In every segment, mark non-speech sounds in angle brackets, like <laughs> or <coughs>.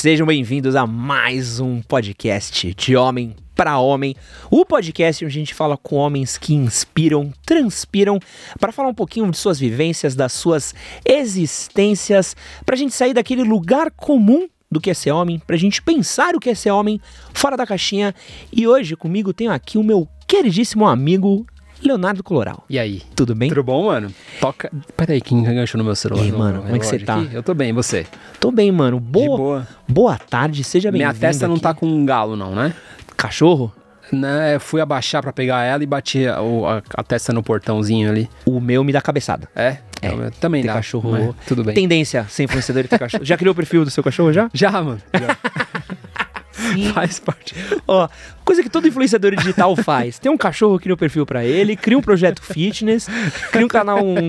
Sejam bem-vindos a mais um podcast de Homem para Homem, o podcast onde a gente fala com homens que inspiram, transpiram, para falar um pouquinho de suas vivências, das suas existências, para a gente sair daquele lugar comum do que é ser homem, pra gente pensar o que é ser homem fora da caixinha. E hoje comigo tenho aqui o meu queridíssimo amigo Leonardo Coloral. E aí? Tudo bem? Tudo bom, mano? Toca. Peraí, quem enganchou no meu celular? E aí, no mano, como é que você tá? aqui? Eu tô bem, e você? Tô bem, mano. Boa, De boa. boa tarde, seja bem-vindo. Minha testa não aqui. tá com um galo, não, né? Cachorro? Né, eu fui abaixar pra pegar ela e bati a, a- a testa no portãozinho ali. O meu me dá cabeçada. É? É, Então, eu também Ter dá. cachorro. mas Tudo bem. Tendência ser influenciador e ter cachorro. Já criou o perfil do seu cachorro já? <laughs> Já, mano. Já. <laughs> Sim. <laughs> Faz parte. Ó, coisa que todo influenciador digital faz. Tem um cachorro, cria um perfil pra ele, cria um projeto fitness, cria um canal, um,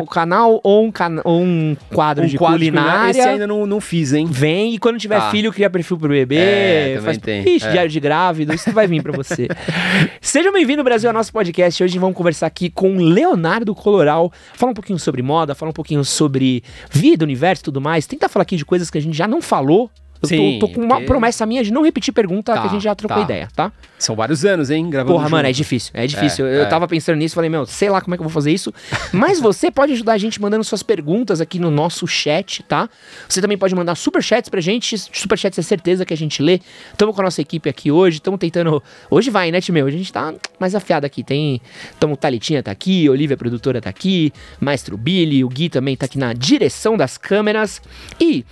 um canal ou um, cana- ou um quadro de quadro de culinária. Esse ainda não, não fiz, hein? Vem e quando tiver Tá. filho, cria perfil pro bebê. É, faz... tem. Ixi, É. diário de grávido, isso vai vir pra você. <laughs> Sejam bem-vindos, Brasil, ao nosso podcast. Hoje vamos conversar aqui com Leonardo Coloral. Falar um pouquinho sobre moda, falar um pouquinho sobre vida, universo e tudo mais. Tentar falar aqui de coisas que a gente já não falou. Eu tô- Sim, tô, com uma porque- promessa minha de não repetir pergunta Tá, que a gente já trocou tá. ideia, tá? São vários anos, hein? Gravando Porra, mano, é junto. difícil. É difícil. eu é. tava pensando nisso, falei, meu, sei lá como é que eu vou fazer isso. Mas você pode ajudar a gente mandando suas perguntas aqui no nosso chat, tá? Você também pode mandar superchats pra gente. Superchats é certeza que a gente lê. Tamo com a nossa equipe aqui hoje. Tamo tentando. Hoje vai, né, Timeu? A gente tá mais afiado aqui. Tem. Tamo, Thalitinha tá aqui, Olivia, produtora, tá aqui. Maestro Billy, o Gui também tá aqui na direção das câmeras. E.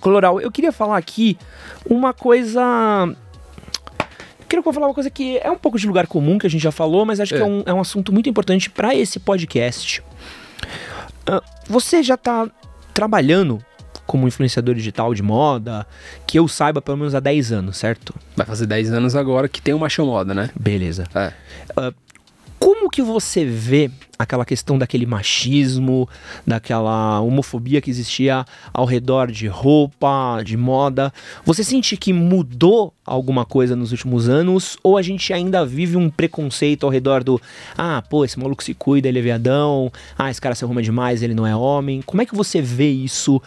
Coloral, eu queria falar aqui uma coisa Quero falar uma coisa que é um pouco de lugar comum, que a gente já falou, mas acho que É. é um, é um assunto muito importante para esse podcast. Ah, você já tá trabalhando como influenciador digital de moda, que eu saiba pelo menos há 10 anos, certo? Vai fazer 10 anos agora que tem uma show moda, né? Beleza. É. Como que você vê aquela questão daquele machismo, daquela homofobia que existia ao redor de roupa, de moda? Você sente que mudou alguma coisa nos últimos anos? Ou a gente ainda vive um preconceito ao redor do ah, pô, esse maluco se cuida, ele é viadão, ah, esse cara se arruma demais, ele não é homem? Como é que você vê isso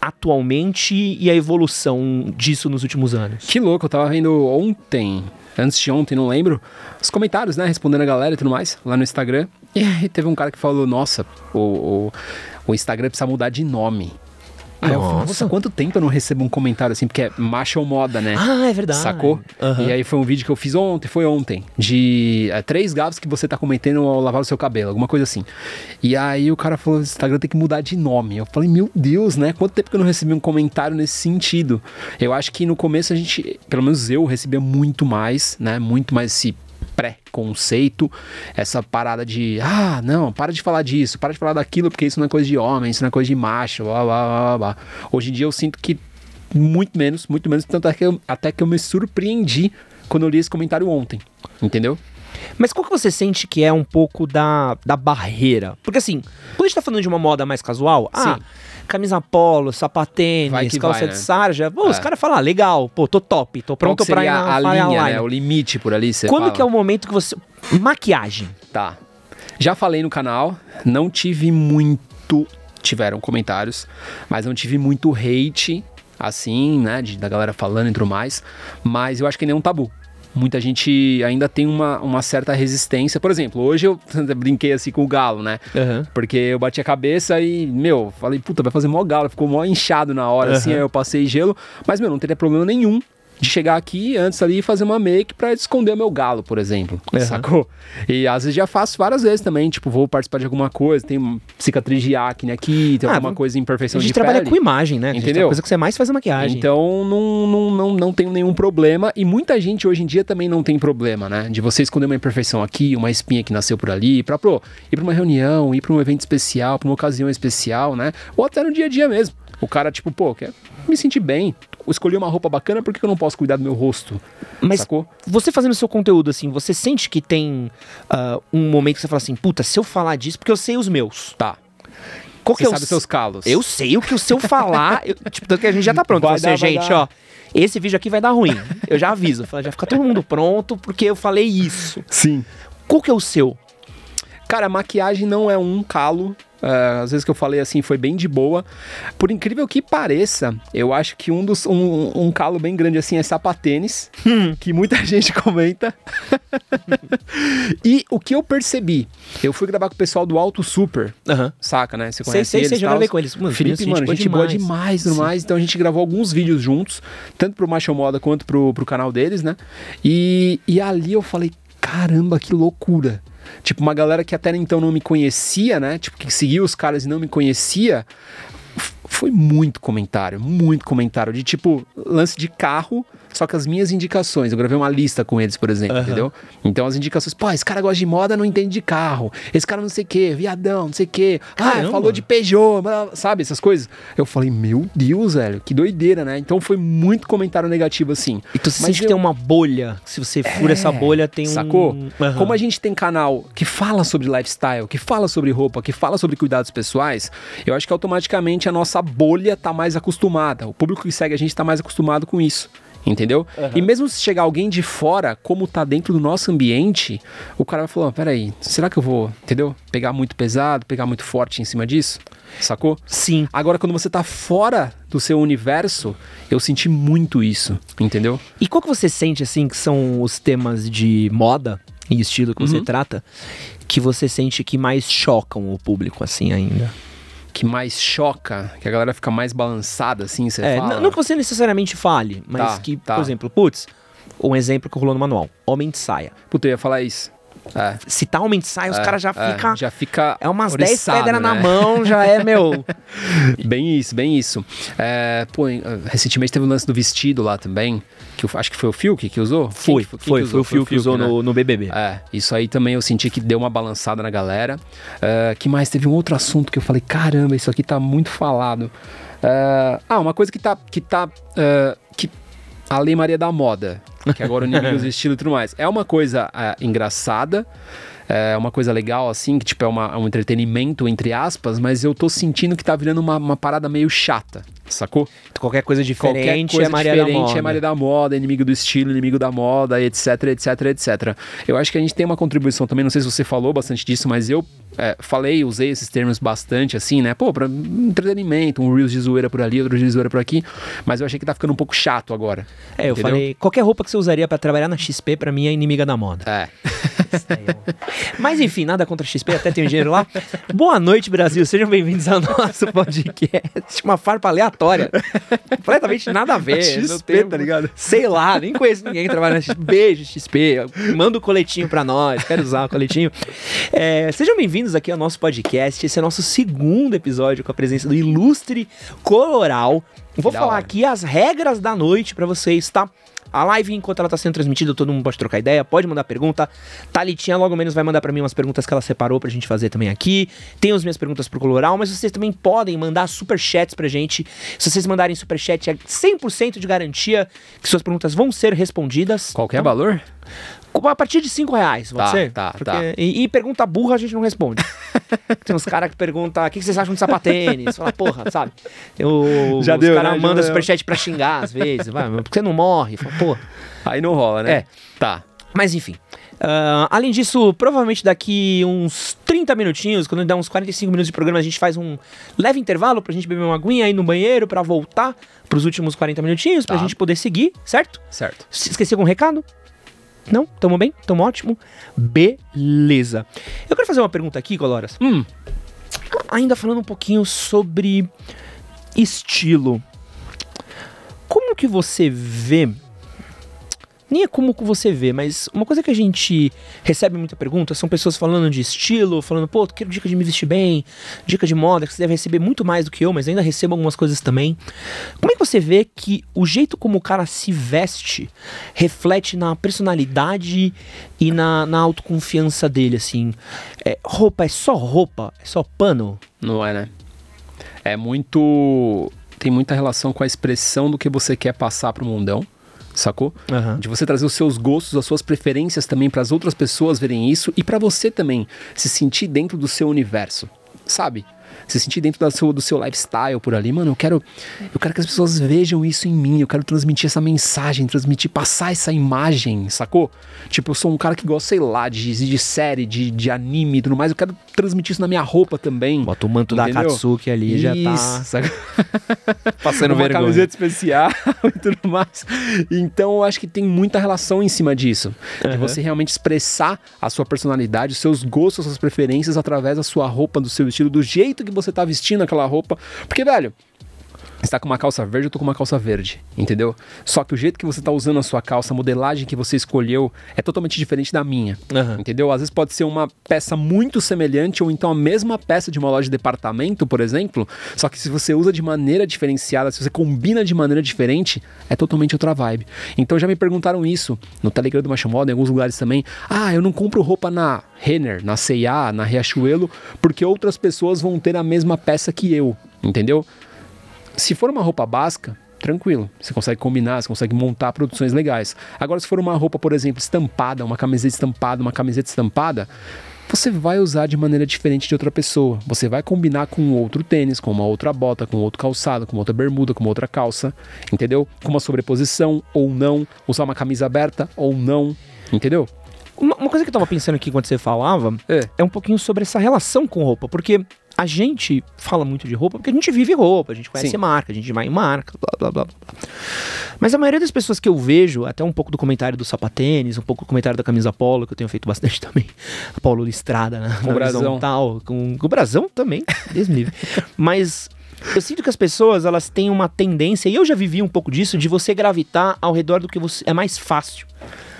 atualmente e a evolução disso nos últimos anos? Que louco, eu tava vendo ontem, antes de ontem, não lembro, os comentários, né? Respondendo a galera e tudo mais, lá no Instagram. <laughs> E aí teve um cara que falou, nossa, o, o, o Instagram precisa mudar de nome. Falei, Nossa. quanto tempo eu não recebo um comentário assim, porque é macho ou moda, né? Ah, é verdade. Sacou? Aham. E aí foi um vídeo que eu fiz ontem, foi ontem, de é, três gavos que você tá cometendo ao lavar o seu cabelo, alguma coisa assim. E aí o cara falou, o Instagram tem que mudar de nome. Eu falei, meu Deus, né? Quanto tempo que eu não recebi um comentário nesse sentido? Eu acho que no começo a gente, pelo menos eu, recebia muito mais, né? Muito mais esse pré-conceito, essa parada de, ah, não, para de falar disso, para de falar daquilo, porque isso não é coisa de homem, isso não é coisa de macho, blá, blá, blá, blá, blá. Hoje em dia eu sinto que muito menos, muito menos, tanto é que eu, até que eu me surpreendi quando eu li esse comentário ontem, entendeu? Mas qual que você sente que é um pouco da, da barreira? Porque assim, quando a gente tá falando de uma moda mais casual, ah, Sim. Camisa polo, sapatênis, calça vai, de né? sarja, pô, os É. caras falam, ah, legal, pô, tô top, tô pronto pra ir na a linha, Line. né? O limite por ali, você Quando fala. que é o momento que você... Maquiagem. Tá. Já falei no canal, não tive muito. Tiveram comentários, mas não tive muito hate, assim, né? de- da galera falando e tudo mais. Mas eu acho que nem é um tabu. Muita gente ainda tem uma, uma certa resistência. Por exemplo, hoje eu <laughs> brinquei assim com o galo, né? Porque eu bati a cabeça e, meu, falei, puta, vai fazer mó galo. Ficou mó inchado na hora, assim, Aham. aí eu passei gelo. Mas, meu, não teria problema nenhum de chegar aqui antes ali e fazer uma make pra esconder o meu galo, por exemplo. Aham. Sacou? E às vezes já faço várias vezes também. Tipo, vou participar de alguma coisa, tem cicatriz de acne aqui, tem Ah, alguma coisa, imperfeição A gente de trabalha pele. com imagem, né? A gente- A Entendeu? coisa que você mais faz é maquiagem. Então não, não, não, não tenho nenhum problema. E muita gente hoje em dia também não tem problema, né? De você esconder uma imperfeição aqui, uma espinha que nasceu por ali, pra pô, ir pra uma reunião, ir pra um evento especial, pra uma ocasião especial, né? Ou até no dia a dia mesmo. O cara, tipo, pô, quer me sentir bem. Escolhi uma roupa bacana, por que eu não posso cuidar do meu rosto? Mas Sacou? você fazendo seu conteúdo assim, você sente que tem ah, um momento que você fala assim, puta, se eu falar disso, porque eu sei os meus. Tá. Qual que Você é o sabe os seus calos. Eu sei o que o seu falar. eu- tipo, tanto que a gente já tá pronto. Vai Você, dar, vai gente, dar. ó. Esse vídeo aqui vai dar ruim. Eu já aviso. Já fica todo mundo pronto porque eu falei isso. Sim. Qual que é o seu? Cara, maquiagem não é um calo. Uh, às vezes que eu falei assim foi bem de boa. Por incrível que pareça, eu acho que um dos um, um calo bem grande assim é sapatênis, hum. que muita <laughs> gente comenta. <laughs> e o que eu percebi, eu fui gravar com o pessoal do Alto Super, uhum. saca, né? Você conhece sei, sei, eles? Sei, já gravei com eles. Mano, Felipe, gente, mano, gente, gente boa demais, demais, mais. Então a gente gravou alguns vídeos juntos, tanto pro Macho Moda quanto pro, pro canal deles, né? E, e ali eu falei, caramba, que loucura. Tipo, uma galera que até então não me conhecia, né? Tipo, que seguia os caras e não me conhecia. Foi muito comentário, muito comentário de tipo, lance de carro só que as minhas indicações, eu gravei uma lista com eles, por exemplo, uhum. entendeu? Então as indicações, pô, esse cara gosta de moda, não entende de carro. Esse cara não sei o quê, viadão, não sei o quê. Ah, falou de Peugeot, sabe, essas coisas. Eu falei, meu Deus, velho, que doideira, né? Então foi muito comentário negativo assim. E tu sente eu... que tem uma bolha, se você fura é, essa bolha, tem sacou? um... Sacou? Uhum. Como a gente tem canal que fala sobre lifestyle, que fala sobre roupa, que fala sobre cuidados pessoais, eu acho que automaticamente a nossa bolha tá mais acostumada. O público que segue a gente tá mais acostumado com isso entendeu? Uhum. E mesmo se chegar alguém de fora, como tá dentro do nosso ambiente, o cara vai falar, oh, peraí, será que eu vou, entendeu? Pegar muito pesado, pegar muito forte em cima disso? Sacou? Sim. Agora, quando você tá fora do seu universo, eu senti muito isso, entendeu? E qual que você sente, assim, que são os temas de moda e estilo que você uhum. trata, que você sente que mais chocam o público, assim, ainda? Que mais choca, que a galera fica mais balançada, assim, você é, fala? Não, que você necessariamente fale, mas tá, que, tá. por exemplo, putz, um exemplo que rolou no manual, homem de saia. Puta, eu ia falar isso. É. Se tá homem de saia, os é, caras já é, fica. Já fica. É umas 10 pedras né? na mão, já é, meu. <laughs> bem isso, bem isso. É, pô, recentemente teve o lance do vestido lá também. Que eu, acho que foi o Fiuk que usou? Foi, foi, foi, foi, o Fiuk que usou né? no, no BBB. É, isso aí também eu senti que deu uma balançada na galera. Uh, que mais? Teve um outro assunto que eu falei, caramba, isso aqui tá muito falado. Uh, ah, uma coisa que tá. Que tá uh, que a Lei Maria da Moda, que agora o inimigo do <laughs> estilo e tudo mais. É uma coisa engraçada, é uma coisa legal, assim, que tipo, é uma, um entretenimento, entre aspas, mas eu tô sentindo que tá virando uma, uma parada meio chata, sacou? Qualquer coisa diferente Qualquer coisa é Maria diferente da moda. é Maria da moda, inimigo do estilo, inimigo da moda, etc, etc, etc. Eu acho que a gente tem uma contribuição também, não sei se você falou bastante disso, mas eu é, falei, usei esses termos bastante, assim, né? Pô, pra entretenimento, um Reels de zoeira por ali, outro de zoeira por aqui, mas eu achei que tá ficando um pouco chato agora. É, eu entendeu? falei, qualquer roupa que você usaria para trabalhar na XP, para mim é inimiga da moda. É. Mas enfim, nada contra a XP, até tem um dinheiro lá. Boa noite, Brasil. Sejam bem-vindos ao <laughs> nosso podcast. Uma farpa aleatória. <laughs> Completamente nada a ver. XP, tenho, tá ligado? Sei lá, nem conheço ninguém que trabalha na XP. Beijo, XP. Manda o um coletinho pra nós. Quero usar o coletinho. É, sejam bem-vindos aqui ao nosso podcast. Esse é o nosso segundo episódio com a presença do ilustre Coloral. Vou falar hora. aqui as regras da noite para vocês, tá? A live, enquanto ela tá sendo transmitida, todo mundo pode trocar ideia, pode mandar pergunta. Thalitinha logo menos vai mandar para mim umas perguntas que ela separou pra gente fazer também aqui. Tem as minhas perguntas pro Coloral, mas vocês também podem mandar super chats pra gente. Se vocês mandarem super chat, é 100% de garantia que suas perguntas vão ser respondidas. Qualquer então, valor? A partir de 5 reais, pode tá, ser? Tá, Porque, tá. E, e, pergunta burra a gente não responde. <laughs> Tem uns caras que perguntam, o que, vocês acham de sapatênis? Fala, porra, sabe? Eu, Já os deu, caras né? mandam superchat pra xingar às vezes. Vai, porque você não morre? Fala, porra. Aí não rola, né? É. Tá. Mas enfim. Uh, além disso, provavelmente daqui uns 30 minutinhos, quando der uns 45 minutos de programa, a gente faz um leve intervalo pra gente beber uma aguinha aí no banheiro pra voltar pros últimos 40 minutinhos, pra tá. gente poder seguir, certo? Certo. Se esqueceu algum recado? Não? Tamo bem? Tamo ótimo? Beleza. Eu quero fazer uma pergunta aqui, Coloras. Hum. Ainda falando um pouquinho sobre estilo. Como que você vê nem é como você vê, mas uma coisa que a gente recebe muita pergunta são pessoas falando de estilo, falando, pô, quero dica de me vestir bem, dica de moda, que você deve receber muito mais do que eu, mas ainda recebo algumas coisas também. Como é que você vê que o jeito como o cara se veste reflete na personalidade e na, na autoconfiança dele, assim? É, roupa é só roupa? É só pano? Não é, né? É muito. Tem muita relação com a expressão do que você quer passar pro mundão sacou? Uhum. De você trazer os seus gostos, as suas preferências também para as outras pessoas verem isso e para você também se sentir dentro do seu universo, sabe? Se sentir dentro da do seu lifestyle por ali, mano, eu quero, eu quero que as pessoas vejam isso em mim, eu quero transmitir essa mensagem, transmitir, passar essa imagem, sacou? Tipo, eu sou um cara que gosta, sei lá, de, de série, de, de anime e tudo mais, eu quero transmitir isso na minha roupa também. Bota o manto da Entendeu? Katsuki ali já tá saca? <laughs> passando uma vergonha. camiseta especial <laughs> e tudo mais. Então eu acho que tem muita relação em cima disso. De Aham. você realmente expressar a sua personalidade, os seus gostos, as suas preferências através da sua roupa, do seu estilo, do jeito que você tá vestindo aquela roupa. Porque, velho, você tá com uma calça verde, eu tô com uma calça verde, entendeu? Só que o jeito que você tá usando a sua calça, a modelagem que você escolheu é totalmente diferente da minha. Aham. Entendeu? Às vezes pode ser uma peça muito semelhante ou então a mesma peça de uma loja de departamento, por exemplo, só que se você usa de maneira diferenciada, se você combina de maneira diferente, é totalmente outra vibe. Então já me perguntaram isso no Telegram do Macho Moda, em alguns lugares também. Ah, eu não compro roupa na Renner, na C&A, na Riachuelo, porque outras pessoas vão ter a mesma peça que eu, entendeu? Se for uma roupa básica, tranquilo. Você consegue combinar, você consegue montar produções legais. Agora, se for uma roupa, por exemplo, estampada, uma camiseta estampada, uma camiseta estampada, você vai usar de maneira diferente de outra pessoa. Você vai combinar com outro tênis, com uma outra bota, com outro calçado, com outra bermuda, com outra calça, entendeu? Com uma sobreposição ou não, usar uma camisa aberta ou não, entendeu? Uma, coisa que eu tava pensando aqui quando você falava É. é um pouquinho sobre essa relação com roupa, porque a gente fala muito de roupa porque a gente vive roupa, a gente conhece Sim. marca, a gente vai em marca, blá, blá, blá, blá. Mas a maioria das pessoas que eu vejo, até um pouco do comentário do sapatênis, um pouco do comentário da camisa polo, que eu tenho feito bastante <laughs> também, a Paulo Listrada, né? Com o brasão. com, com o brasão também, Deus livre. <laughs> Mas eu sinto que as pessoas, elas têm uma tendência, e eu já vivi um pouco disso, de você gravitar ao redor do que você, é mais fácil.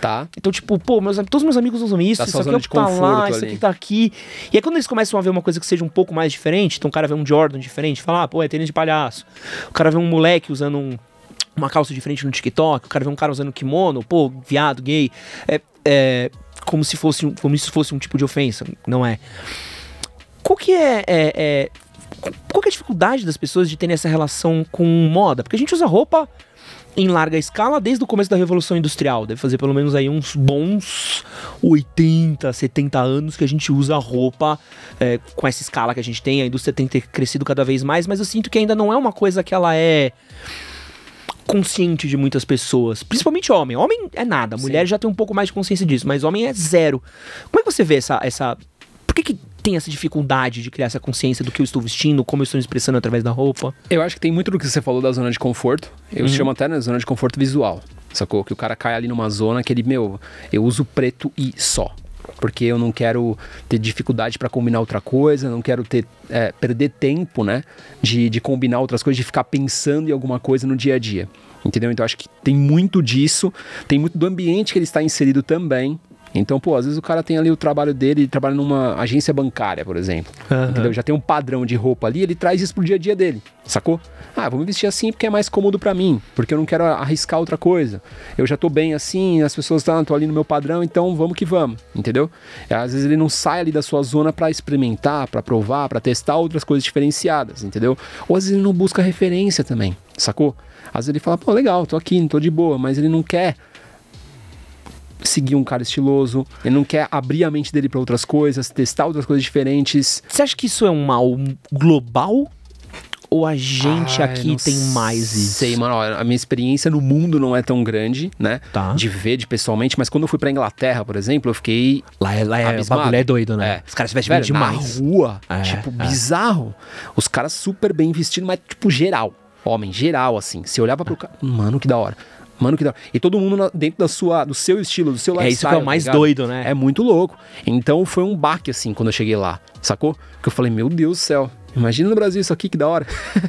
Tá? Então, tipo, pô, meus, todos meus amigos usam isso, Da isso aqui é o que tá lá, isso aqui tá aqui. E aí quando eles começam a ver uma coisa que seja um pouco mais diferente, então o cara vê um Jordan diferente, fala, ah, pô, é tênis de palhaço. O cara vê um moleque usando um- uma calça diferente no TikTok, o cara vê um cara usando kimono, pô, viado, gay. É, é como se fosse um, como se fosse um tipo de ofensa, não é? Qual que é, é, é qual que é a dificuldade das pessoas de terem essa relação com moda? Porque a gente usa roupa em larga escala desde o começo da Revolução Industrial. Deve fazer pelo menos aí uns bons 80, 70 anos que a gente usa roupa é, com essa escala que a gente tem. A indústria tem crescido cada vez mais, mas eu sinto que ainda não é uma coisa que ela é consciente de muitas pessoas, principalmente homem. Homem é nada, mulher já tem um pouco mais de consciência disso, mas homem é zero. Como é que você vê essa essa por que, que tem essa dificuldade de criar essa consciência do que eu estou vestindo, como eu estou me expressando através da roupa? Eu acho que tem muito do que você falou da zona de conforto. Eu chamo até na zona de conforto visual. Sacou? Que o cara cai ali numa zona que ele, meu, eu uso preto e só. Porque eu não quero ter dificuldade pra combinar outra coisa, não quero ter é, perder tempo, né? De, de combinar outras coisas, de ficar pensando em alguma coisa no dia a dia. Entendeu? Então acho que tem muito disso, tem muito do ambiente que ele está inserido também. Então, pô, às vezes o cara tem ali o trabalho dele, ele trabalha numa agência bancária, por exemplo. Aham. Entendeu? Já tem um padrão de roupa ali, ele traz isso pro dia a dia dele, sacou? Ah, vou me vestir assim porque é mais cômodo pra mim, porque eu não quero arriscar outra coisa. Eu já tô bem assim, as pessoas estão tô ali no meu padrão, então vamos que vamos, entendeu? Às vezes ele não sai ali da sua zona pra experimentar, pra provar, pra testar outras coisas diferenciadas, entendeu? Ou às vezes ele não busca referência também, sacou? Às vezes ele fala, pô, legal, tô aqui, tô de boa, mas ele não quer seguir um cara estiloso, ele não quer abrir a mente dele pra outras coisas, testar outras coisas diferentes. Você acha que isso é um mal global? Ou a gente Ai, aqui tem mais isso? Sei, mano. A minha experiência no mundo não é tão grande, né? Tá. De ver de pessoalmente, mas quando eu fui pra Inglaterra, por exemplo, eu fiquei. Lá é, lá é, o Abismado. bagulho é doido, né? É. Os caras se vestem demais. Na rua, É, tipo, é. bizarro. Os caras super bem vestidos, mas, tipo, geral. Homem, geral, assim. Você olhava pro cara. Mano, que da hora. Mano, que da. E todo mundo na- dentro da sua, do seu estilo, do seu É isso lifestyle. que é o tá mais ligado? doido, né? É muito louco. Então foi um baque, assim, quando eu cheguei lá, sacou? Que eu falei, meu Deus do céu. Imagina no Brasil isso aqui, que da hora. <laughs>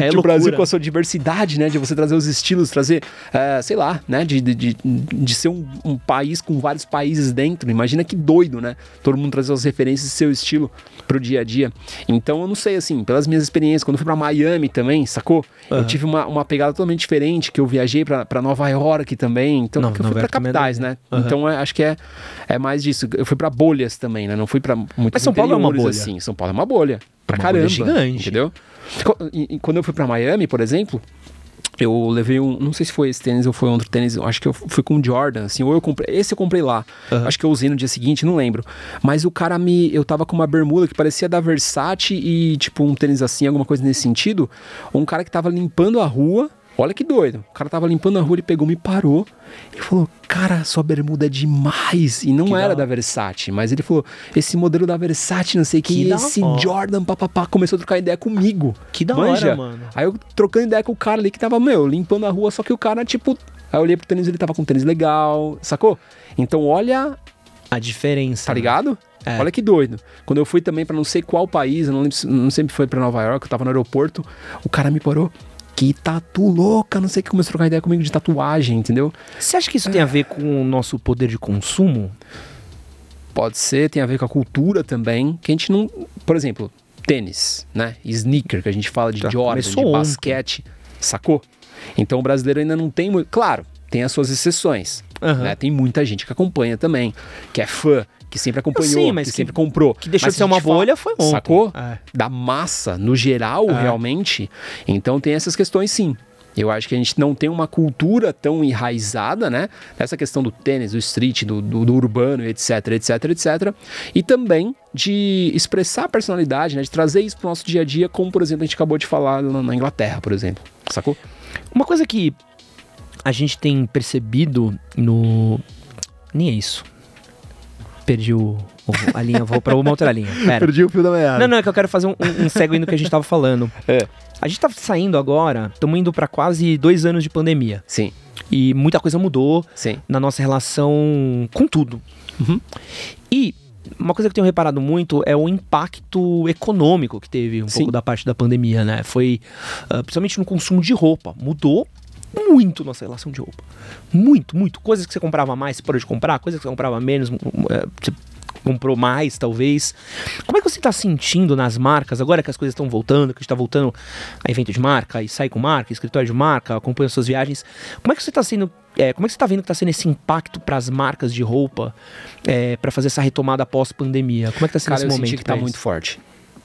É, é de <laughs> o Brasil com a sua diversidade, né? De você trazer os estilos, trazer, eh, sei lá, né? De, de, de, de ser um, um país com vários países dentro. Imagina que doido, né? Todo mundo trazer as referências do seu estilo pro dia a dia. Então, eu não sei, assim, pelas minhas experiências, quando eu fui pra Miami também, sacou? Eu Aham. tive uma, uma pegada totalmente diferente, que eu viajei pra, pra Nova York também. Então, Não, eu fui também é capitais, né? Aham. Então, é- acho que é, é mais disso. Eu fui pra bolhas também, né? Não fui pra muitos Mas São Paulo é uma bolha. assim. São Paulo é uma bolha. Pra Uma caramba. gigante. Entendeu? E- e Quando eu fui pra Miami, por exemplo, Eu levei um, não sei se foi esse tênis ou foi outro tênis, acho que eu fui com o Jordan, assim, ou eu comprei, esse eu comprei lá. Aham. Acho que eu usei no dia seguinte, não lembro. Mas o cara me, eu tava com uma bermuda que parecia da Versace e tipo um tênis assim, alguma coisa nesse sentido. Um cara que tava limpando a rua, olha que doido. O cara tava limpando a rua, ele pegou, me parou e falou: "Cara, sua bermuda é demais". E não Que era da da Versace, mas ele falou: "Esse modelo da Versace, não sei o que, Que da esse hora. Jordan, papapá, começou a trocar ideia comigo". Que da Manja? hora, mano. Aí eu trocando ideia com o cara ali que tava, meu, limpando a rua, só que o cara, tipo. Aí eu olhei pro tênis, ele tava com um tênis legal, sacou? Então olha, A diferença. tá ligado? É. Olha que doido. Quando eu fui também pra não sei qual país, eu não lembro, não sempre foi pra Nova York, eu tava no aeroporto, o cara me parou. Que tatu louca, não sei o que, começou a trocar ideia comigo de tatuagem, entendeu? Você acha que isso tem a ver com o nosso poder de consumo? Pode ser, tem a ver com a cultura também, que a gente não. Por exemplo, tênis, né? Sneaker, que a gente fala de Tá, Jordan, de começou ontem. basquete, sacou? Então o brasileiro ainda não tem muito. Claro, tem as suas exceções. Aham. né? Tem muita gente que acompanha também, que é fã, que sempre acompanhou, Sim, mas que, que- sempre comprou. que deixou Mas de se ser uma fala- bolha foi ontem. Sacou? É. Da massa, no geral, É. realmente. Então tem essas questões sim. Eu acho que a gente não tem uma cultura tão enraizada, né? Nessa questão do tênis, do street, do, do, do urbano, etc, etc, etc. E também de expressar a personalidade, né? De trazer isso pro nosso dia a dia, como, por exemplo, a gente acabou de falar na, na Inglaterra, por exemplo. Sacou? Uma coisa que a gente tem percebido no. Nem é isso. Perdi o, a linha, vou pra uma outra linha. Pera. o fio da meada. Não, não, é que eu quero fazer um, um, um segue no que a gente tava falando. É. A gente tá saindo agora, estamos indo pra quase dois anos de pandemia. Sim, E muita coisa mudou sim. na nossa relação com tudo. Uhum. E uma coisa que eu tenho reparado muito é o impacto econômico que teve um Sim. pouco da parte da pandemia, né? Foi, ah, principalmente no consumo de roupa. Mudou muito nossa relação de roupa. Muito, muito. Coisas que você comprava mais, você parou de comprar. Coisas que você comprava menos, eh, você comprou mais, talvez. Como é que você está sentindo nas marcas, agora que as coisas estão voltando, que a gente está voltando a evento de marca, e sai com marca, escritório de marca, acompanha suas viagens. Como é que você está sendo, é, como é que você está vendo que está sendo esse impacto para as marcas de roupa para fazer essa retomada pós-pandemia? Como é que está sendo Cara, eu esse senti momento? que tá pra muito forte.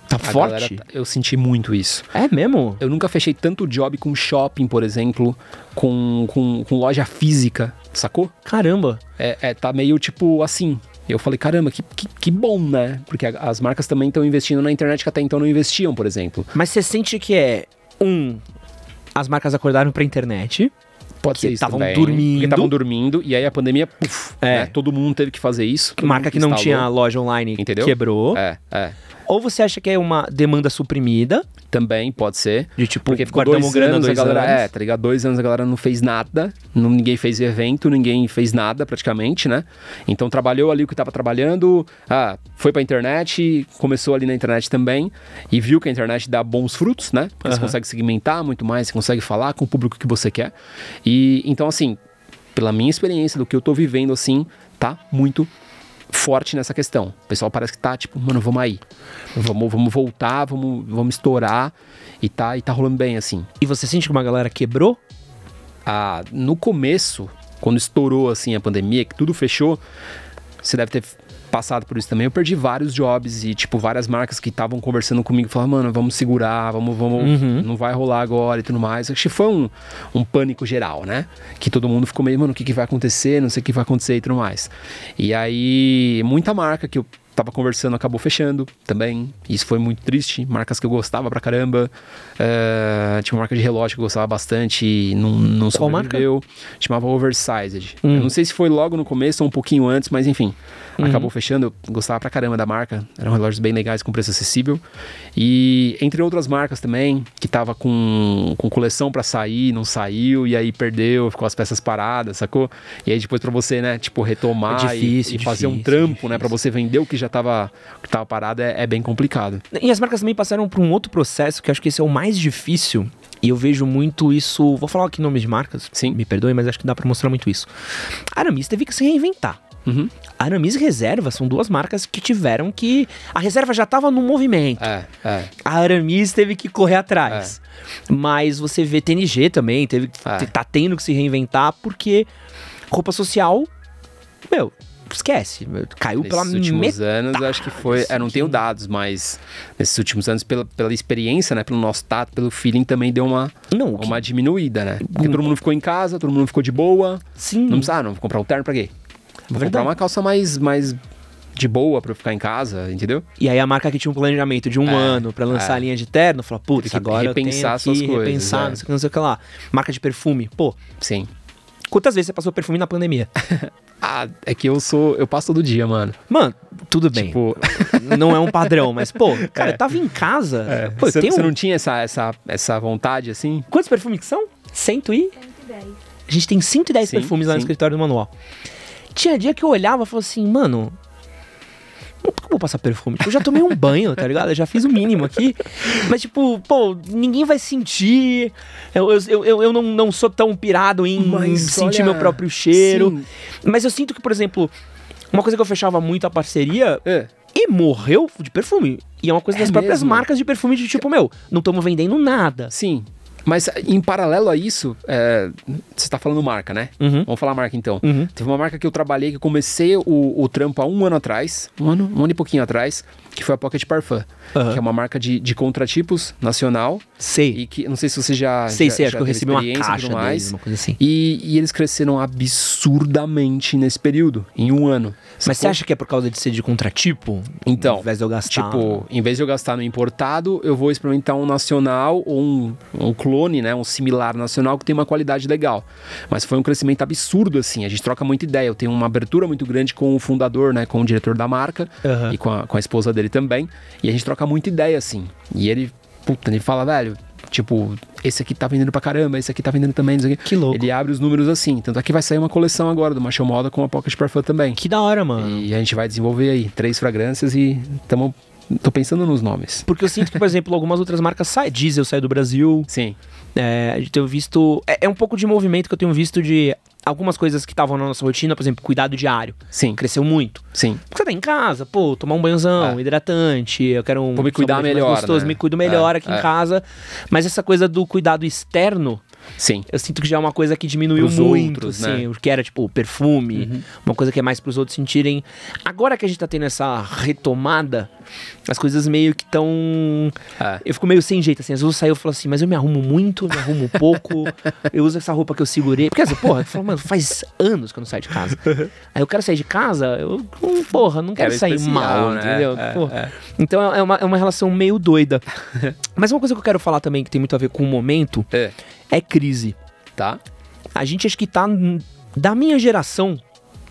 Tá A forte? galera tá- eu senti muito isso. É mesmo? Eu nunca fechei tanto job com shopping, por exemplo, com, com, com loja física, sacou? Caramba. É, é, tá meio tipo assim. Eu falei, caramba, que, que, que bom, né? Porque a- as marcas também estão investindo na internet que até então não investiam, por exemplo. Mas você sente que é um as marcas acordaram pra internet. Pode ser isso tavam também. dormindo. Porque estavam dormindo e aí a pandemia, puf, É. né? Todo mundo teve que fazer isso. marca que não instalou. tinha loja online Entendeu? quebrou. É, é. Ou você acha que é uma demanda suprimida, Também pode ser. de tipo, Porque ficou dois grana anos, dois a galera, anos. é, tá ligado? Dois anos a galera não fez nada, não, ninguém fez evento, ninguém fez nada praticamente, né? Então trabalhou ali o que tava trabalhando, ah, foi pra internet, começou ali na internet também, e viu que a internet dá bons frutos, né? Porque você Aham. consegue segmentar muito mais, você consegue falar com o público que você quer. E então, assim, pela minha experiência, do que eu tô vivendo, assim, tá muito forte nessa questão. O pessoal parece que tá tipo, mano, vamos aí. Vamos, vamos voltar, vamos, vamos estourar. E tá, e tá rolando bem, assim. E você sente que uma galera quebrou? Ah, no começo, quando estourou assim a pandemia, que tudo fechou, você deve ter passado por isso também. Eu perdi vários jobs e, tipo, várias marcas que estavam conversando comigo falaram, mano, vamos segurar, vamos, vamos, Uhum. não vai rolar agora e tudo mais. Acho que foi um, um pânico geral, né? Que todo mundo ficou meio, mano, o que, que vai acontecer? Não sei o que vai acontecer e tudo mais. E aí, muita marca que eu tava conversando acabou fechando também. Isso foi muito triste. Marcas que eu gostava pra caramba. Eh, tinha uma marca de relógio que eu gostava bastante e não, não sobreviveu. Chamava Oversized. Hum. Eu não sei se foi logo no começo ou um pouquinho antes, mas enfim. Uhum. Acabou fechando. Eu gostava pra caramba da marca. Eram relógios bem legais, com preço acessível. E entre outras marcas também, que tava com, com coleção pra sair, não saiu, e aí perdeu, ficou as peças paradas, sacou? E aí depois pra você, né, tipo, retomar É e- difícil, e, fazer um difícil, trampo, né, difícil. pra você vender o que já tava, que tava parado, é, é bem complicado. E as marcas também passaram por um outro processo que eu acho que esse é o mais difícil. E eu vejo muito isso. Vou falar aqui nomes de marcas. Sim. Me perdoe, mas acho que dá pra mostrar muito isso. A Aramis teve que se reinventar. Uhum. A Aramis e Reserva são duas marcas que tiveram que. A Reserva já tava no movimento. É, é. A Aramis teve que correr atrás. Mas você vê TNG também, teve, É. tá tendo que se reinventar porque roupa social, meu, esquece. Caiu Nesses pela últimos metade. anos, eu acho que foi. É, não tenho dados, mas nesses últimos anos, pela, pela experiência, né? Pelo nosso tato, pelo feeling, também deu uma, Não, o que- uma diminuída, né? Porque todo mundo ficou em casa, todo mundo ficou de boa. sim. Não precisa, ah, não vou comprar um terno pra quê? Vou Verdade. comprar uma calça mais, mais de boa pra eu ficar em casa, entendeu? E aí a marca que tinha um planejamento de um É, ano pra lançar é. a linha de terno, falou, putz, Tem que agora repensar eu tenho as suas que coisas, repensar, é. não sei o que, não sei o que lá. Marca de perfume, pô, Sim. quantas vezes você passou perfume na pandemia? <laughs> Ah, é que eu sou. Eu passo todo dia, mano. Mano, tudo bem. Tipo, <laughs> Não é um padrão, mas, pô, <laughs> cara, eu tava em casa. é, pô, você, tem você um... não tinha essa, essa, essa vontade assim? Quantos perfumes que são? Cento e... 110. A gente tem 110 Sim, perfumes lá no escritório do manual. Tinha dia que eu olhava e falava assim, mano. Por que eu vou passar perfume? Tipo, eu já tomei um banho, tá ligado? Eu já fiz o mínimo aqui. Mas, tipo, pô, ninguém vai sentir. Eu, eu, eu, eu não, não sou tão pirado em Mas sentir olha, meu próprio cheiro. sim. Mas eu sinto que, por exemplo, uma coisa que eu fechava muito a parceria É. e morreu de perfume. E é uma coisa É das próprias mesmo? marcas de perfume de tipo, meu, não estamos vendendo nada. Sim. Mas em paralelo a isso, é, você tá falando marca, né? Uhum. Vamos falar marca então. Uhum. Teve uma marca que eu trabalhei, que eu comecei o, o trampo há um ano atrás, um ano, um ano e pouquinho atrás, que foi a Pocket Parfum, Aham. que é uma marca de, de contratipos nacional Sei. e que, não sei se você já sei, já, sei, acho já que eu recebi uma e caixa tudo deles, uma coisa assim. E, e eles cresceram absurdamente nesse período, em um ano. Mas você acha que é por causa de ser de contratipo? Então, Ao invés de eu gastar. Tipo, em vez de eu gastar no importado, eu vou experimentar um nacional ou um, um clone, né? Um similar nacional que tem uma qualidade legal. Mas foi um crescimento absurdo, assim. A gente troca muita ideia. Eu tenho uma abertura muito grande com o fundador, né? Com o diretor da marca Aham. e com a, com a esposa dele também. E a gente troca muita ideia, assim. E ele, puta, ele fala, velho. Tipo, esse aqui tá vendendo pra caramba, esse aqui tá vendendo também, não. Que louco. Ele abre os números assim. Tanto é que vai sair uma coleção agora do Macho Moda com a Pocket Parfum também. Que da hora, mano. E a gente vai desenvolver aí três fragrâncias e tamo, tô pensando nos nomes. Porque eu sinto que, por exemplo, algumas outras marcas saem. Diesel sai do Brasil. Sim, É, gente tem visto. É, é um pouco de movimento que eu tenho visto de algumas coisas que estavam na nossa rotina, por exemplo, cuidado diário. sim, Cresceu muito. sim. Porque você tá em casa, pô, tomar um banhozão, É. hidratante, eu quero um. Vou me cuidar melhor, Gostoso, né? me cuido melhor É, aqui é. em casa. Mas essa coisa do cuidado externo, Sim. eu sinto que já é uma coisa que diminuiu Pros muito, outros, assim, né? o que era tipo perfume, uma coisa que é mais pros outros sentirem. Agora que a gente tá tendo essa retomada, as coisas meio que estão. É. Eu fico meio sem jeito, assim. Às vezes eu saio e falo assim, mas eu me arrumo muito, me arrumo pouco, eu uso essa roupa que eu segurei. Porque assim, porra, eu falo, mano, faz anos que eu não saio de casa. Aí eu quero sair de casa, eu, porra, não quero Quero sair especial, mal, né? entendeu? É, Porra. é. Então é uma, é uma relação meio doida. <laughs> mas uma coisa que eu quero falar também, que tem muito a ver com o momento, É. é crise. Tá? A gente acho que tá, da minha geração,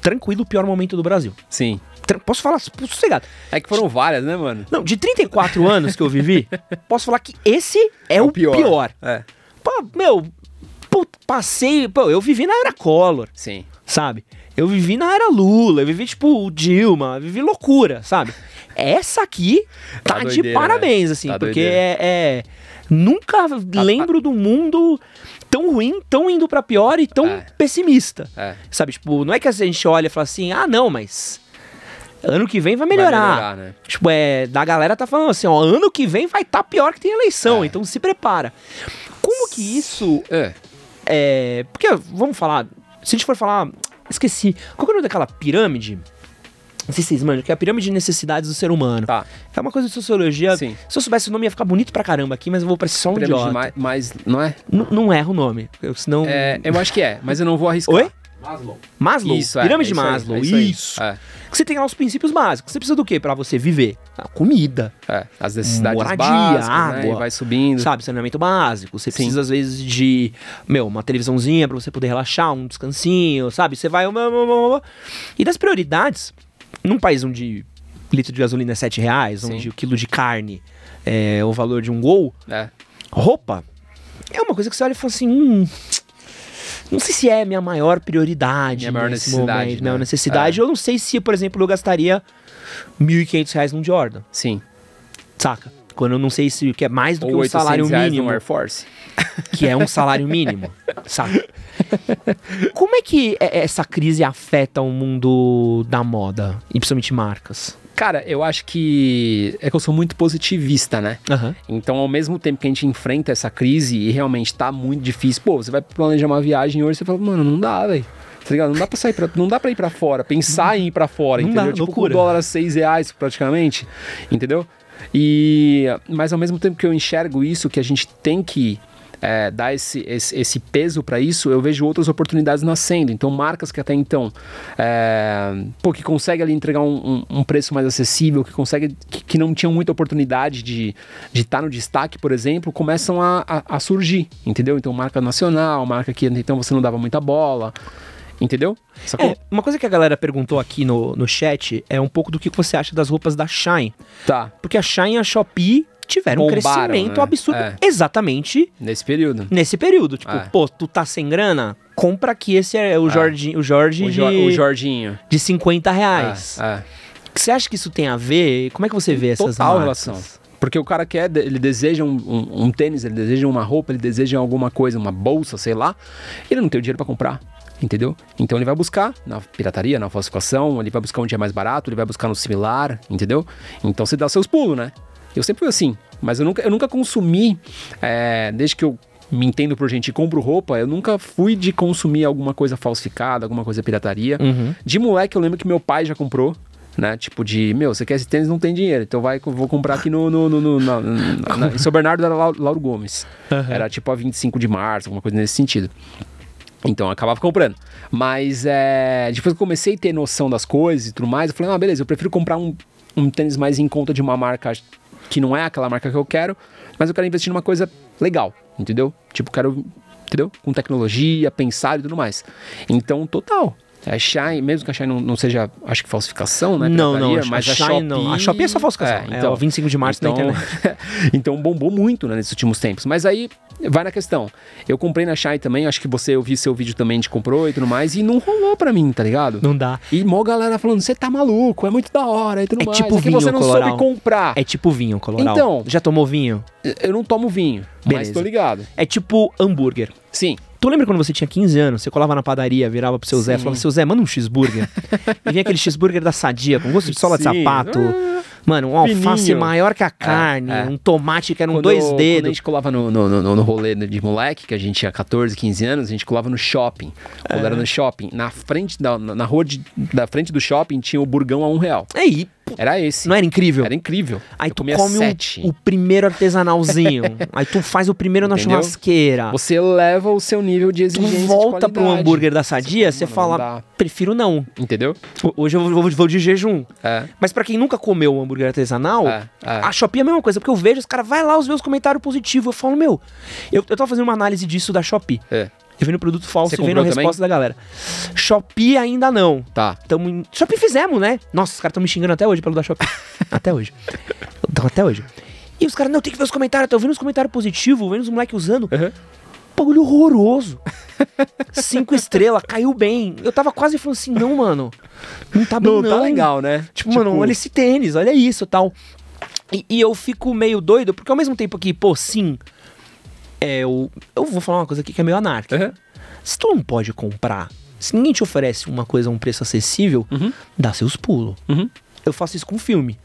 tranquilo, o pior momento do Brasil. Sim. Posso falar sossegado. É que foram várias, né, mano? Não, de 34 <laughs> anos que eu vivi, posso falar que esse é, o pior. É. Pô, meu, pô, passei. Pô, eu vivi na era Collor, Sim. sabe? Eu vivi na era Lula, eu vivi, tipo, Dilma, vivi loucura, sabe? Essa aqui tá, Tá de doideira, parabéns, né? assim, Tá porque doideira. é, é- Nunca lembro do mundo tão ruim, tão indo pra pior e tão É. pessimista. É. Sabe, tipo, não é que a gente olha e fala assim, ah, não, mas. Ano que vem vai Vai melhorar. melhorar, né? Tipo, é. Da galera tá falando assim, ó, ano que vem vai estar tá pior que tem eleição, É. então se prepara. Como que isso É. é. Porque, vamos falar. Se a gente for falar. Esqueci. Qual que é o nome daquela pirâmide? Não sei se vocês manjam, que é a pirâmide de necessidades do ser humano. Tá. É uma coisa de sociologia. Sim. Se eu soubesse o nome ia ficar bonito pra caramba aqui, mas eu vou parecer só um Pirâmide idiota. mais, mais. Não é? N- Não erra o nome. eu- Senão. é? Eu acho que é, mas eu não vou arriscar. Oi? Maslow. Maslow. Isso, é, pirâmide é de isso aí, Maslow. é isso. isso aí. É. Que você tem lá os princípios básicos. Você precisa do quê pra você viver? Ah, comida. É, as necessidades Moradia, básicas, né? água. E vai subindo. Sabe, saneamento básico. Você precisa, às vezes, de, meu, uma televisãozinha pra você poder relaxar, um descansinho, sabe? Você vai. E das prioridades, num país onde litro de gasolina é 7 reais, Sim. onde o quilo de carne é o valor de um gol, É. roupa é uma coisa que você olha e fala assim. Hum, não sei se é minha maior prioridade. Minha maior necessidade, Momento, né? Necessidade. É. Eu não sei se, por exemplo, eu gastaria 1.500 reais num Jordan. Sim. Saca? Quando eu não sei se que é mais do que Ou um 800 salário reais mínimo. no Air Force. que é um salário mínimo, <laughs> sabe? <laughs> Como é que é- essa crise afeta o mundo da moda, e principalmente marcas? Cara, eu acho que. É que eu sou muito positivista, né? Aham. Então, ao mesmo tempo que a gente enfrenta essa crise e realmente tá muito difícil, pô, você vai planejar uma viagem hoje e você fala, mano, não dá, velho. Tá ligado? Não dá pra sair pra, não dá pra ir pra fora, pensar em ir pra fora, Não entendeu? dá, tipo, loucura. com o dólar a 6 reais praticamente, entendeu? E, mas ao mesmo tempo que eu enxergo isso, que a gente tem que é, dar esse, esse, esse peso para isso, eu vejo outras oportunidades nascendo. Então, marcas que até então, é, pô, que conseguem ali entregar um, um- um preço mais acessível, que conseguem, que, que não tinham muita oportunidade de estar no destaque, por exemplo, começam a, a, a surgir, entendeu? Então, marca nacional, marca que então você não dava muita bola, entendeu? É, uma coisa que a galera perguntou aqui no, no chat é um pouco do que você acha das roupas da Shine. Tá, Porque a Shine e a Shopee tiveram um Bombaram, crescimento né? absurdo. É. Exatamente nesse período. nesse período. Tipo, É. pô, tu tá sem grana? Compra aqui, esse é o Jorge, o Jorge O, de, Jo- o Jorginho. de 50 reais. É, é. Você acha que isso tem a ver? Como é que você vê essas Total marcas? relação. Porque o cara quer, ele deseja um, um- um tênis, ele deseja uma roupa, ele deseja alguma coisa, uma bolsa, sei lá. Ele não tem o dinheiro pra comprar, entendeu? Então ele vai buscar na pirataria, na falsificação, ele vai buscar um dia mais barato, ele vai buscar no similar, entendeu? Então você dá seus pulos, né? Eu sempre fui assim, mas eu nunca, eu nunca consumi, é, desde que eu me entendo por gente e compro roupa, eu nunca fui de consumir alguma coisa falsificada, alguma coisa pirataria. Uhum. De moleque, eu lembro que meu pai já comprou, né? Tipo de, meu, você quer esse tênis, não tem dinheiro, então vai, vou comprar aqui no, no, no, no- na- na- na- em São Bernardo era Lau- Lauro Gomes. Era tipo a 25 de março, alguma coisa nesse sentido. Então eu acabava comprando. Mas é, depois que eu comecei a ter noção das coisas e tudo mais, eu falei, ah, beleza, eu prefiro comprar um, um tênis mais em conta de uma marca que não é aquela marca que eu quero, mas eu quero investir numa coisa legal, entendeu? Tipo, quero, entendeu? Com tecnologia, pensar e tudo mais. Então, total. A Shine, mesmo que a Shine não, não seja, acho que falsificação, né? Não, não, mas a Shine Shopee... não. A Shopee é só falsificação. É o 25 de março na internet. <laughs> então bombou muito né, nesses últimos tempos. Mas aí vai na questão. Eu comprei na Shine também, acho que você, eu vi seu vídeo também de comprou e tudo mais, e não rolou pra mim, tá ligado? Não dá. E mó galera falando, você tá maluco, é muito da hora e tudo É mais. tipo que vinho você não coloral. soube comprar. É tipo vinho, Coloral. Então. Já tomou vinho? Eu não tomo vinho, mas Beleza. tô ligado. É tipo hambúrguer. Sim. Tu lembra quando você tinha 15 anos, você colava na padaria, virava pro seu Zé, Sim. falava, seu Zé, manda um cheeseburger. e vinha aquele cheeseburger da sadia, com gosto de sola de Sim. sapato. Mano, um alface Fininho. maior que a carne, é. um tomate que eram Quando, dois quando a dedos. gente colava no, no, no, no rolê de moleque, que a gente tinha 14, 15 anos, a gente colava no shopping. Quando É. era no shopping, na frente da, na rua de, da frente do shopping tinha o burgão a um real. Aí, pô, Era esse. não era incrível? Era incrível. Aí Eu tu come o, primeiro artesanalzinho. <laughs> aí tu faz o primeiro na Entendeu? churrasqueira. Você eleva o seu nível de Tu exigência. de volta pro hambúrguer da sadia, Você você fala, fala, "Mano, não dá." prefiro não. Entendeu? Hoje eu vou, vou de jejum. É. Mas pra quem nunca comeu um hambúrguer artesanal, É, é. a Shopee é a mesma coisa, porque eu vejo os caras, vai lá os meus comentários positivos. Eu falo, meu, eu, eu tava fazendo uma análise disso da Shopee. É. Eu vendo produto falso Você e vendo a resposta da galera. Shopee ainda não. Tá. Tamo em... Shopee fizemos, né? Nossa, os caras estão me xingando até hoje pelo da Shopee. <laughs> até hoje. Então, até hoje. E os caras, não, tem que ver os comentários. Tô vendo os comentários positivos, vendo os moleques usando. Uhum. Bagulho horroroso. Cinco estrelas, caiu bem. Eu tava quase falando assim, não, mano. Não tá bem, não. Não, tá legal, né? Tipo, mano, olha esse tênis, olha isso tal. E, e eu fico meio doido, porque ao mesmo tempo que, pô, sim, é, eu, eu vou falar uma coisa aqui que é meio anárquica. Uhum. Se tu não pode comprar, se ninguém te oferece uma coisa a um preço acessível, Uhum. dá seus pulos. Uhum. Eu faço isso com filme.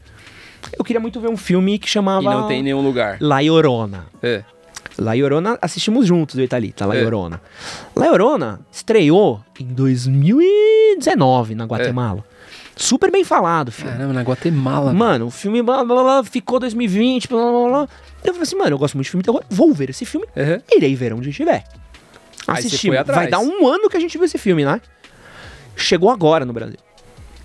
Eu queria muito ver um filme que chamava E não tem em nenhum lugar. La Llorona. É. La Llorona, assistimos juntos, eu e Thalita, La É. Llorona. La Llorona estreou em 2019 na Guatemala. Super bem falado, o filme. Caramba, na Guatemala. Mano, o filme blá, blá, blá, ficou 2020, blá, blá, blá, blá. Eu falei assim, mano, eu gosto muito de filme de terror, vou ver esse filme, Uhum. irei ver onde estiver. Atrás. Vai dar um ano que a gente viu esse filme, né? Chegou agora no Brasil.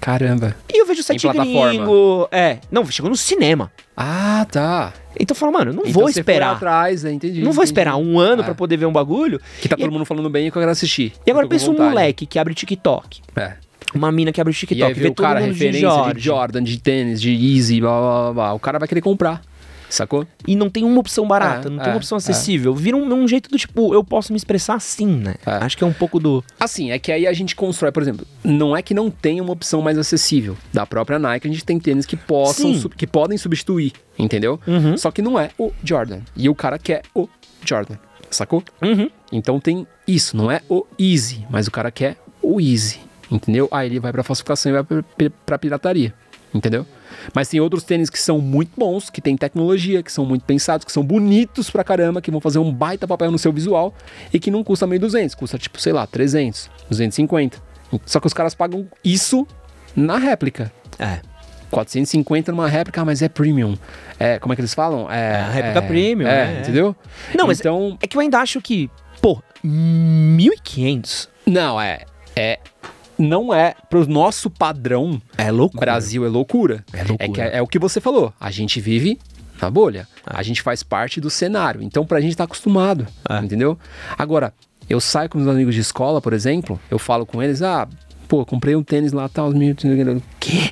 Caramba. E eu vejo sete plataforma. gringo. É, não, chegou no cinema. Ah, tá. Então eu falo, mano, não Então vou esperar. atrás, né? entendi. Não vou entendi. esperar um ano É. pra poder ver um bagulho. Que tá E- todo mundo falando bem e que eu quero assistir. E agora pensa um moleque que abre TikTok. É. Uma mina que abre o E TikTok, aí vê o todo cara, mundo de referência Jorge, de Jordan, de tênis, de Easy, blá, blá, blá, blá. O cara vai querer comprar. Sacou? E não tem uma opção barata, É, não tem é, uma opção acessível. Vira um, um jeito do tipo, eu posso me expressar assim, né? É. Acho que é um pouco do. Assim, é que aí a gente constrói, por exemplo, não é que não tem uma opção mais acessível. Da própria Nike, a gente tem tênis que possam, que podem substituir, entendeu? Uhum. Só que não é o Jordan. E o cara quer o Jordan, sacou? Uhum. Então tem isso, não é o Easy, mas o cara quer o Easy, entendeu? Aí ele vai pra falsificação e vai pra- pra pirataria, entendeu? Mas tem outros tênis que são muito bons, que tem tecnologia, que são muito pensados, que são bonitos pra caramba, que vão fazer um baita papel no seu visual e que não custa 1.200, custa tipo, sei lá, 300, 250. Só que os caras pagam isso na réplica. É. 450 numa réplica, mas é premium. É, como é que eles falam? É, É, réplica premium, É, é. entendeu? Não, mas então, É que eu ainda acho que, pô, 1.500 não é, é não é pro nosso padrão. é louco. Brasil é loucura. É loucura. que é, é o que você falou. A gente vive na bolha. A gente faz parte do cenário. Então, pra gente tá acostumado. É. Entendeu? Agora, eu saio com meus amigos de escola, por exemplo, eu falo com eles, ah. Pô, comprei um tênis lá, tá, os mil... Quê?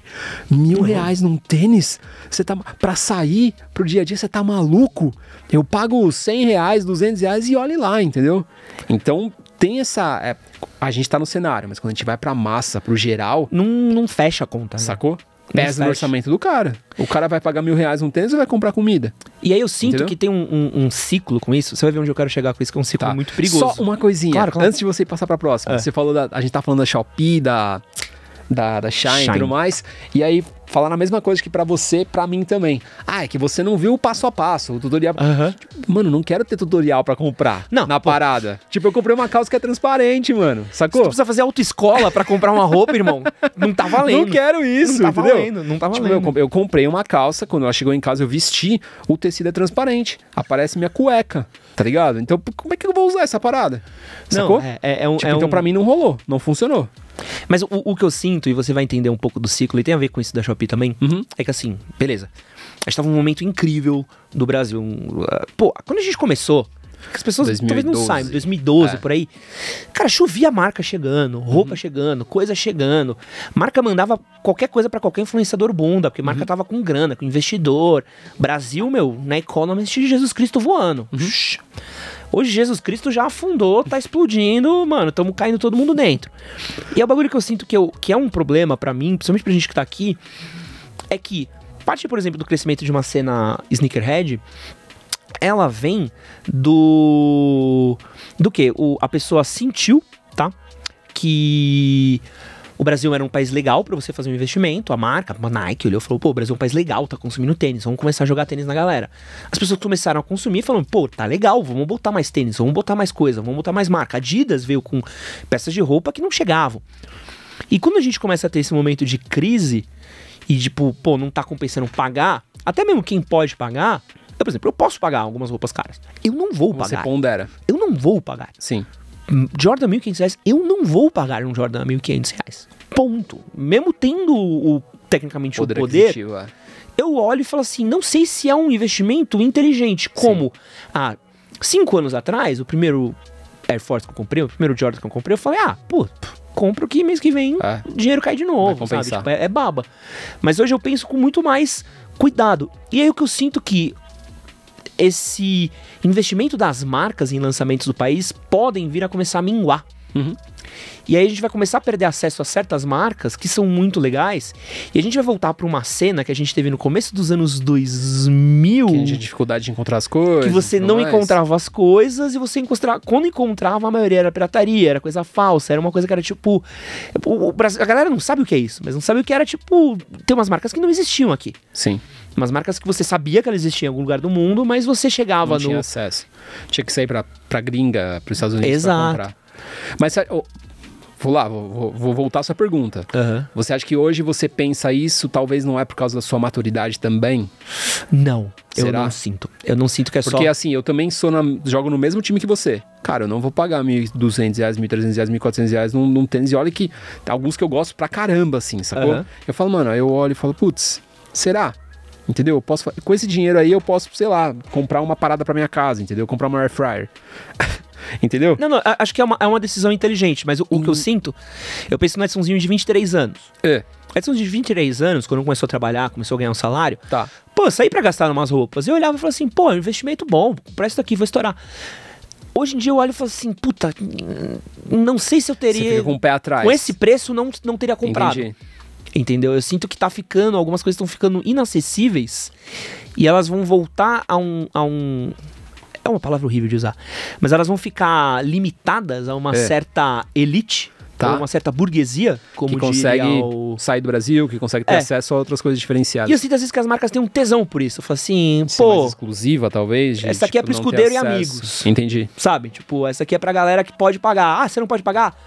Mil reais num tênis? Você tá... Pra sair pro dia a dia, você tá maluco? Eu pago 100 reais, 200 reais e olhe lá, entendeu? Então, tem essa... é, a gente tá no cenário, mas quando a gente vai pra massa, pro geral, Não, não fecha a conta. né? Sacou? Pesa no orçamento do cara. O cara vai pagar mil reais um tênis ou vai comprar comida? E aí eu sinto Entendeu? que tem um, um- um ciclo com isso. Você vai ver onde eu quero chegar com isso, que é um ciclo Tá. muito perigoso. Só uma coisinha. Claro, claro. Antes de você passar pra próxima. É. Você falou da. A gente tá falando da Shopee, da. Da, da Shine, e tudo mais. E aí, falar a mesma coisa que pra você, pra mim também. Ah, é que você não viu o passo a passo, o tutorial. Aham. Mano, não quero ter tutorial pra comprar Não, na pô. parada. Tipo, eu comprei uma calça que é transparente, mano. Você Sacou? precisa fazer autoescola pra comprar uma roupa, irmão. Não tá <laughs> valendo. Não quero isso, Não tá entendeu? valendo, não tá Tipo, valendo. eu, comp- eu comprei uma calça, quando ela chegou em casa eu vesti, o tecido é transparente. Aparece minha cueca, tá ligado? Então, como é que eu vou usar essa parada? Sacou? Não, é, é, é um, Tipo, é então um- pra mim não rolou, não funcionou. Mas o, o que eu sinto, e você vai entender um pouco do ciclo, e tem a ver com isso da Shopee também, Uhum. é que assim, beleza. A gente tava num momento incrível do Brasil. pô, quando a gente começou, as pessoas talvez não 2012. saibam, 2012 É. por aí. Cara, chovia marca chegando, roupa chegando, coisa chegando. Marca mandava qualquer coisa pra qualquer influenciador bunda, porque marca tava com grana, com investidor. Brasil, meu, na Economist de Jesus Cristo voando. Shhh. Hoje Jesus Cristo já afundou, tá explodindo, mano, tamo caindo todo mundo dentro. E é o bagulho que eu sinto que, eu, que é um problema pra mim, principalmente pra gente que tá aqui, é que parte, por exemplo, do crescimento de uma cena sneakerhead, ela vem do do que a pessoa sentiu, tá? Que o Brasil era um país legal pra você fazer um investimento, a marca, a Nike olhou e falou: "Pô, o Brasil é um país legal, tá consumindo tênis, vamos começar a jogar tênis na galera". As pessoas começaram a consumir falando: "Pô, tá legal, vamos botar mais tênis, vamos botar mais coisa, vamos botar mais marca". A Adidas veio com peças de roupa que não chegavam. E quando a gente começa a ter esse momento de crise e tipo, pô, não tá compensando pagar, até mesmo quem pode pagar, eu, por exemplo, eu posso pagar algumas roupas caras. Eu não vou Você pagar. pondera. Eu não vou pagar. Sim. Jordan 1.500 reais, eu não vou pagar um Jordan 1.500 reais. Ponto. Mesmo tendo o, tecnicamente Poder o poder, é. eu olho e falo assim, não sei se é um investimento inteligente. Como há cinco anos atrás, o primeiro Air Force que eu comprei, o primeiro Jordan que eu comprei, eu falei, ah, pô, compro que mês que vem É. o dinheiro cai de novo, sabe? Tipo, é, é baba. Mas hoje eu penso com muito mais cuidado. E aí o que eu sinto que esse investimento das marcas em lançamentos do país podem vir a começar a minguar. Uhum. E aí a gente vai começar a perder acesso a certas marcas que são muito legais. E a gente vai voltar para uma cena que a gente teve no começo dos anos 2000. Que a gente tinha dificuldade de encontrar as coisas. Que você não mais. encontrava as coisas e você encontrava. Quando encontrava, a maioria era pirataria, era coisa falsa, era uma coisa que era tipo. o- a galera não sabe o que é isso, mas não sabe o que era tipo. Tem umas marcas que não existiam aqui. Sim, Umas marcas que você sabia que elas existiam em algum lugar do mundo, mas você chegava não tinha no. acesso. Tinha que sair pra, pra gringa, pros Estados Unidos Exato. pra comprar. Mas, vou lá, vou, vou- voltar à sua pergunta. Aham. Você acha que hoje você pensa isso, talvez não é por causa da sua maturidade também? Não, eu Será? não sinto. Eu não sinto que é Porque só. assim, eu também sou na- jogo no mesmo time que você. Cara, eu não vou pagar 1.200 reais, 1.300 reais, 1.400 reais num, num tênis. E olha que tem alguns que eu gosto pra caramba, assim, sacou? Aham. Eu falo, mano, aí eu olho e falo, putz, será? Entendeu? Eu posso, com esse dinheiro aí eu posso, sei lá, comprar uma parada pra minha casa, entendeu? Comprar uma air fryer. <laughs> entendeu? Não, não, acho que é uma, é uma decisão inteligente, mas o, o que eu sinto, eu penso no Edsonzinho de 23 anos. É, Edson de 23 anos, quando começou a trabalhar, começou a ganhar um salário, tá. pô, eu saí pra gastar umas roupas. Eu olhava e falava assim, pô, é um investimento bom, comprar isso daqui, vou estourar. Hoje em dia eu olho e falo assim, puta, não sei se eu Você teria. fica com o pé atrás. com esse preço não, não teria comprado. Entendi. Entendeu? Eu sinto que tá ficando, algumas coisas estão ficando inacessíveis e elas vão voltar a um, a um. É uma palavra horrível de usar. Mas elas vão ficar limitadas a uma É. certa elite, Tá. uma certa burguesia, como que consegue o... sair do Brasil, que consegue ter É. acesso a outras coisas diferenciadas. E eu sinto às vezes que as marcas têm um tesão por isso. Eu falo assim, Ser mais pô, exclusiva, talvez. de, essa aqui é tipo, pro não ter escudeiro e amigos. Entendi. sabe? Tipo, essa aqui é pra galera que pode pagar. Ah, você não pode pagar?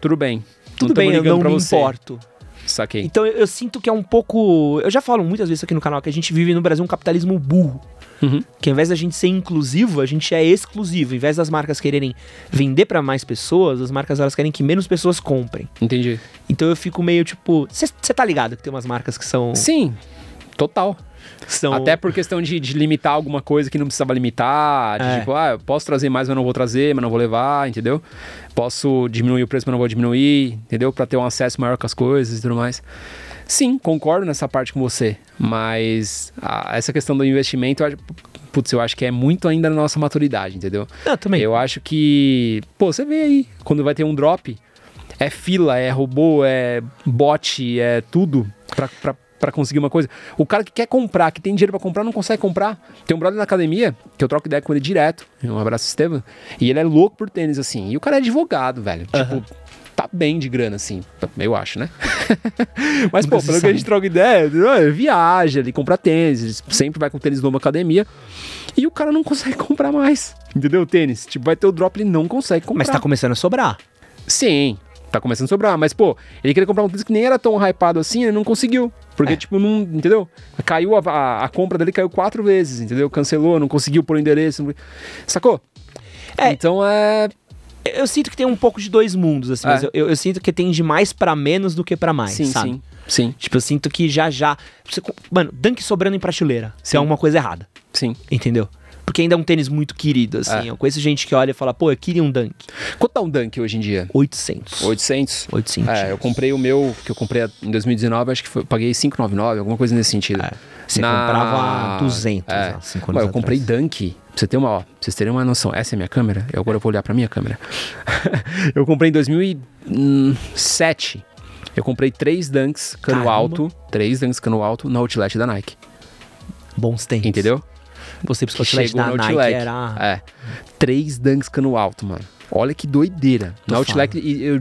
Tudo bem. Tudo Não bem, eu não me você. importo. Saquei. Então eu, eu sinto que é um pouco. Eu já falo muitas vezes aqui no canal que a gente vive no Brasil um capitalismo burro. Uhum. Que ao invés da gente ser inclusivo, a gente é exclusivo. Ao invés das marcas quererem vender pra mais pessoas, as marcas elas querem que menos pessoas comprem. Entendi. Então eu fico meio tipo. Você tá ligado que tem umas marcas que são. Sim, total. São Até por questão de, de limitar alguma coisa que não precisava limitar. De É. tipo, ah, eu posso trazer mais, mas não vou trazer, mas não vou levar, entendeu? Posso diminuir o preço, mas não vou diminuir, entendeu? Pra ter um acesso maior com as coisas e tudo mais. Sim, concordo nessa parte com você. Mas a- essa questão do investimento, eu acho, putz, eu acho que é muito ainda na nossa maturidade, entendeu? Ah, também. Eu acho que, pô, você vê aí, quando vai ter um drop, é fila, é robô, é bot, é tudo pra, pra, pra conseguir uma coisa. O cara que quer comprar, que tem dinheiro pra comprar, não consegue comprar. Tem um brother na academia, que eu troco ideia com ele direto, um abraço, Estevam, e ele é louco por tênis, assim. E o cara é advogado, velho. Tipo, tá bem de grana, assim, eu acho, né? <laughs> Mas, pô, pelo que a gente troca ideia, ele viaja, ele compra tênis, ele sempre vai com tênis novo academia. E o cara não consegue <laughs> comprar mais. Entendeu? Tênis. Tipo, vai ter o drop, ele não consegue comprar. Mas tá começando a sobrar. Sim, tá começando a sobrar. Mas, pô, ele queria comprar um tênis que nem era tão hypado assim, ele não conseguiu. Porque, É. tipo, não. Entendeu? Caiu a, a, a compra dele caiu quatro vezes, entendeu? Cancelou, não conseguiu pôr o endereço. não- Sacou? É. Então é. Eu sinto que tem um pouco de dois mundos, assim, É. mas eu, eu- eu sinto que tem de mais pra menos do que pra mais, sim, sabe? sim. Sim, Tipo, eu sinto que já já. Você, mano, dunk sobrando em prateleira. Sim. é uma coisa errada. sim. Entendeu? Porque ainda é um tênis muito querido, assim. É. Eu conheço gente que olha e fala, pô, eu queria um dunk. Quanto tá um Dunk hoje em dia? 800. 800? 800. É, eu comprei o meu, que eu comprei em 2019, acho que foi, paguei 599, alguma coisa nesse sentido. É, Você comprava 200 É. há cinco Ué, anos eu comprei atrás. Dunk, pra você ter uma, ó, vocês terem uma noção. Essa é minha câmera, eu agora eu vou olhar pra minha câmera. <laughs> eu comprei em 2007. Eu comprei três Dunks cano Caramba. alto, três Dunks cano alto na outlet da Nike, Bons tênis. entendeu? Você precisa outlet da Nike outlet. era... É. Três dunks cano alto, mano. Olha que doideira. Tô Na Outlet eu, eu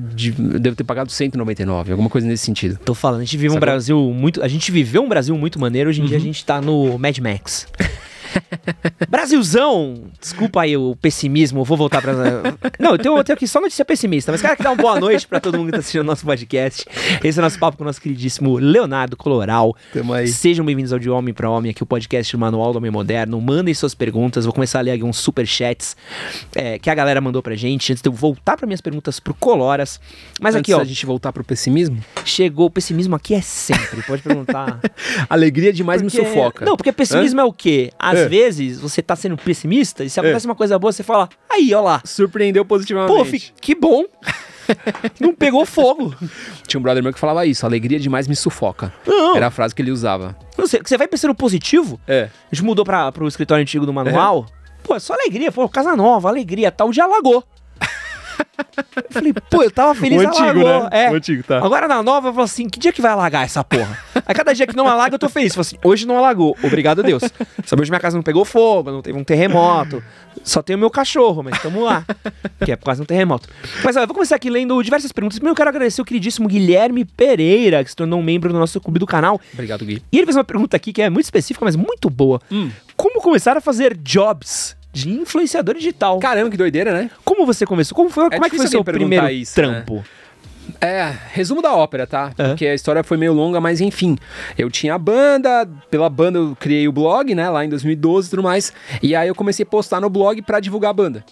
devo ter pagado 199, alguma coisa nesse sentido. Tô falando, a gente vive um Sacou? Brasil muito. A gente viveu um Brasil muito maneiro, hoje em Uhum. dia a gente tá no Mad Max. <laughs> <laughs> Brasilzão! Desculpa aí o pessimismo, vou voltar pra. Não, eu tenho, eu tenho aqui só notícia pessimista, mas quero aqui dar uma boa noite pra todo mundo que tá assistindo o nosso podcast. Esse é o nosso papo com o nosso queridíssimo Leonardo Coloral. Tamo aí. Sejam bem-vindos ao De Homem para Homem, aqui o podcast do Manual do Homem Moderno. Mandem suas perguntas, vou começar a ler aqui uns superchats é, que a galera mandou pra gente, antes de eu voltar para minhas perguntas pro Coloras. Mas aqui, Antes ó, da gente voltar pro pessimismo, chegou, o pessimismo aqui é sempre, pode perguntar. <laughs> alegria demais Porque- me sufoca. Não, porque pessimismo é o quê? Às É. vezes você tá sendo pessimista e se acontece uma coisa boa, você fala, aí, ó lá. Surpreendeu positivamente. Pô, fi- que bom. <laughs> Não pegou fogo. Tinha um brother meu que falava isso, alegria demais me sufoca. Não. Era a frase que ele usava. Não sei, você vai pensando positivo, É. a gente mudou pra, pro escritório antigo do manual. Pô, é só alegria, pô, casa nova, alegria, tal, de alagou. Eu falei, pô, eu tava feliz, O antigo, alagou. né? É. O antigo, tá. Agora na nova, eu falo assim, que dia que vai alagar essa porra? Aí cada dia que não alaga, eu tô feliz. Eu falo assim, hoje não alagou, obrigado a Deus. Sabe, hoje minha casa não pegou fogo, não teve um terremoto. Só tem o meu cachorro, mas tamo lá. Que é por causa de um terremoto. Mas eu vou começar aqui lendo diversas perguntas. Primeiro eu quero agradecer o queridíssimo Guilherme Pereira, que se tornou um membro do nosso clube do canal. Obrigado, Gui. E ele fez uma pergunta aqui que é muito específica, mas muito boa. Hum. Como começar a fazer jobs de influenciador digital? Caramba, que doideira, né? Como você começou? Como, foi, como é que foi seu primeiro isso, né? trampo? É, resumo da ópera, tá? É. Porque a história foi meio longa, mas enfim. Eu tinha a banda, pela banda eu criei o blog, né, lá em 2012 e tudo mais. E aí eu comecei a postar no blog pra divulgar a banda.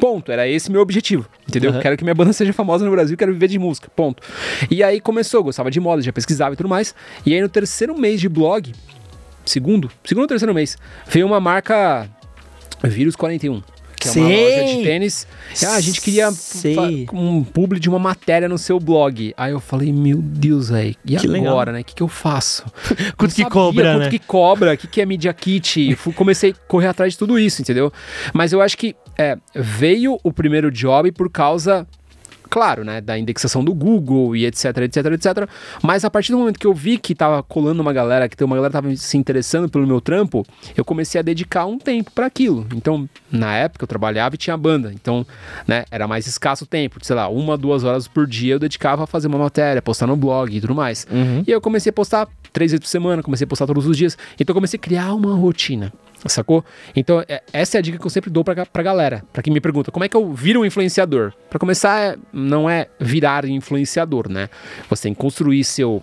Ponto, era esse meu objetivo, entendeu? Aham. Quero que minha banda <laughs> seja famosa no Brasil, quero viver de música, ponto. E aí começou, gostava de moda, já pesquisava e tudo mais. E aí no terceiro mês de blog, segundo, segundo ou terceiro mês, veio uma marca Vírus 41. Que é uma Sei. loja de tênis. Ah, a gente queria um publi de uma matéria no seu blog. Aí eu falei, meu Deus, velho. E Que legal. agora, né? O que, que eu faço? <laughs> Quanto que cobra, quanto né? que cobra, o que, que é Media Kit. Fui- comecei a correr atrás de tudo isso, entendeu? Mas eu acho que é, veio o primeiro job por causa, claro, né? Da indexação do Google e etc, etc, etc. Mas a partir do momento que eu vi que tava colando uma galera, que uma galera tava se interessando pelo meu trampo, eu comecei a dedicar um tempo para aquilo. Então, na época eu trabalhava e tinha banda. Então, né, era mais escasso o tempo. Sei lá, uma, duas horas por dia eu dedicava a fazer uma matéria, postar no blog e tudo mais. Uhum. E aí eu comecei a postar três vezes por semana, comecei a postar todos os dias. Então eu comecei a criar uma rotina. Sacou? Então, é- essa é a dica que eu sempre dou pra, pra galera. Pra quem me pergunta, como é que eu viro um influenciador? Pra começar, é- não é virar influenciador, né? Você tem que construir seu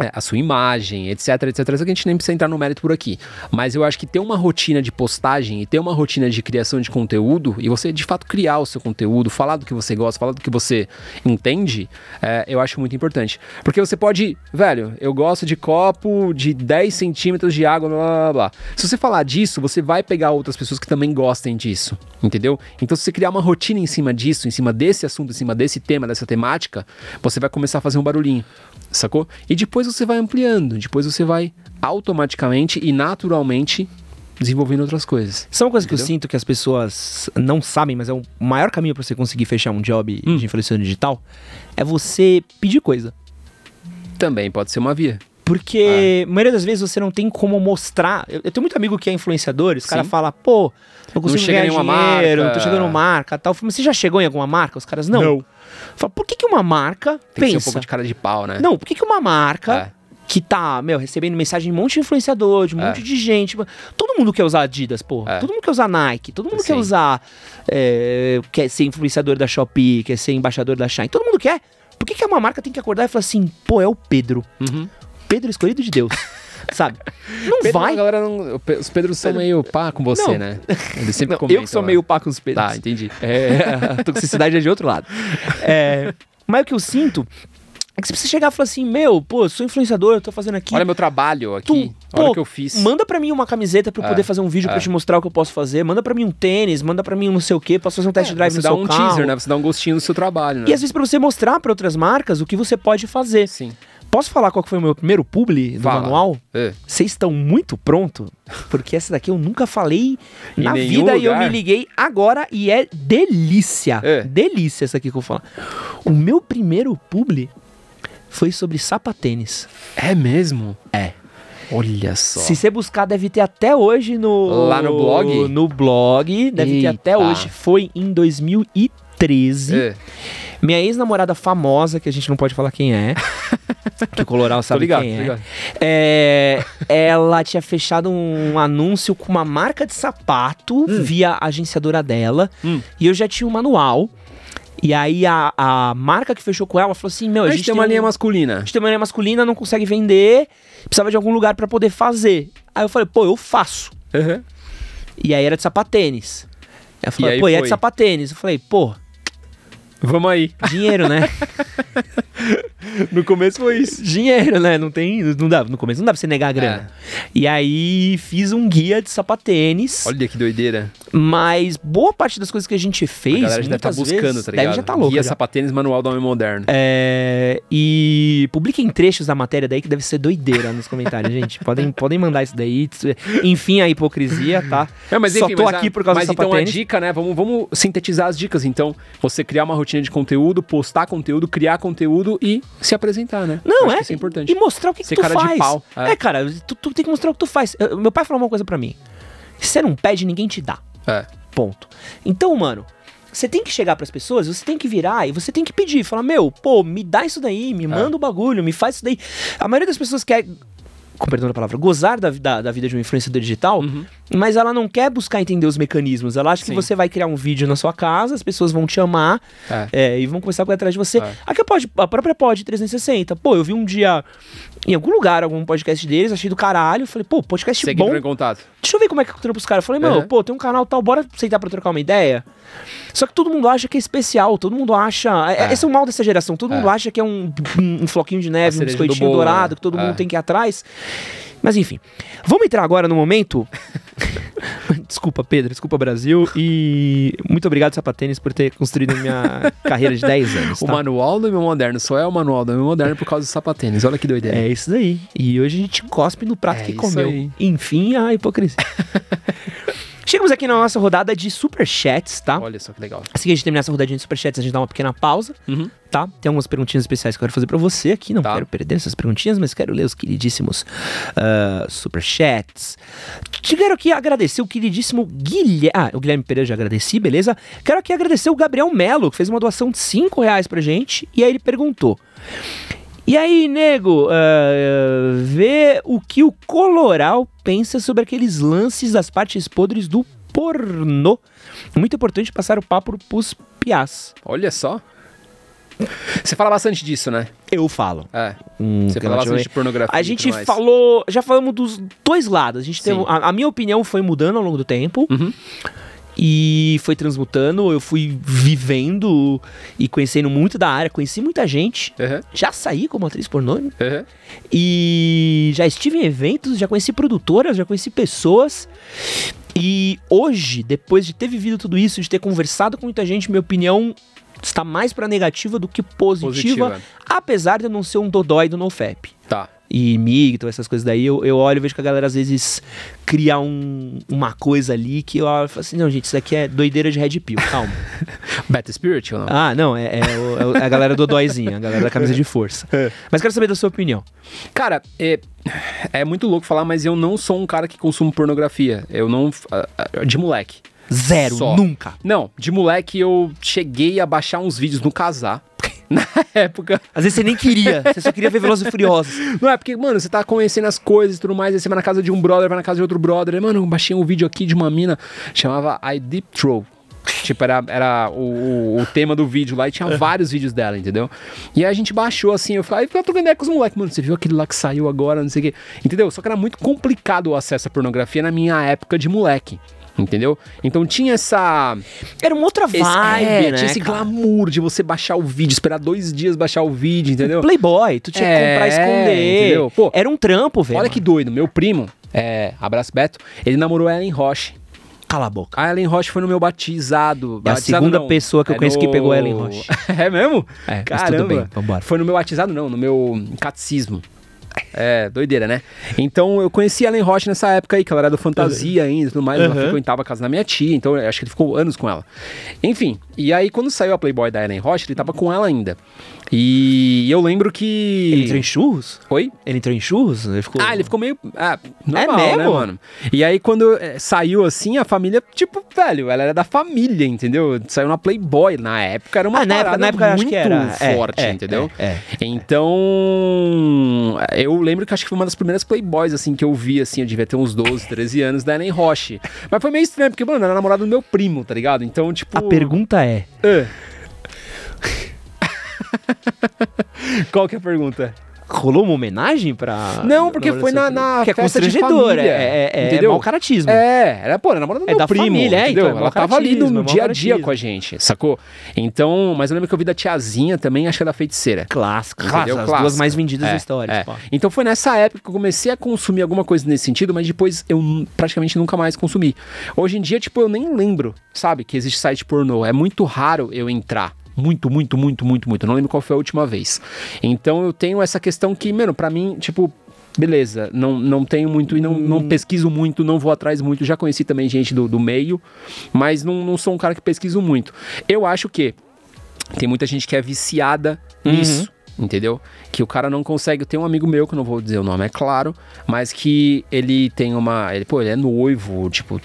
é, a sua imagem, etc, etc, etc, que a gente nem precisa entrar no mérito por aqui. Mas eu acho que ter uma rotina de postagem e ter uma rotina de criação de conteúdo, e você de fato criar o seu conteúdo, falar do que você gosta, falar do que você entende, é, eu acho muito importante. Porque você pode, velho, eu gosto de copo de 10 centímetros de água, blá blá. blá. Se você falar disso, você vai pegar outras pessoas que também gostem disso, entendeu? Então, se você criar uma rotina em cima disso, em cima desse assunto, em cima desse tema, dessa temática, você vai começar a fazer um barulhinho, sacou? E depois você vai ampliando, depois você vai automaticamente e naturalmente desenvolvendo outras coisas. Isso é uma coisa que eu sinto que as pessoas não sabem, mas é o maior caminho pra você conseguir fechar um job Hum. de influenciador digital, é você pedir coisa. Também pode ser uma via. Porque a maioria das vezes você não tem como mostrar. Eu, eu tenho muito amigo que é influenciador, os caras falam, pô, não consigo chega ganhar dinheiro, não marca. tô chegando marca tal. Mas você já chegou em alguma marca? Os caras, não. Não. Fala, por que, que uma marca Tem que ser um pensa? pouco de cara de pau, né? Não, por que, que uma marca É. que tá, meu, recebendo mensagem de um monte de influenciador, de um É. monte de gente. Todo mundo quer usar Adidas, porra. É. Todo mundo quer usar Nike, todo mundo quer Sim. usar. é, quer ser influenciador da Shopee, quer ser embaixador da Shine. Todo mundo quer. Por que, que uma marca tem que acordar e falar assim, pô, é o Pedro. Uhum. Pedro escolhido de Deus. <laughs> sabe? Não Pedro, vai. galera não- os Pedros são meio pá com você, Não. né? Eles sempre Não, eu que sou lá. meio pá com os Pedros. Tá, entendi. É, a toxicidade é de outro lado. É, mas o que eu sinto é que você precisa chegar e falar assim: Meu, pô, sou influenciador, eu tô fazendo aqui. Olha meu trabalho aqui, Tu, olha pô, o que eu fiz. Manda pra mim uma camiseta pra eu É, poder fazer um vídeo pra é. te mostrar o que eu posso fazer. Manda pra mim um tênis, manda pra mim um não sei o que, posso fazer um test drive você no dá seu um carro. teaser, né? Você dá um gostinho do seu trabalho, né? E às vezes pra você mostrar pra outras marcas o que você pode fazer. Sim. Posso falar qual foi o meu primeiro publi do Fala. manual? É. Vocês estão muito pronto, porque essa daqui eu nunca falei na vida e eu lugar. me liguei agora e é delícia. É. Delícia essa aqui que eu vou falar. O meu primeiro publi foi sobre sapatênis. É mesmo? É. Olha só. Se você buscar, deve ter até hoje no. Lá no blog? No blog, deve ter até Eita. hoje. Foi em 2013. É. Minha ex-namorada famosa, que a gente não pode falar quem é. <laughs> que o Coloral sabe ligado, quem é. É, ela tinha fechado um anúncio com uma marca de sapato via a agenciadora dela. Hum. E eu já tinha um manual. E aí a, a marca que fechou com ela falou assim: Meu, A gente tem uma um- linha a masculina. gente tem uma linha masculina, não consegue vender, precisava de algum lugar pra poder fazer. Aí eu falei, pô, eu faço. Uhum. E aí era de sapatênis. Ela falou, pô, e é foi. de sapatênis. Eu falei, pô, Vamos aí. dinheiro, né? <laughs> <laughs> No começo foi isso. dinheiro, né? Não tem. Não dá, no começo não dá pra você negar a grana. E aí fiz um guia de sapatênis. Olha que doideira. Mas boa parte das coisas que a gente A fez. galera já deve estar muitas buscando, vezes, tá ligado? Deve já tá louco. Guia já. sapatênis manual do homem moderno. É, e publiquem trechos da matéria daí que deve ser doideira nos comentários, <laughs> gente. Podem, podem mandar isso daí. Enfim, a hipocrisia, tá? É, mas Só enfim, tô mas aqui a- por causa Mas do então a sapatênis. dica, né? Vamos, vamos sintetizar as dicas. Então, você criar uma rotina de conteúdo, postar conteúdo, criar conteúdo e se apresentar, né? Não, é. isso é importante. E mostrar o que, que tu cara de faz. pau, É. é. cara, tu, tu tem que mostrar o que tu faz. Eu- meu pai falou uma coisa pra mim. Se você não pede, ninguém te dá. É. Ponto. Então, mano, você tem que chegar pras pessoas, você tem que virar e você tem que pedir. Falar, meu, pô, me dá isso daí, É. me manda o bagulho, me faz isso daí. A maioria das pessoas quer, perdão da palavra, gozar da, da, da vida de um influenciador digital, mas ela não quer buscar entender os mecanismos. Ela acha que Uhum. Sim. você vai criar um vídeo na sua casa, as pessoas vão te amar É. é, e vão começar a correr atrás de você. É. Aqui a, pod, a própria Pod 360. Pô, eu vi um dia em algum lugar algum podcast deles, achei do caralho. Falei, pô, podcast Você bom. entrou em contato. Deixa eu ver como é que eu trampo os caras. Falei, meu, Uhum. pô, tem um canal tal, bora sentar pra trocar uma ideia. Só que todo mundo acha que é especial, todo mundo acha. é- É. Esse é o mal dessa geração. Todo É. mundo acha que é um, um floquinho de neve, um do biscoitinho bolo, dourado, né? que todo É. mundo tem que ir atrás. Mas enfim, vamos entrar agora no momento. <laughs> desculpa, Pedro, desculpa, Brasil. E muito obrigado, Sapatênis, por ter construído minha <laughs> carreira de 10 anos. O tá? manual do homem moderno só é o manual do homem moderno por causa do sapatênis. Olha que doideira. É isso daí. E hoje a gente cospe no prato É que comeu. aí. Enfim, a hipocrisia. <laughs> Chegamos aqui na nossa rodada de superchats, tá? Olha só que legal. Assim que a gente terminar essa rodadinha de superchats, a gente dá uma pequena pausa, Uhum. tá? Tem algumas perguntinhas especiais que eu quero fazer pra você aqui. Não Tá. quero perder essas perguntinhas, mas quero ler os queridíssimos ah, superchats. Quero aqui agradecer o queridíssimo Guilherme. Ah, o Guilherme Pereira já agradeci, beleza? Quero aqui agradecer o Gabriel Melo, que fez uma doação de 5 reais pra gente. E aí ele perguntou. E aí, nego, ah, vê o que o Coloral pensa sobre aqueles lances das partes podres do pornô. Muito importante passar o papo pros piás. Olha só. Você fala bastante disso, né? Eu falo. É. Hum, Você fala bastante de pornografia. A gente falou, já falamos dos dois lados. A gente Sim. teve, a, a minha opinião foi mudando ao longo do tempo Uhum. E foi transmutando. Eu fui vivendo e conhecendo muito da área, conheci muita gente. Uhum. Já saí como atriz pornô Uhum. e já estive em eventos, já conheci produtoras, já conheci pessoas. E hoje, depois de ter vivido tudo isso, de ter conversado com muita gente, minha opinião está mais pra negativa do que positiva, Positiva. apesar de eu não ser um dodói do NoFap Tá. E micto, essas coisas daí, eu, eu olho e vejo que a galera às vezes cria um- uma coisa ali que eu olho e falo assim, não, gente, isso daqui é doideira de Red Pill, calma. <laughs> Beta Spirit ou não? ah, não, é, é o- é é a galera do dóizinha, a galera da camisa de força. <laughs> Mas quero saber da sua opinião. Cara, é, é muito louco falar, mas eu não sou um cara que consumo pornografia. Eu não. ah, ah, De moleque. Zero, Só. nunca. Não, de moleque eu cheguei a baixar uns vídeos no casar. <laughs> Na época. Às vezes você nem queria, <laughs> você só queria ver Velozes e Furiosos. Não é porque, mano, você tá conhecendo as coisas e tudo mais, aí você vai na casa de um brother, vai na casa de outro brother. Mano, eu baixei um vídeo aqui de uma mina, chamava I Deep Throw. Tipo, era, era o, o, o tema do vídeo lá e tinha vários vídeos dela, entendeu? E aí a gente baixou assim, eu ficava, aí ficava trocando ideia com os moleques, mano, você viu aquele lá que saiu agora, não sei o quê. Entendeu? Só que era muito complicado o acesso à pornografia na minha época de moleque. Entendeu? Então tinha essa. Era uma outra esse, vibe, é, né, tinha esse cara? glamour de você baixar o vídeo, esperar dois dias baixar o vídeo, entendeu? Playboy, tu tinha que É, comprar e esconder. entendeu? Pô, Era um trampo, velho. Olha que doido, meu primo, é, abraço Beto, ele namorou a Ellen Roche. Cala a boca. A Ellen Roche foi no meu batizado. É a batizado segunda não, pessoa que eu é conheço que no- pegou a Ellen Roche. <laughs> é mesmo? É, mas Caramba. tudo bem, vambora. Foi no meu batizado não, no meu catecismo. É, doideira, né? Então eu conheci a Ellen Roche nessa época aí, que ela era do Fantasia ainda e tudo mais. Ela Uhum. frequentava a casa da minha tia, então eu acho que ele ficou anos com ela. Enfim, e aí quando saiu a Playboy da Ellen Roche, ele tava com ela ainda. E eu lembro que. Ele entrou em churros? Oi? Ele entrou em churros? Ele ficou... Ah, ele ficou meio. Ah, normal, É mesmo? né, mano? E aí, quando é, saiu assim, a família, tipo, velho, ela era da família, entendeu? Saiu na Playboy. Na época era uma Ah, na época- parada na época eu acho muito era. É, forte, é, entendeu? é, é. Então, eu lembro que acho que foi uma das primeiras Playboys, assim, que eu vi, assim, eu devia ter uns 12, 13 anos, da Ellen Roche. Mas foi meio estranho, porque, mano, era namorado do meu primo, tá ligado? Então, tipo. A pergunta é... Ah. <laughs> Qual que é a pergunta? Rolou uma homenagem pra... Não, porque foi na- na Que é festa de família, é, é, é entendeu? mau caratismo. É, era, pô, era namorada do É meu da primo, família, é, entendeu? então, é ela tava ali no caratismo, dia a dia com a gente, sacou? Então, mas eu lembro que eu vi da tiazinha também, acho que era feiticeira. Clássico, clássico. As Clássico. duas mais vendidas É, da história. é. Então foi nessa época que eu comecei a consumir alguma coisa nesse sentido, mas depois eu praticamente nunca mais consumi. Hoje em dia, tipo, eu nem lembro, sabe, que existe site pornô. É muito raro eu entrar. Muito, muito, muito, muito, muito. Não lembro qual foi a última vez. Então eu tenho essa questão que, mano, pra mim, tipo, beleza, não, não tenho muito e não, Hum. não pesquiso muito, não vou atrás muito. Já conheci também gente do, do meio, mas não, não sou um cara que pesquiso muito. Eu acho que tem muita gente que é viciada Uhum. nisso. Entendeu? Que o cara não consegue. Tem um amigo meu, que não vou dizer o nome, é claro, mas que ele tem uma. Ele, pô, ele é noivo, tipo,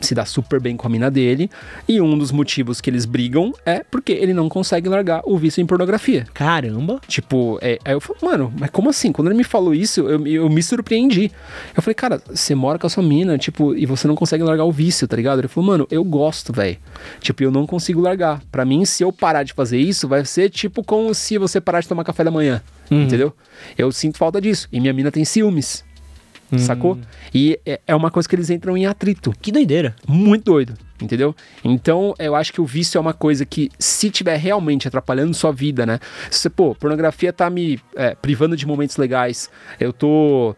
se dá super bem com a mina dele. E um dos motivos que eles brigam é porque ele não consegue largar o vício em pornografia. Caramba. Tipo, é, aí eu falo, mano, mas como assim? Quando ele me falou isso, eu, eu me surpreendi. Eu falei, cara, você mora com a sua mina, tipo, e você não consegue largar o vício, tá ligado? Ele falou, mano, eu gosto, velho. Tipo, eu não consigo largar. Pra mim, se eu parar de fazer isso, vai ser tipo como se você parar de tomar café da manhã. Entendeu? Eu sinto falta disso. E minha mina tem ciúmes. Sacou? E é- é uma coisa que eles entram em atrito Que doideira. muito doido, entendeu? Então, eu acho que o vício é uma coisa que, se tiver realmente atrapalhando sua vida, né? Se, você, pô, pornografia tá me é, privando de momentos legais, eu tô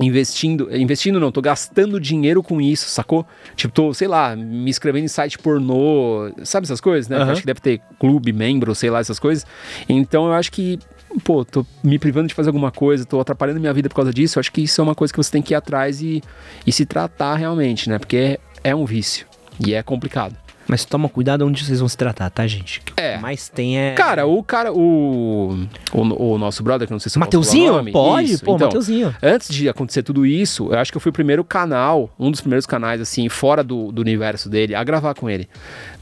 investindo, investindo não, tô gastando dinheiro com isso, sacou? Tipo, tô, sei lá, me inscrevendo em site pornô, sabe essas coisas, né? Aham. Acho que deve ter clube, membro, sei lá, essas coisas. Então, eu acho que, pô, tô me privando de fazer alguma coisa, tô atrapalhando minha vida por causa disso. Eu acho que isso é uma coisa que você tem que ir atrás e, e se tratar realmente, né? Porque é, é um vício e é complicado. Mas toma cuidado onde vocês vão se tratar, tá, gente? O que É. mais tem é. Cara, o cara, o, o, o nosso brother, que não sei se Mateuzinho? nome, Pode? isso. Pô, Então, Mateuzinho. Antes de acontecer tudo isso, eu acho que eu fui o primeiro canal, um dos primeiros canais, assim, fora do, do universo dele, a gravar com ele.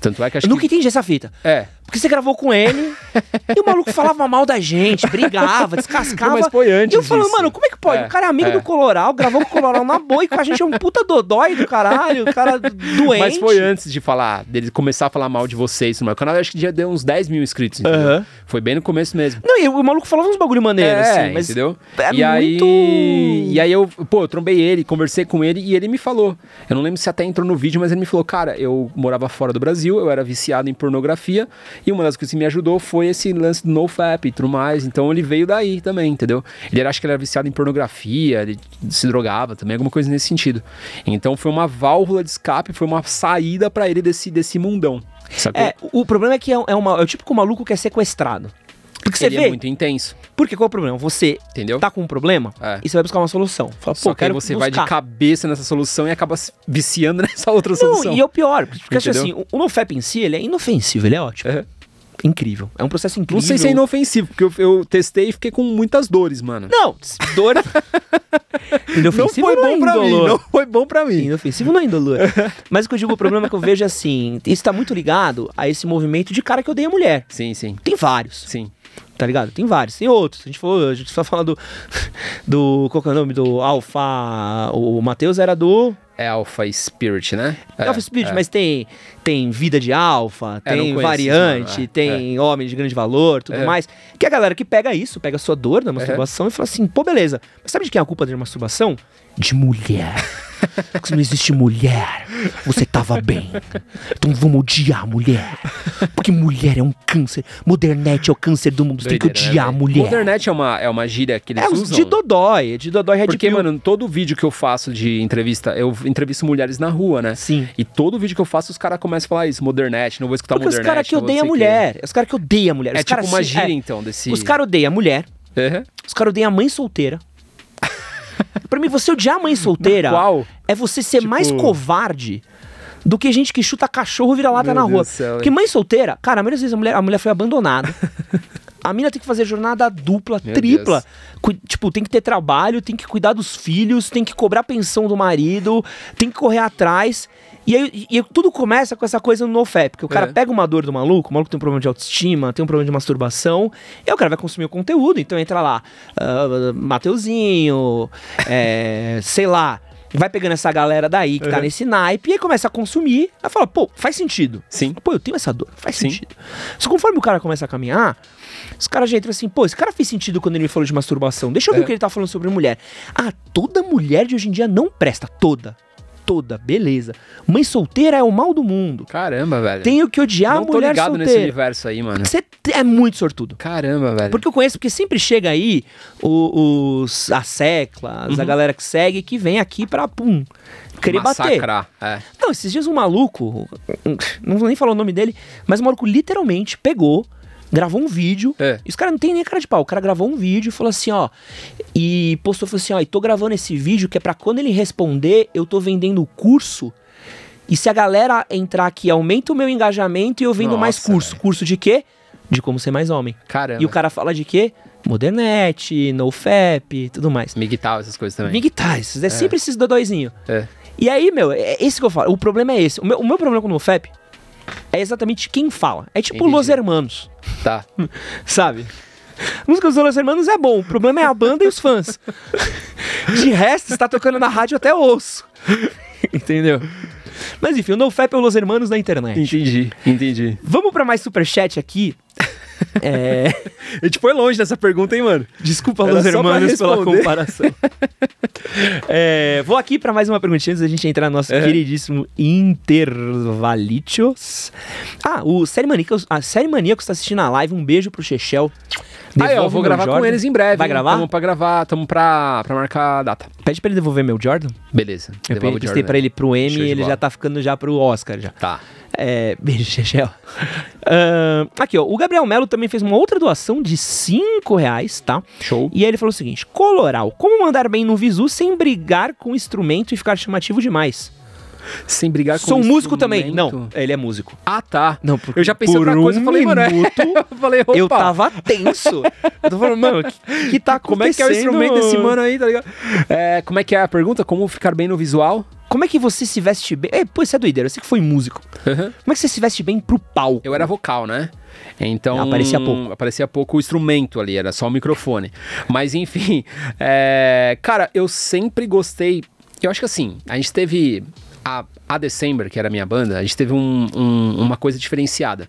Tanto é que acho Eu nunca que... entendi essa fita. É, Porque você gravou com ele <laughs> e o maluco falava mal da gente, brigava, descascava. Não, mas foi antes E eu falando, disso. mano, como é que pode? É, o cara é amigo é. do Coloral, gravou com o Coloral na boa e com a gente é um puta dodói do caralho, o cara doente. <laughs> mas foi antes de falar, dele começar a falar mal de vocês no meu canal, eu acho que já deu uns 10 mil inscritos. Foi bem no começo mesmo. Não, e o maluco falava uns bagulho maneiro, é, assim, mas. entendeu? é e aí, muito- e aí eu, pô, eu trombei ele, conversei com ele e ele me falou. Eu não lembro se até entrou no vídeo, mas ele me falou, cara, eu morava fora do Brasil, eu era viciado em pornografia e uma das coisas que me ajudou foi esse lance do NoFap e tudo mais. Então ele veio daí também, entendeu? Ele era, acho que ele era viciado em pornografia, ele se drogava também, alguma coisa nesse sentido. Então foi uma válvula de escape, foi uma saída pra ele desse, desse mundão. Sacou? É, o problema é que é, é uma, é o tipo que o maluco que é sequestrado. Porque você ele vê. é muito intenso, Porque qual é o problema? Você entendeu? tá com um problema É. e você vai buscar uma solução. Fala, Só pô, que aí quero você vai de buscar. cabeça nessa solução e acaba se viciando <laughs> nessa outra Não, solução. e é o pior, porque acho assim, Entendeu? o, o NoFap em si, ele é inofensivo, ele é ótimo. É. Incrível. É um processo incrível. Não sei se é inofensivo, porque eu, eu testei e fiquei com muitas dores, mano. Não, dor. <laughs> inofensivo não foi é bom pra mim, não foi bom pra mim. Inofensivo não é indolor. <laughs> Mas o que eu digo, o problema é que eu vejo assim, isso tá muito ligado a esse movimento de cara que odeia mulher. Sim, sim, Tem vários, sim. Tá ligado? Tem vários. Tem outros. A gente falou, a gente só fala do. <laughs> Do. Qual que é o nome? Do Alpha. O Matheus era do. É Alpha Spirit, né? É, Alpha Spirit, é. mas tem, tem vida de alfa, É, tem variante, isso, não, é. tem homem de grande valor, tudo É. mais. Que é a galera que pega isso, pega a sua dor da masturbação e fala assim, pô, beleza. Mas sabe de quem é a culpa da masturbação? De mulher. Porque se não existe mulher, você tava bem. Então vamos odiar a mulher. Porque mulher é um câncer. Modernete é o câncer do mundo. Você tem que né, odiar a mulher. Modernet é uma, é uma gíria que eles É os usam. de Dodói, é de Dodói Red Porque, Pill. mano, todo vídeo que eu faço de entrevista, eu entrevisto mulheres na rua, né? Sim. E todo vídeo que eu faço, os caras começam a falar isso, Modernet, não vou escutar Porque os Modernet. caras que odeiam a mulher. Os caras que odeiam a mulher. É os tipo uma gíria, é. então, desse... Os caras odeiam a mulher. Uhum. Os caras odeiam a mãe solteira. Pra mim, você odiar a mãe solteira Qual? é você ser Tipo- mais covarde do que gente que chuta cachorro e vira lata Meu na rua. céu, Porque mãe solteira, cara, a maioria das vezes a mulher, a mulher foi abandonada. A mina tem que fazer jornada dupla, Meu tripla. Cui- tipo, tem que ter trabalho, tem que cuidar dos filhos, tem que cobrar pensão do marido, tem que correr atrás. E aí e tudo começa com essa coisa no NoFap, porque o cara É. pega uma dor do maluco, o maluco tem um problema de autoestima, tem um problema de masturbação, e aí o cara vai consumir o conteúdo, então entra lá, ah, Mateuzinho, é, <laughs> sei lá, vai pegando essa galera daí que tá Uhum. nesse naipe, e aí começa a consumir, aí fala, pô, faz sentido. Sim. Pô, eu tenho essa dor, faz Sim. sentido. Só conforme o cara começa a caminhar, os caras já entram assim, pô, esse cara fez sentido quando ele me falou de masturbação. Deixa eu ver É. o que ele tá falando sobre mulher. Ah, toda mulher de hoje em dia não presta. Toda. Toda, beleza. Mãe solteira é o mal do mundo. Caramba, velho. Tenho que odiar não a tô mulher ligado nesse solteira. universo aí, mano. Você é muito sortudo. Caramba, velho. Porque eu conheço, porque sempre chega aí o- os, as seclas, a Uhum. galera que segue, que vem aqui pra, pum, querer bater. Massacrar. É. Não, esses dias um maluco, não vou nem falar o nome dele, mas o maluco literalmente pegou, gravou um vídeo. É. E os caras não tem nem cara de pau. O cara gravou um vídeo e falou assim, ó. E postou falou assim, ó, e tô gravando esse vídeo que é pra quando ele responder, eu tô vendendo o curso. E se a galera entrar aqui, aumenta o meu engajamento e eu vendo mais Nossa, curso. velho. Curso de quê? De como ser mais homem. Caramba. E o cara fala de quê? Modernet, NoFap tudo mais. Miguel, essas coisas também. Miguitais, é sempre esses dodóizinho. É. E aí, meu, é esse que eu falo. O problema é esse. O meu, o meu problema com o NoFap é exatamente quem fala. É tipo Entendi. Los Hermanos, Tá. <laughs> sabe? Música dos Los Hermanos é bom. O problema é a banda e os fãs. <laughs> De resto, está tocando na rádio até osso. <laughs> Entendeu? Mas enfim, o NoFap é o Los Hermanos da internet. Entendi, entendi. Vamos pra mais superchat aqui. É... <laughs> A gente foi longe dessa pergunta, hein, mano? Desculpa, Era Los Hermanos, pela comparação. É, vou aqui para mais uma perguntinha antes da gente entrar no nosso É. queridíssimo Intervalitios. Ah, o Série Maníacos, a Série Maníacos está assistindo a live. Um beijo pro Chechel. Aí, ó, Devolve vou gravar com Jordan. eles em breve. Vai hein? gravar? Tamo pra gravar, tamo pra, pra marcar a data. Pede pra ele devolver meu Jordan. Beleza. Eu prestei Jordan. pra ele pro M e ele bola. já tá ficando já pro Oscar já. Tá. É, beijo, Chechel. <laughs> Ahn, aqui, ó. O Gabriel Melo também fez uma outra doação de 5 reais, tá? Show. E aí ele falou o seguinte: Coloral, como mandar bem no visu sem brigar com o instrumento e ficar chamativo demais? Sem brigar com Sou o músico também. Não, ele é músico. Ah, tá. Não, porque eu já pensei por outra coisa. um eu falei, mano, é- <laughs> eu falei, opa, Eu tava tenso. Eu tô falando, mano, o que, que tá como é que é o instrumento desse mano aí, tá ligado? É, como é que é a pergunta? Como ficar bem no visual? Como é que você se veste bem? É, pô, isso é doideira. Você que foi músico. Como é que você se veste bem pro palco? Eu era vocal, né? Então. Aparecia pouco. Aparecia pouco o instrumento ali, era só o microfone. Mas enfim, é, cara, eu sempre gostei. Eu acho que assim, a gente teve. A, a December, que era a minha banda, a gente teve um- um- uma coisa diferenciada.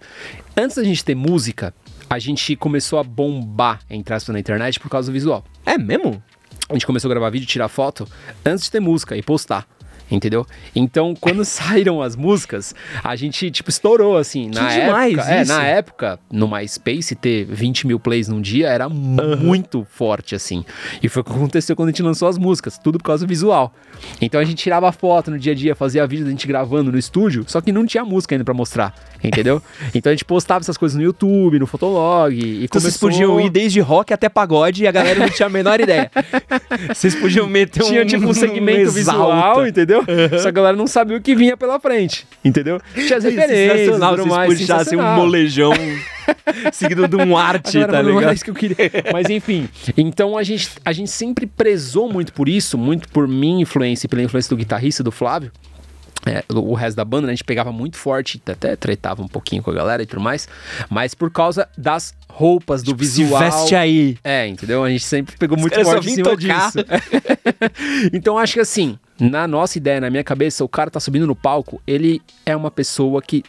Antes da gente ter música, a gente começou a bombar, entre aspas, na internet por causa do visual. É mesmo? A gente começou a gravar vídeo, tirar foto, antes de ter música e postar. Entendeu? Então, quando <laughs> saíram as músicas, a gente, tipo, estourou, assim. Na Que demais época, é, isso. na época, no MySpace, ter 20 mil plays num dia era muito forte, assim. E foi o que aconteceu quando a gente lançou as músicas, tudo por causa do visual. Então a gente tirava foto no dia a dia, fazia vídeo da gente gravando no estúdio, só que não tinha música ainda pra mostrar, entendeu? <laughs> então a gente postava essas coisas no YouTube, no Fotolog, e Então vocês começou... podiam ir desde rock até pagode e a galera não tinha a menor ideia. <laughs> Vocês podiam meter um tinha tipo um segmento visual, exalta. Entendeu? Só que a galera não sabia o que vinha pela frente, entendeu? Tinha as referências, Sensacional, tudo mais, puxassem um molejão <laughs> seguido de um arte, tá "Não ligado? é isso que eu queria. Mas enfim, então a gente, a gente sempre prezou muito por isso, muito por minha influência e pela influência do guitarrista, do Flávio. É, o resto da banda, né, a gente pegava muito forte, até tretava um pouquinho com a galera e tudo mais, mas por causa das roupas, do Tipo, Se visual. veste aí. É, entendeu? A gente sempre pegou muito só forte em cima tocar. disso. <laughs> então acho que assim, na nossa ideia, na minha cabeça, o cara tá subindo no palco, ele é uma pessoa que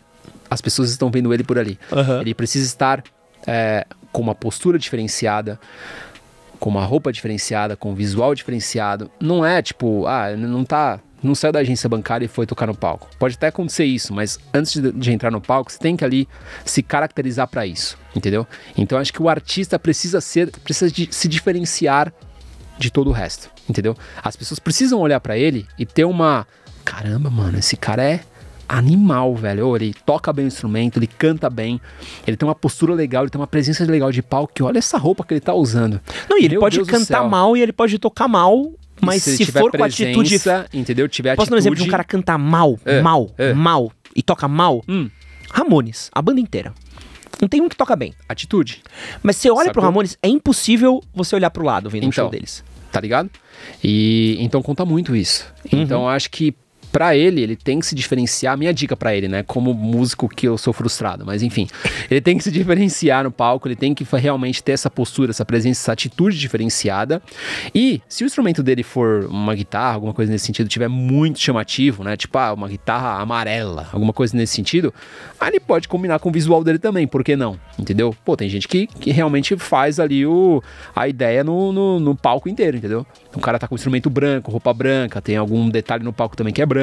as pessoas estão vendo ele por ali. Aham. Ele precisa estar é, com uma postura diferenciada, com uma roupa diferenciada, com um visual diferenciado. Não é tipo, ah, não tá. Não saiu da agência bancária e foi tocar no palco. Pode até acontecer isso, mas antes de, de entrar no palco, você tem que ali se caracterizar para isso, entendeu? Então acho que o artista precisa ser, precisa de, se diferenciar de todo o resto, entendeu? As pessoas precisam olhar pra ele e ter uma, caramba, mano, esse cara é animal, velho. Ele toca bem o instrumento, ele canta bem, ele tem uma postura legal, ele tem uma presença legal de palco. Que olha essa roupa que ele tá usando. Não, e ele Meu pode Deus cantar mal e ele pode tocar mal, mas se, for com atitude. presença, entendeu? Tiver Posso dar um exemplo de um atitude- cara cantar mal, É, mal, é. mal e toca mal? Hum, Ramones, a banda inteira. Não tem um que toca bem. atitude, Mas você olha pro Sacou? Ramones, é impossível você olhar pro lado vendo um Então. show deles. tá ligado? E então conta muito isso. Uhum. Então acho que pra ele, ele tem que se diferenciar. Minha dica pra ele, né? Como músico que eu sou frustrado, mas enfim, ele tem que se diferenciar no palco, ele tem que realmente ter essa postura, essa presença, essa atitude diferenciada. E se o instrumento dele for uma guitarra, alguma coisa nesse sentido, tiver muito chamativo, né? Tipo, ah, uma guitarra amarela, alguma coisa nesse sentido, aí ele pode combinar com o visual dele também, por que não? Entendeu? Pô, tem gente que, que realmente faz ali o, a ideia no, no, no palco inteiro, entendeu? O cara tá com instrumento branco, roupa branca, tem algum detalhe no palco também que é branco.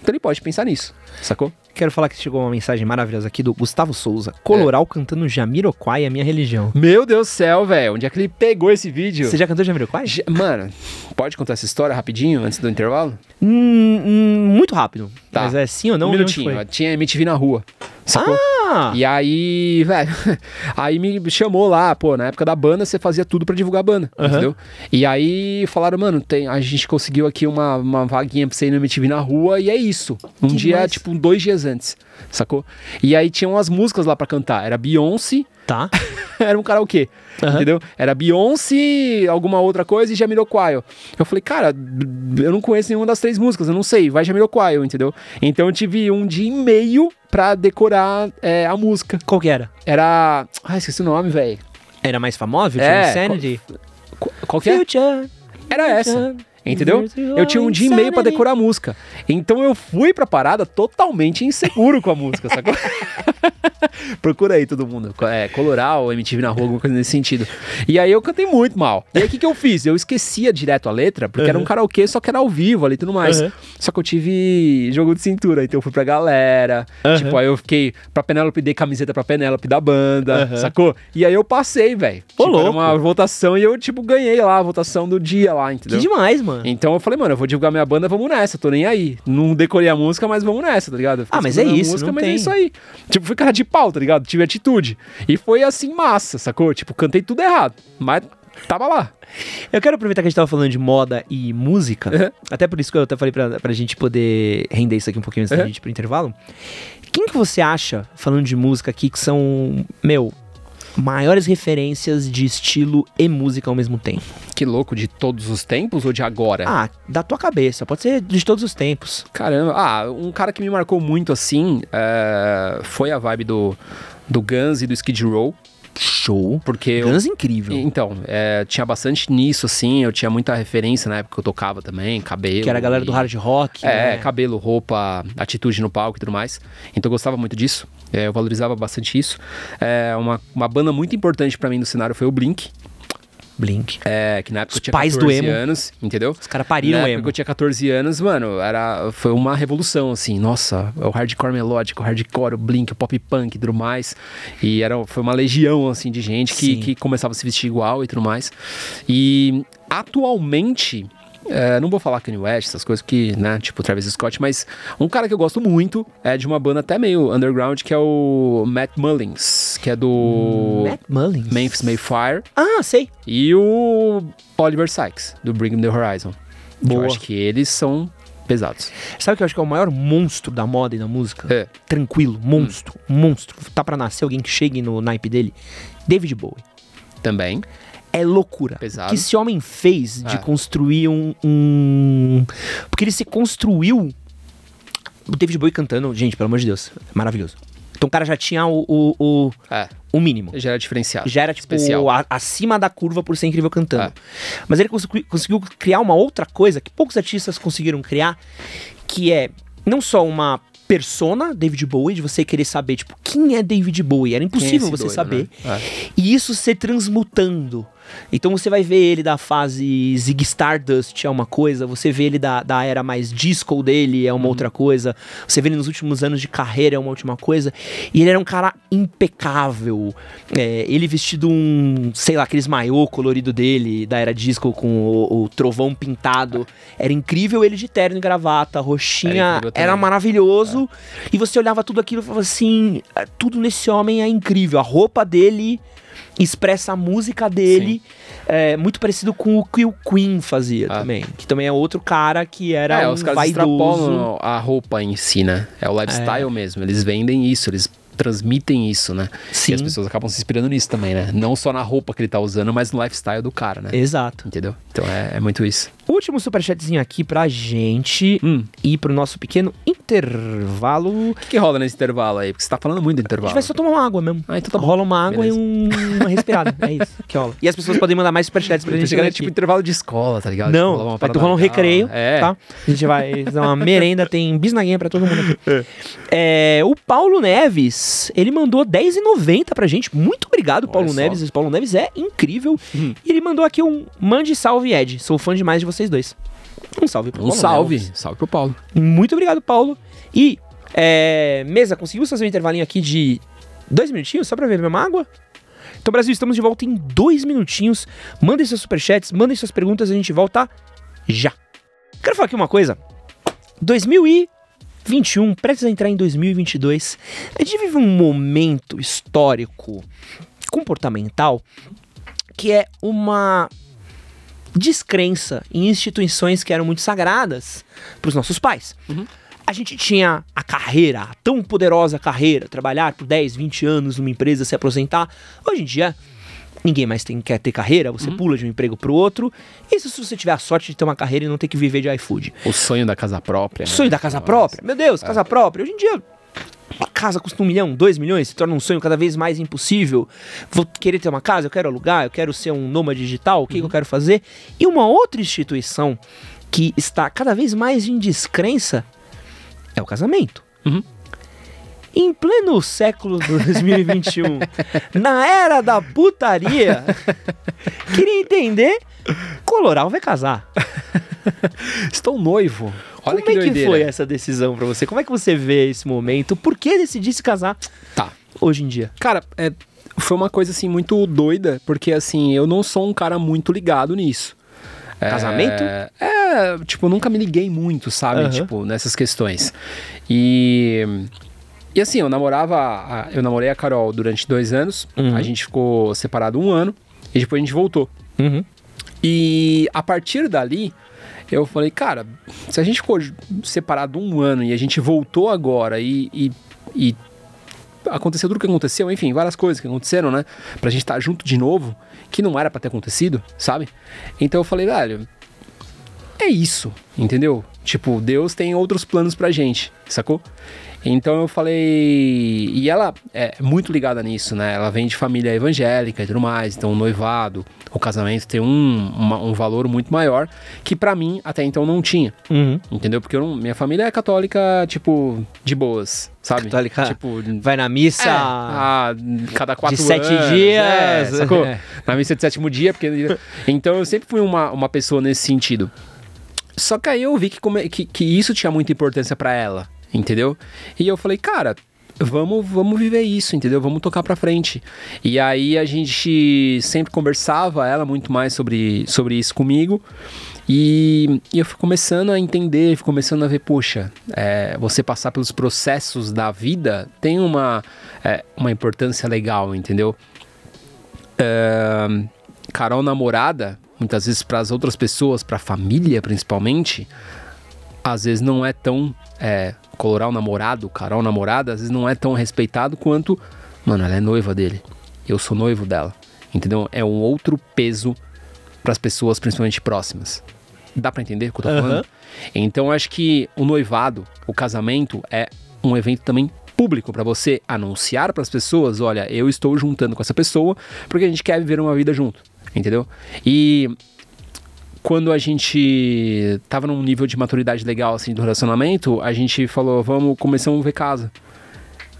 Então ele pode pensar nisso, sacou? Quero falar que chegou uma mensagem maravilhosa aqui do Gustavo Souza. Coloral cantando Jamiroquai, a minha religião. Meu Deus do céu, velho. Onde é que ele pegou esse vídeo? Você já cantou Jamiroquai? Já- Mano, pode contar essa história rapidinho, antes do intervalo? Hum, hum, muito rápido. Tá. Mas é sim ou não? um minutinho. Tinha MTV na rua. Sacou? Ah! E aí, velho, <laughs> aí me chamou lá, pô, na época da banda você fazia tudo pra divulgar a banda, Aham. entendeu? E aí falaram, mano, tem, a gente conseguiu aqui uma, uma vaguinha pra você ir no MTV na rua e é isso. Um Que dia, demais. tipo, dois dias antes, sacou? E aí tinham as músicas lá pra cantar, era Beyoncé, Tá. <laughs> era um karaokê, Aham. entendeu? Era Beyoncé, alguma outra coisa e Jamiroquai. Eu falei, cara, eu não conheço nenhuma das três músicas, eu não sei, vai Jamiroquai, entendeu? Então eu tive um dia e meio pra decorar é, a música. Qual que era? Era. Ah, esqueci o nome, velho. Era mais famosa? É, Insanity? Qual, qual que é? Future. Era essa. Entendeu? Eu tinha um dia e meio pra decorar a música. Então eu fui pra parada totalmente inseguro com a música, sacou? <laughs> Procura aí todo mundo. É, Coloral, MTV na rua, alguma coisa nesse sentido. E aí eu cantei muito mal. E aí o que, que eu fiz? Eu esquecia direto a letra, porque era um karaokê, só que era ao vivo ali e tudo mais. Uhum. Só que eu tive jogo de cintura, então eu fui pra galera. Uhum. Tipo, aí eu fiquei pra Penélope, dei camiseta pra Penélope da banda, Uhum. sacou? E aí eu passei, velho. Tipo, era uma votação e eu, tipo, ganhei lá a votação do dia lá, Que entendeu? demais, mano. Então eu falei, mano, eu vou divulgar minha banda, vamos nessa, tô nem aí. Não decorei a música, mas vamos nessa, tá ligado? Ah, mas é isso, não mas tem. é isso aí. Tipo, fui cara de pau, tá ligado? Tive atitude. E foi assim, massa, sacou? Tipo, cantei tudo errado. Mas Tava lá. Eu quero aproveitar que a gente tava falando de moda e música, Uhum. até por isso que eu até falei pra, pra gente poder render isso aqui um pouquinho antes da Uhum. gente ir pro intervalo. Quem que você acha, falando de música aqui, que são, meu, maiores referências de estilo e música ao mesmo tempo? Que louco, de todos os tempos ou de agora? Ah, da tua cabeça, pode ser de todos os tempos. Caramba, ah, um cara que me marcou muito assim é, foi a vibe do, do Guns e do Skid Row, Show. porque eu, Guns incrível. Então, é, tinha bastante nisso, assim, eu tinha muita referência na época que eu tocava também, cabelo. Que era a galera do e- hard rock. É, né? cabelo, roupa, atitude no palco e tudo mais. Então eu gostava muito disso, é, eu valorizava bastante isso. É, uma, uma banda muito importante pra mim no cenário foi o Blink, Blink. é, que na época Os eu tinha pais do 14 emo. anos, entendeu? Os caras pariram Na emo. época que eu tinha 14 anos, mano, era, foi uma revolução, assim. Nossa, o hardcore melódico, o hardcore, o blink, o pop punk e tudo mais. E era, foi uma legião, assim, de gente que, Sim. que começava a se vestir igual e tudo mais. E atualmente. É, não vou falar Kanye West, essas coisas que, né, tipo Travis Scott, mas um cara que eu gosto muito é de uma banda até meio underground, que é o Matt Mullins, que é do Matt Mullins. Memphis Mayfire, Ah, sei. e o Oliver Sykes, do Bring Me The Horizon. Boa. Eu acho que eles são pesados. Sabe o que eu acho que é o maior monstro da moda e da música? É. Tranquilo, monstro, monstro. Tá pra nascer alguém que chegue no naipe dele? David Bowie. Também. É loucura. Pesado. O que esse homem fez de É. construir um, um- Porque ele se construiu. O David Bowie cantando, gente, pelo amor de Deus, maravilhoso. Então o cara já tinha o, o, o, É. o mínimo. Já era diferenciado. Já era, tipo, Especial. a- acima da curva por ser incrível cantando. É. Mas ele consegui- conseguiu criar uma outra coisa que poucos artistas conseguiram criar, que é não só uma persona David Bowie, de você querer saber, tipo, quem é David Bowie? Era é impossível esse você doido, saber. né? E isso ser transmutando. Então você vai ver ele da fase Zig Stardust é uma coisa, você vê ele da, da era mais disco dele é uma Uhum. outra coisa, você vê ele nos últimos anos de carreira é uma última coisa. E ele era um cara impecável. É, ele vestido um, sei lá, aqueles maiô colorido dele, da era disco com o, o trovão pintado. Era incrível ele de terno e gravata, roxinha, Era era, maravilhoso. E você olhava tudo aquilo e falava assim: "Ah, tudo nesse homem é incrível. A roupa dele expressa a música dele. É, muito parecido com o que o Queen fazia Ah. também. Que também é outro cara que era é, um os caras vaidoso. a roupa em si, né? É o lifestyle mesmo. Eles vendem isso, eles transmitem isso, né? Sim. E as pessoas acabam se inspirando nisso também, né? Não só na roupa que ele tá usando, mas no lifestyle do cara, né? Exato. Entendeu? Então é, é muito isso. Último superchatzinho aqui pra gente Hum. ir pro nosso pequeno intervalo. O que, que rola nesse intervalo aí? Porque você tá falando muito do A gente intervalo. vai só tomar uma água mesmo. Ah, então tá. Rola uma água Beleza. e um- uma respirada. é isso que rola. E as pessoas podem mandar mais superchats pra gente. é tipo intervalo de escola, tá ligado? Tipo, Não, uma vai parada rolar um recreio, É. tá? A gente vai fazer uma merenda, tem bisnaguinha pra todo mundo aqui. É, o Paulo Neves, ele mandou 10,90 pra gente. Muito obrigado, Paulo só. Neves. Esse Paulo Neves é incrível. Hum. E ele mandou aqui um mande salve, Ed. Sou fã demais de vocês dois. Um salve pro Um Paulo salve. Neves. Salve pro Paulo. Muito obrigado, Paulo. E, é, mesa, conseguimos fazer um intervalinho aqui de dois minutinhos só pra beber uma água? Então, Brasil, estamos de volta em dois minutinhos. Mandem seus superchats, mandem suas perguntas, a gente volta já. Quero falar aqui uma coisa. 2021, prestes a entrar em 2022, a gente vive um momento histórico, comportamental, que é uma descrença em instituições que eram muito sagradas para os nossos pais. A gente tinha a carreira, a tão poderosa carreira, trabalhar por 10, 20 anos numa empresa, se aposentar. Hoje em dia, ninguém mais tem, quer ter carreira, você pula de um emprego para o outro. Isso se você tiver a sorte de ter uma carreira e não ter que viver de iFood. O sonho da casa própria. né? Sonho da casa Nossa. própria? Meu Deus, casa própria. Hoje em dia, a casa custa um milhão, dois milhões, se torna um sonho cada vez mais impossível. Vou querer ter uma casa, eu quero alugar, eu quero ser um nômade digital, o que, que eu quero fazer? E uma outra instituição que está cada vez mais em descrença é o casamento. Uhum. Em pleno século 2021, na era da putaria, queria entender, Coloral vai casar. Estou noivo. Olha Como que é que doideira. foi essa decisão pra você? Como é que você vê esse momento? Por que decidir se casar Tá. hoje em dia? Cara, é, foi uma coisa assim muito doida, porque assim, eu não sou um cara muito ligado nisso. É, Casamento? É, tipo, eu nunca me liguei muito, sabe? Aham. Tipo, nessas questões. E. E assim, eu namorava. a- Eu namorei a Carol durante dois anos. Uhum. A gente ficou separado um ano. E depois a gente voltou. Uhum. E a partir dali, eu falei, cara, se a gente ficou separado um ano e a gente voltou agora e, e, e aconteceu tudo o que aconteceu, enfim, várias coisas que aconteceram, né? Pra gente estar junto de novo, que não era pra ter acontecido, sabe? Então eu falei, velho, é isso, entendeu? Tipo, Deus tem outros planos pra gente, sacou? Então eu falei. E ela é muito ligada nisso, né? Ela vem de família evangélica e tudo mais. Então o noivado, o casamento tem um, uma- um valor muito maior que pra mim até então não tinha. Uhum. Entendeu? Porque não- minha família é católica, tipo, de boas, sabe? Católica Tipo. Vai na missa. É, a cada quatro de sete anos, dias. é, sacou? É. Na missa de sétimo dia, porque. <laughs> Então eu sempre fui uma, uma pessoa nesse sentido. Só que aí eu vi que, que, que isso tinha muita importância pra ela, entendeu? E eu falei, cara, vamos, vamos viver isso, entendeu? Vamos tocar pra frente. E aí a gente sempre conversava, ela muito mais sobre, sobre isso comigo. E, e eu fui começando a entender, fui começando a ver, poxa, é, você passar pelos processos da vida tem uma, é, uma importância legal, entendeu? É, Carol namorada, muitas vezes para as outras pessoas, para a família principalmente, às vezes não é tão é, colorar o namorado, Carol namorada, às vezes não é tão respeitado quanto, mano, ela é noiva dele, eu sou noivo dela, entendeu? É um outro peso para as pessoas principalmente próximas. Dá para entender o que eu tô falando? Então acho que o noivado, o casamento é um evento também público para você anunciar para as pessoas, olha, eu estou juntando com essa pessoa porque a gente quer viver uma vida junto, entendeu? E quando a gente tava num nível de maturidade legal assim do relacionamento, a gente falou, vamos começamos a ver casa.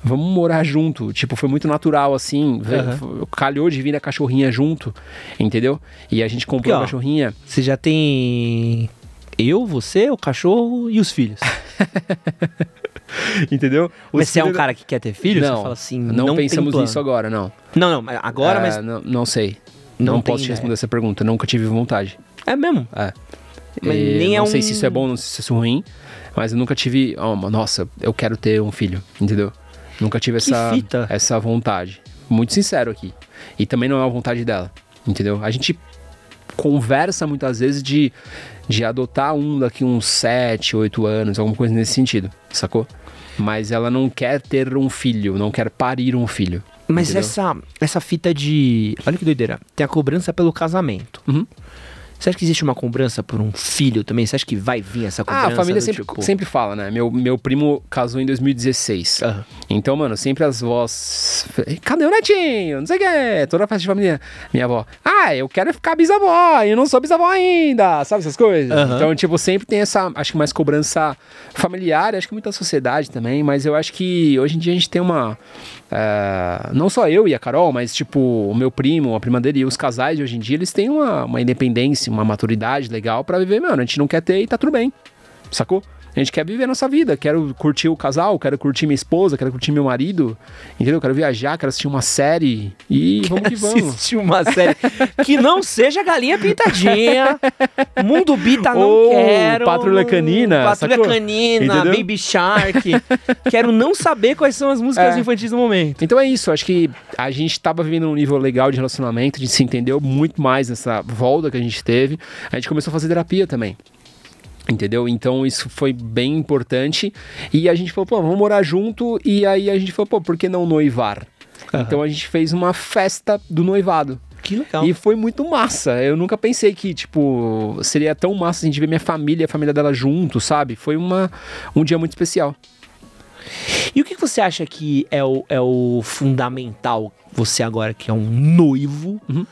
Vamos morar junto. Tipo, foi muito natural, assim. Aham. Calhou de vir a cachorrinha junto, entendeu? E a gente comprou Porque, ó, a cachorrinha. Você já tem eu, você, o cachorro e os filhos. <laughs> Entendeu? Mas Os você é um cara que quer ter filhos? Não, você fala assim, não, não, pensamos nisso agora, não. Não, não, mas agora, É, mas Não, não sei. Não Não, posso te ideia. responder essa pergunta. Nunca tive vontade. É mesmo. É. Mas E nem é não um... sei se isso é bom, não sei se isso é ruim, mas eu nunca tive, ó, nossa, eu quero ter um filho, entendeu? Nunca tive Que essa fita. essa vontade. Muito sincero aqui. E também não é uma vontade dela, entendeu? A gente conversa muitas vezes de, de adotar um daqui uns 7, 8 anos, alguma coisa nesse sentido, sacou? Mas ela não quer ter um filho, não quer parir um filho. Mas entendeu? essa, essa fita de... Olha que doideira. Tem a cobrança pelo casamento. Uhum. Você acha que existe uma cobrança por um filho também? Você acha que vai vir essa cobrança? Ah, a família sempre, tipo- sempre fala, né? Meu, meu primo casou em 2016. Aham. Então, mano, sempre as vós. Cadê o netinho? Não sei o que. Toda festa de família. Minha avó. Ah, eu quero ficar bisavó. Eu não sou bisavó ainda. Sabe essas coisas? Aham. Então, tipo, sempre tem essa. Acho que mais cobrança familiar. Acho que muita sociedade também. Mas eu acho que hoje em dia a gente tem uma. É, não só eu e a Carol, mas tipo, o meu primo, a prima dele e os casais de hoje em dia, eles têm uma, uma independência, uma maturidade legal pra viver, mano. A gente não quer ter e tá tudo bem. Sacou? A gente quer viver a nossa vida. Quero curtir o casal, quero curtir minha esposa, quero curtir meu marido. Entendeu? Quero viajar, quero assistir uma série. E vamos que vamos. Assistir uma série que não seja Galinha Pintadinha, Mundo Bita não Ou quero, Patrulha Canina, Patrulha sacou? Canina, Entendeu? Baby Shark. quero não saber quais são as músicas É. infantis do momento. Então é isso, acho que a gente tava vivendo um nível legal de relacionamento, a gente se entendeu muito mais nessa volta que a gente teve. A gente começou a fazer terapia também. Entendeu? Então isso foi bem importante. E a gente falou, pô, vamos morar junto. E aí a gente falou, pô, por que não noivar? Aham. Então a gente fez uma festa do noivado. Que legal. E foi muito massa. Eu nunca pensei que, tipo, seria tão massa a gente ver minha família e a família dela junto, sabe? Foi uma, um dia muito especial. E o que você acha que é o, é o fundamental, você agora que é um noivo, Uhum.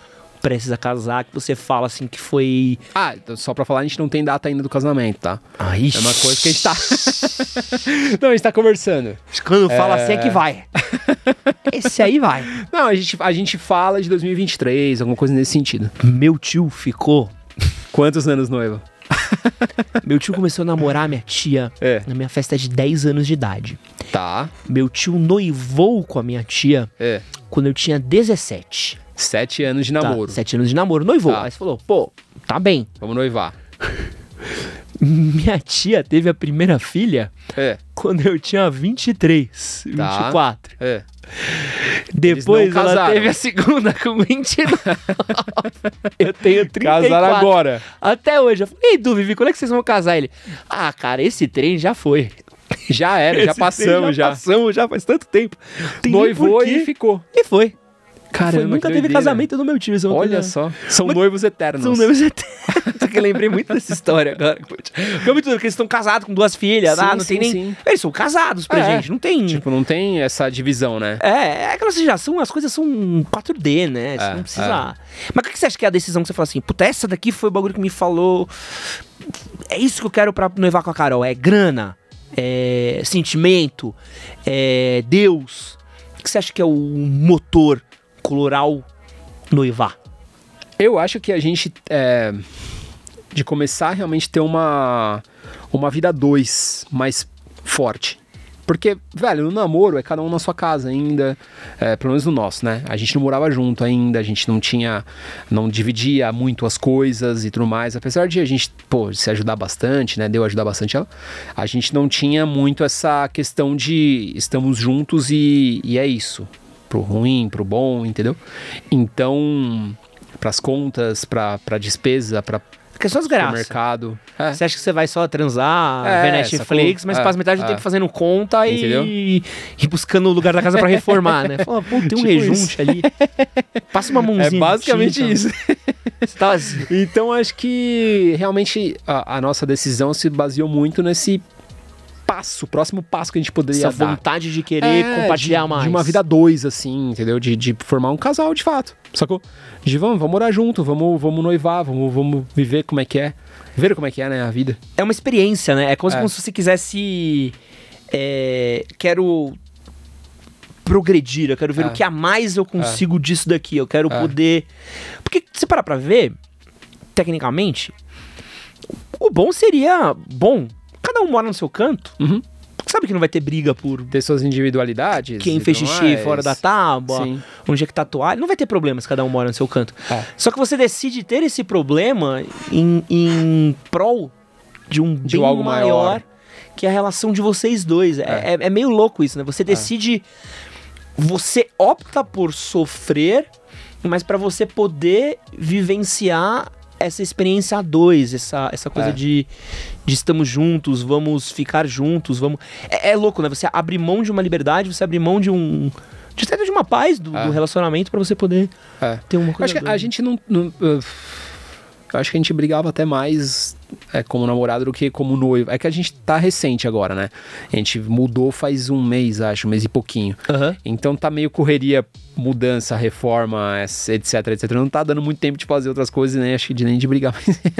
Precisa casar, que você fala assim que foi... Ah, então, só pra falar, a gente não tem data ainda do casamento, tá? Ai, É uma coisa que a gente tá. <laughs> não, a gente tá conversando. Quando fala É. assim é que vai. <laughs> Esse aí vai. Não, a gente, a gente fala de 2023, alguma coisa nesse sentido. Meu tio ficou... Quantos anos noiva? <laughs> Meu tio começou a namorar minha tia É. na minha festa de 10 anos de idade. Tá. Meu tio noivou com a minha tia É. quando eu tinha 17. Sete anos de Tá, namoro. 7 anos de namoro. Noivou. Tá. Aí você falou, pô, tá bem. Vamos noivar. <laughs> Minha tia teve a primeira filha É. quando eu tinha 23, Tá. 24. É. Depois ela casaram. teve a segunda com 29. <laughs> eu tenho 34. Casaram agora. Até hoje. Eu falei, ei, Du, Vivi, quando é que vocês vão casar? Ele, ah, cara, esse trem já foi. Já era, já passamos trem já. passamos já faz tanto tempo. Tem Noivou e ficou. E foi. Caramba, foi. Nunca que teve doideira. casamento no meu time. é Olha coisa- só. São Mas- noivos eternos. São noivos eternos. <laughs> que eu lembrei muito dessa história agora. Porque é muito porque eles estão casados com duas filhas. Sim, ah, não sim, tem nem. sim. Eles são casados pra É. gente. Não tem. Tipo, não tem essa divisão, né? É, é aquela já são, as coisas são 4D, né? Você É, não precisa. Mas o que você acha que é a decisão que você fala assim, puta, essa daqui foi o bagulho que me falou. É isso que eu quero pra noivar com a Carol. É grana, é sentimento, é Deus. O que você acha que é o motor coloral noivar? Eu acho que a gente. É, de começar a realmente ter uma. Uma vida dois mais forte. Porque, velho, no namoro é cada um na sua casa ainda. É, pelo menos no nosso, né? A gente não morava junto ainda, a gente não tinha. Não dividia muito as coisas e tudo mais. Apesar de a gente, pô, se ajudar bastante, né? Deu ajudar bastante ela. A gente não tinha muito essa questão de estamos juntos e, e é isso. Pro ruim, pro bom, entendeu? Então, pras contas, pra, pra despesa, pra Porque só as pro graças. mercado. É. Você acha que você vai só transar, É, ver Netflix, mas É, passa metade do é. tempo fazendo conta e, e buscando o lugar da casa pra reformar, né? Fala, pô, tem um <laughs> Tipo rejunte ali. Passa uma mãozinha. É basicamente tinta. isso. Você tá assim. Então acho que realmente a, a nossa decisão se baseou muito nesse passo, próximo passo que a gente poderia Essa dar. vontade de querer É, compartilhar de, mais. De uma vida dois, assim, entendeu? De, de formar um casal de fato, sacou? De vamos, vamos morar junto, vamos, vamos noivar, vamos, vamos viver como é que é. Ver como é que é, né, a vida. É uma experiência, né? É como, se- É. como se você quisesse. é, quero progredir, eu quero ver É. o que a mais eu consigo disso daqui. Eu quero É. poder. Porque se parar pra ver, tecnicamente, o bom seria. Bom, cada um mora no seu canto. Uhum. Sabe que não vai ter briga por Ter suas individualidades. quem fez xixi mais. fora da tábua, Sim. onde é que tá a toalha. Não vai ter problema se cada um mora no seu canto. É. Só que você decide ter esse problema em, em prol de um De algo maior, maior. que é a relação de vocês dois. É, é- é meio louco isso, né? Você decide. Você opta por sofrer, mas pra você poder vivenciar essa experiência a dois, essa, essa coisa É. de, de estamos juntos, vamos ficar juntos, vamos. É, é louco, né? Você abre mão de uma liberdade, você abre mão de um. De até de uma paz do, É. do relacionamento pra você poder É. ter uma coisa. Acho que a gente não. não, uh, acho que a gente brigava até mais é, como namorado do que como noivo. É que a gente tá recente agora, né? A gente mudou faz um mês, acho, um mês e pouquinho. Aham. Então tá meio correria, mudança, reforma, etc, etc. Não tá dando muito tempo de fazer outras coisas, nem acho que de, nem de brigar.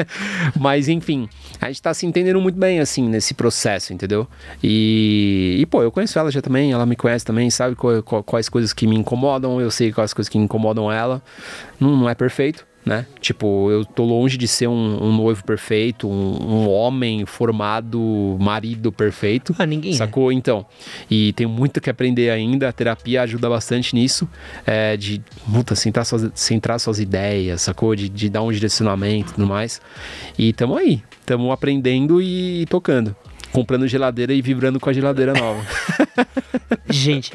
<laughs> Mas enfim, a gente tá se entendendo muito bem, assim, nesse processo, entendeu? E, e pô, eu conheço ela já também, ela me conhece também, sabe qual- qual- quais coisas que me incomodam, eu sei quais coisas que incomodam ela. Não, não é perfeito. Né? Tipo, eu tô longe de ser um, um noivo perfeito, um, um homem formado, marido perfeito. Ah, ninguém é. Sacou? Então. E tenho muito que aprender ainda. A terapia ajuda bastante nisso. É, de puta, centrar, suas, centrar suas ideias, sacou? De, de dar um direcionamento e tudo mais. E tamo aí. Tamo aprendendo e tocando. Comprando geladeira e vibrando com a geladeira nova. <laughs> Gente,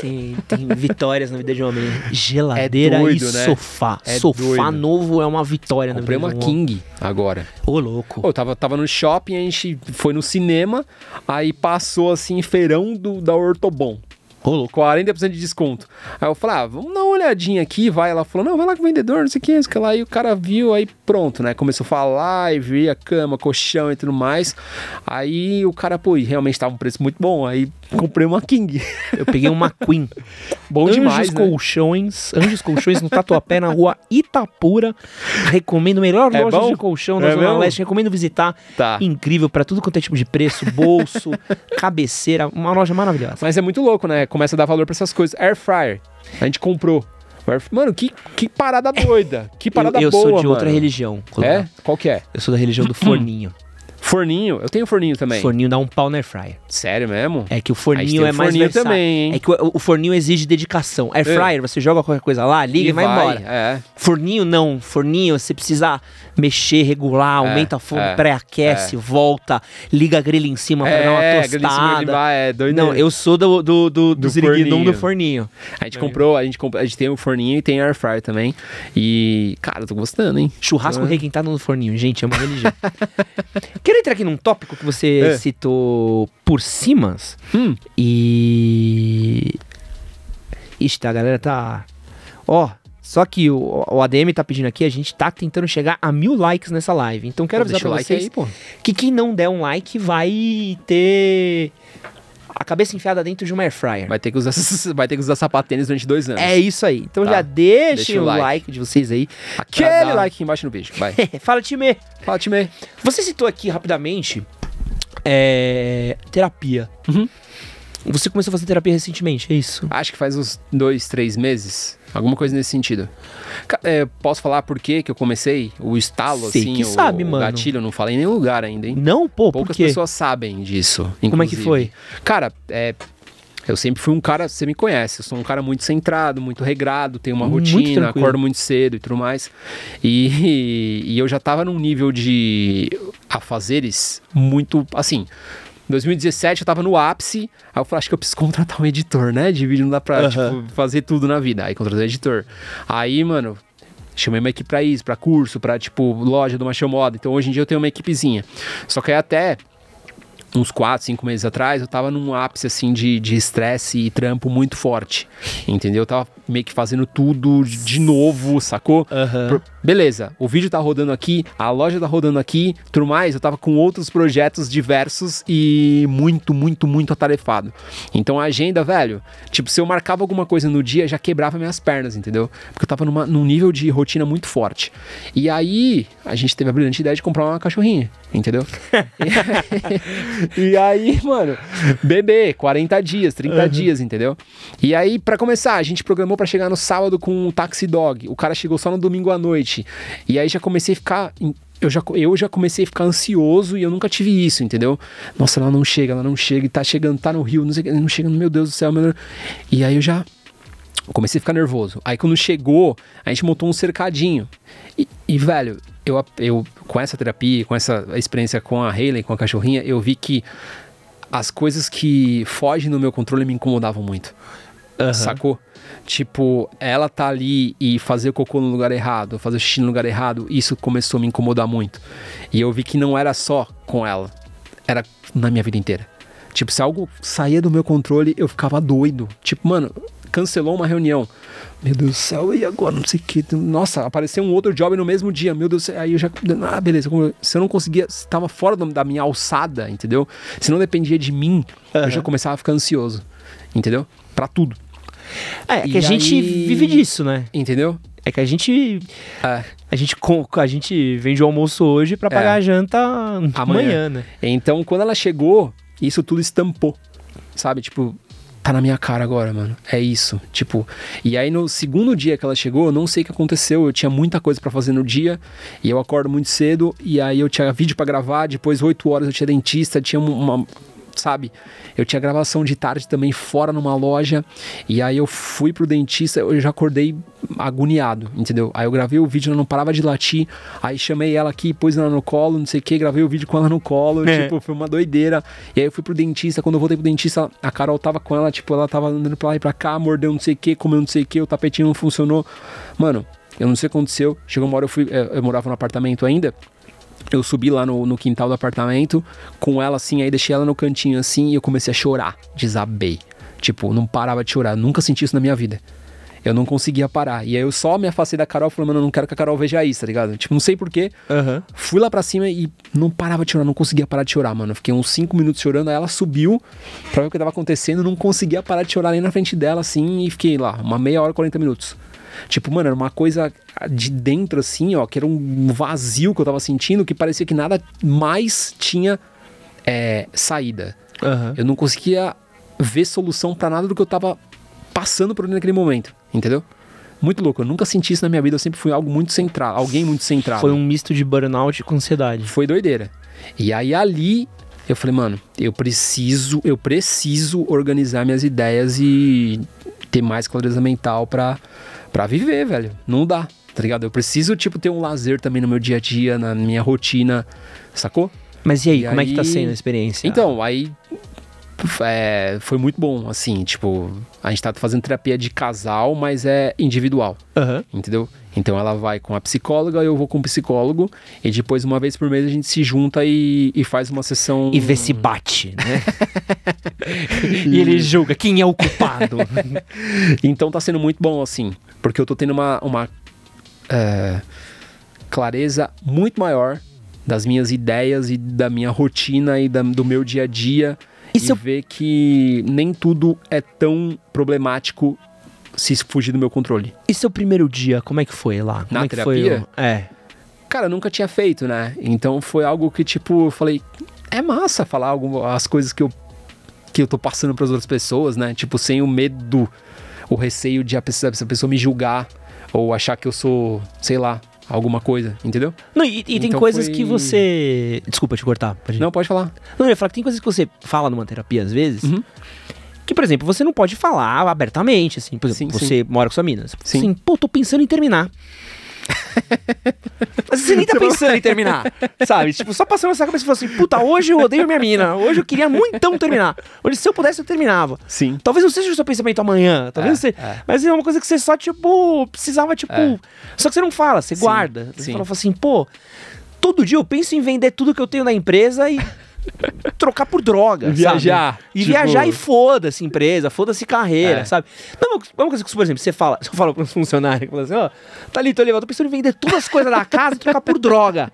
tem, tem vitórias na vida de um homem. Geladeira É doido, e né? sofá. É sofá doido. novo é uma vitória Comprei na uma vida de um homem. King agora. Ô, louco. Eu tava, tava no shopping, a gente foi no cinema, aí passou assim, feirão do, da Ortobon. Ô, louco. 40% de desconto. Aí eu falei, ah, vamos dar uma olhadinha aqui, vai. Ela falou, não, vai lá com o vendedor, não sei o que, não sei o que lá. E o cara viu, aí pronto, né? Começou a falar e vi a cama, colchão e tudo mais. Aí o cara, pô, realmente tava um preço muito bom. Aí comprei uma King. Eu peguei uma Queen. <laughs> Bom Anjos demais, né? Colchões. Anjos Colchões no Tatuapé, na rua Itapura. Recomendo, melhor É loja bom? de colchão da É Zona mesmo? Leste. Recomendo visitar. Tá. Incrível pra tudo quanto é tipo de preço. Bolso, <laughs> cabeceira. Uma loja maravilhosa. Mas é muito louco, né? Começa a dar valor pra essas coisas. Air fryer. A gente comprou. Mano, que, que parada doida. Que parada eu eu boa, sou de outra mano. religião. É? Qual que é? Eu sou da religião do <clears throat> forninho. Forninho, eu tenho forninho também. Forninho dá um pau na air fryer. Sério mesmo? É que o forninho é o mais forninho versátil. também, hein? É que o, o forninho exige dedicação. Air É. fryer, você joga qualquer coisa lá, liga e, vai, embora. É. Forninho não. Forninho você precisa mexer, regular, É, aumenta a fogo, é, pré-aquece, volta, liga a grelha em cima pra dar uma É, em cima tostada. ba- é. Não, eu sou do, do, do, do, Do forninho. do forninho. A gente comprou, a gente, comprou, a gente tem o forninho e tem air fryer também. E, cara, eu tô gostando, hein? Churrasco Ah. requentado no forninho, gente, é uma religião. <laughs> Quero entrar aqui num tópico que você É. citou por cima. Hum, E. Ixi, tá, a galera tá. Ó, só que o, o ADM tá pedindo aqui, a gente tá tentando chegar a mil likes nessa live. Então quero pô, avisar pra like vocês aí, que quem não der um like vai ter a cabeça enfiada dentro de uma air fryer. Vai ter que usar, vai ter que usar sapatênis durante dois anos. É isso aí. Então Tá. já deixem Deixa o like. like. de vocês aí. Aquele dar- like aqui embaixo no vídeo. Vai. <laughs> Fala, time. Fala, time. Você citou aqui rapidamente é, terapia. Uhum. Você começou a fazer terapia recentemente, é isso? Acho que faz uns dois, três meses. Alguma coisa nesse sentido. É, posso falar por que que eu comecei? O estalo, Sei assim, que o, sabe, o mano. gatilho, eu não falei em nenhum lugar ainda, hein? Não, pô, por Poucas quê? pessoas sabem disso. Como é que inclusive. foi? Cara, é. Eu sempre fui um cara, você me conhece, eu sou um cara muito centrado, muito regrado, tenho uma Muito rotina, tranquilo. acordo muito cedo e tudo mais. E, <laughs> e eu já tava num nível de afazeres muito, assim, 2017 eu tava no ápice, aí eu falei, acho que eu preciso <laughs> contratar um editor, né? De vídeo não dá pra tipo, fazer tudo na vida. Aí contratei um editor. Aí, mano, chamei uma equipe pra isso, pra curso, pra, tipo, loja do Machão Moda. Então hoje em dia eu tenho uma equipezinha. Só que aí até uns 4, 5 meses atrás, eu tava num ápice assim de de estresse e trampo muito forte. Entendeu? Eu tava meio que fazendo tudo de novo, sacou? Aham. Por- Beleza, o vídeo tá rodando aqui, a loja tá rodando aqui, tudo mais, eu tava com outros projetos diversos e muito, muito, muito atarefado. Então a agenda, velho, tipo, se eu marcava alguma coisa no dia, já quebrava minhas pernas, entendeu? Porque eu tava numa, num nível de rotina muito forte. E aí, a gente teve a brilhante ideia de comprar uma cachorrinha, entendeu? <laughs> <laughs> e aí, mano, bebê, 40 dias, 30 dias, entendeu? E aí, pra começar, a gente programou pra chegar no sábado com um taxi dog. O cara chegou só no domingo à noite. E aí já comecei a ficar. Eu já, eu já comecei a ficar ansioso e eu nunca tive isso, entendeu? Nossa, ela não chega, ela não chega, e tá chegando, tá no Rio, não sei o que, não chega, meu Deus do céu, meu... E aí eu já comecei a ficar nervoso. Aí quando chegou, a gente montou um cercadinho. E, e, velho, eu, eu com essa terapia, com essa experiência com a Hayley, com a cachorrinha, eu vi que as coisas que fogem do meu controle me incomodavam muito. Aham. Sacou? Tipo, ela tá ali e fazer cocô no lugar errado, fazer xixi no lugar errado, isso começou a me incomodar muito. E eu vi que não era só com ela, era na minha vida inteira. Tipo, se algo saía do meu controle, eu ficava doido. Tipo, mano, cancelou uma reunião. Meu Deus do céu, e agora? Não sei o que. Nossa, apareceu um outro job no mesmo dia. Meu Deus do céu. Aí eu já. Ah, beleza. Se eu não conseguia. Se tava fora da minha alçada, entendeu? Se não dependia de mim, eu já começava a ficar ansioso. Entendeu? Pra tudo. É, é que E a gente aí- vive disso, né? Entendeu? É que a gente. É. A gente, a gente vende o almoço hoje pra pagar a janta amanhã, né? Então, quando ela chegou, isso tudo estampou. Sabe? Tipo, tá na minha cara agora, mano. É isso. Tipo, e aí no segundo dia que ela chegou, eu não sei o que aconteceu. Eu tinha muita coisa pra fazer no dia e eu acordo muito cedo. E aí eu tinha vídeo pra gravar. Depois, 8 horas, eu tinha dentista, tinha uma. Sabe? Eu tinha gravação de tarde também fora numa loja. E aí eu fui pro dentista, eu já acordei agoniado, entendeu? Aí eu gravei o vídeo, ela não parava de latir. Aí chamei ela aqui, pus ela no colo, não sei o que, gravei o vídeo com ela no colo. É. Tipo, foi uma doideira. E aí eu fui pro dentista. Quando eu voltei pro dentista, a Carol tava com ela, tipo, ela tava andando pra lá e pra cá, mordeu não sei o que, comeu não sei o que, o tapetinho não funcionou. Mano, eu não sei o que aconteceu. Chegou uma hora eu fui. eh, Eu morava no apartamento ainda. Eu subi lá no, no quintal do apartamento com ela assim, aí deixei ela no cantinho assim e eu comecei a chorar. Desabei. Tipo, não parava de chorar. Nunca senti isso na minha vida. Eu não conseguia parar. E aí eu só me afastei da Carol falando, mano, eu não quero que a Carol veja isso, tá ligado? Tipo, não sei porquê. Aham. Fui lá pra cima e não parava de chorar, não conseguia parar de chorar, mano. Fiquei uns 5 minutos chorando, aí ela subiu pra ver o que tava acontecendo, não conseguia parar de chorar nem na frente dela, assim, e fiquei lá, uma meia hora, 40 minutos. Tipo, mano, era uma coisa de dentro, assim, ó, que era um vazio que eu tava sentindo, que parecia que nada mais tinha é, saída. Aham. Eu não conseguia ver solução pra nada do que eu tava passando por ali naquele momento, entendeu? Muito louco, eu nunca senti isso na minha vida, eu sempre fui algo muito central, alguém muito centrado. Foi um misto de burnout com ansiedade. Foi doideira. E aí ali eu falei, mano, eu preciso, eu preciso organizar minhas ideias e ter mais clareza mental pra, pra viver, velho. Não dá, tá ligado? Eu preciso, tipo, ter um lazer também no meu dia a dia, na minha rotina, sacou? Mas e aí, E como é que tá aí- sendo a experiência? Então, aí é, foi muito bom, assim, tipo, a gente tá fazendo terapia de casal, mas é individual, Aham. entendeu? Então ela vai com a psicóloga, eu vou com o psicólogo, e depois, uma vez por mês, a gente se junta e, e faz uma sessão. E vê se bate, né? <laughs> e ele julga quem é o culpado. <laughs> Então tá sendo muito bom, assim, porque eu tô tendo uma, uma é, clareza muito maior das minhas ideias e da minha rotina e da- do meu dia a dia. E E, eu- ver que nem tudo é tão problemático se fugir do meu controle. e seu primeiro dia, como é que foi lá? Como Na é terapia? o- É. Cara, eu nunca tinha feito, né? Então foi algo que, tipo, eu falei, é massa falar algo, as coisas que eu, que eu tô passando para as outras pessoas, né? Tipo, sem o medo, o receio de a pessoa, essa pessoa me julgar ou achar que eu sou, sei lá, alguma coisa, entendeu? Não, e, e tem Então coisas foi- que você. Desculpa te cortar. Pode... Não, pode falar. Não, eu ia falar que tem coisas que você fala numa terapia às vezes. Uhum. Que, por exemplo, você não pode falar abertamente, assim. Por exemplo, Sim, você mora com sua mina. Sim. Assim, pô, tô pensando em terminar. <laughs> Mas você nem tá pensando em <laughs> terminar, sabe? Tipo, só passando essa cabeça e falando assim, puta, hoje eu odeio minha mina. Hoje eu queria muito terminar. Hoje, se eu pudesse, eu terminava. Sim. Talvez não seja o seu pensamento amanhã, talvez É, você. é. Mas é uma coisa que você só, tipo, precisava, tipo. É. Só que você não fala, você Sim, guarda. Você sim. fala assim, pô, todo dia eu penso em vender tudo que eu tenho na empresa e trocar por droga. Viajar, sabe? E tipo- viajar e foda-se empresa, foda-se carreira, É. sabe? Não, é uma coisa que, por exemplo, você fala, você fala para um funcionário, fala assim, ó, tá ali, tô ali, eu tô pensando em vender todas as coisas da casa e trocar por droga.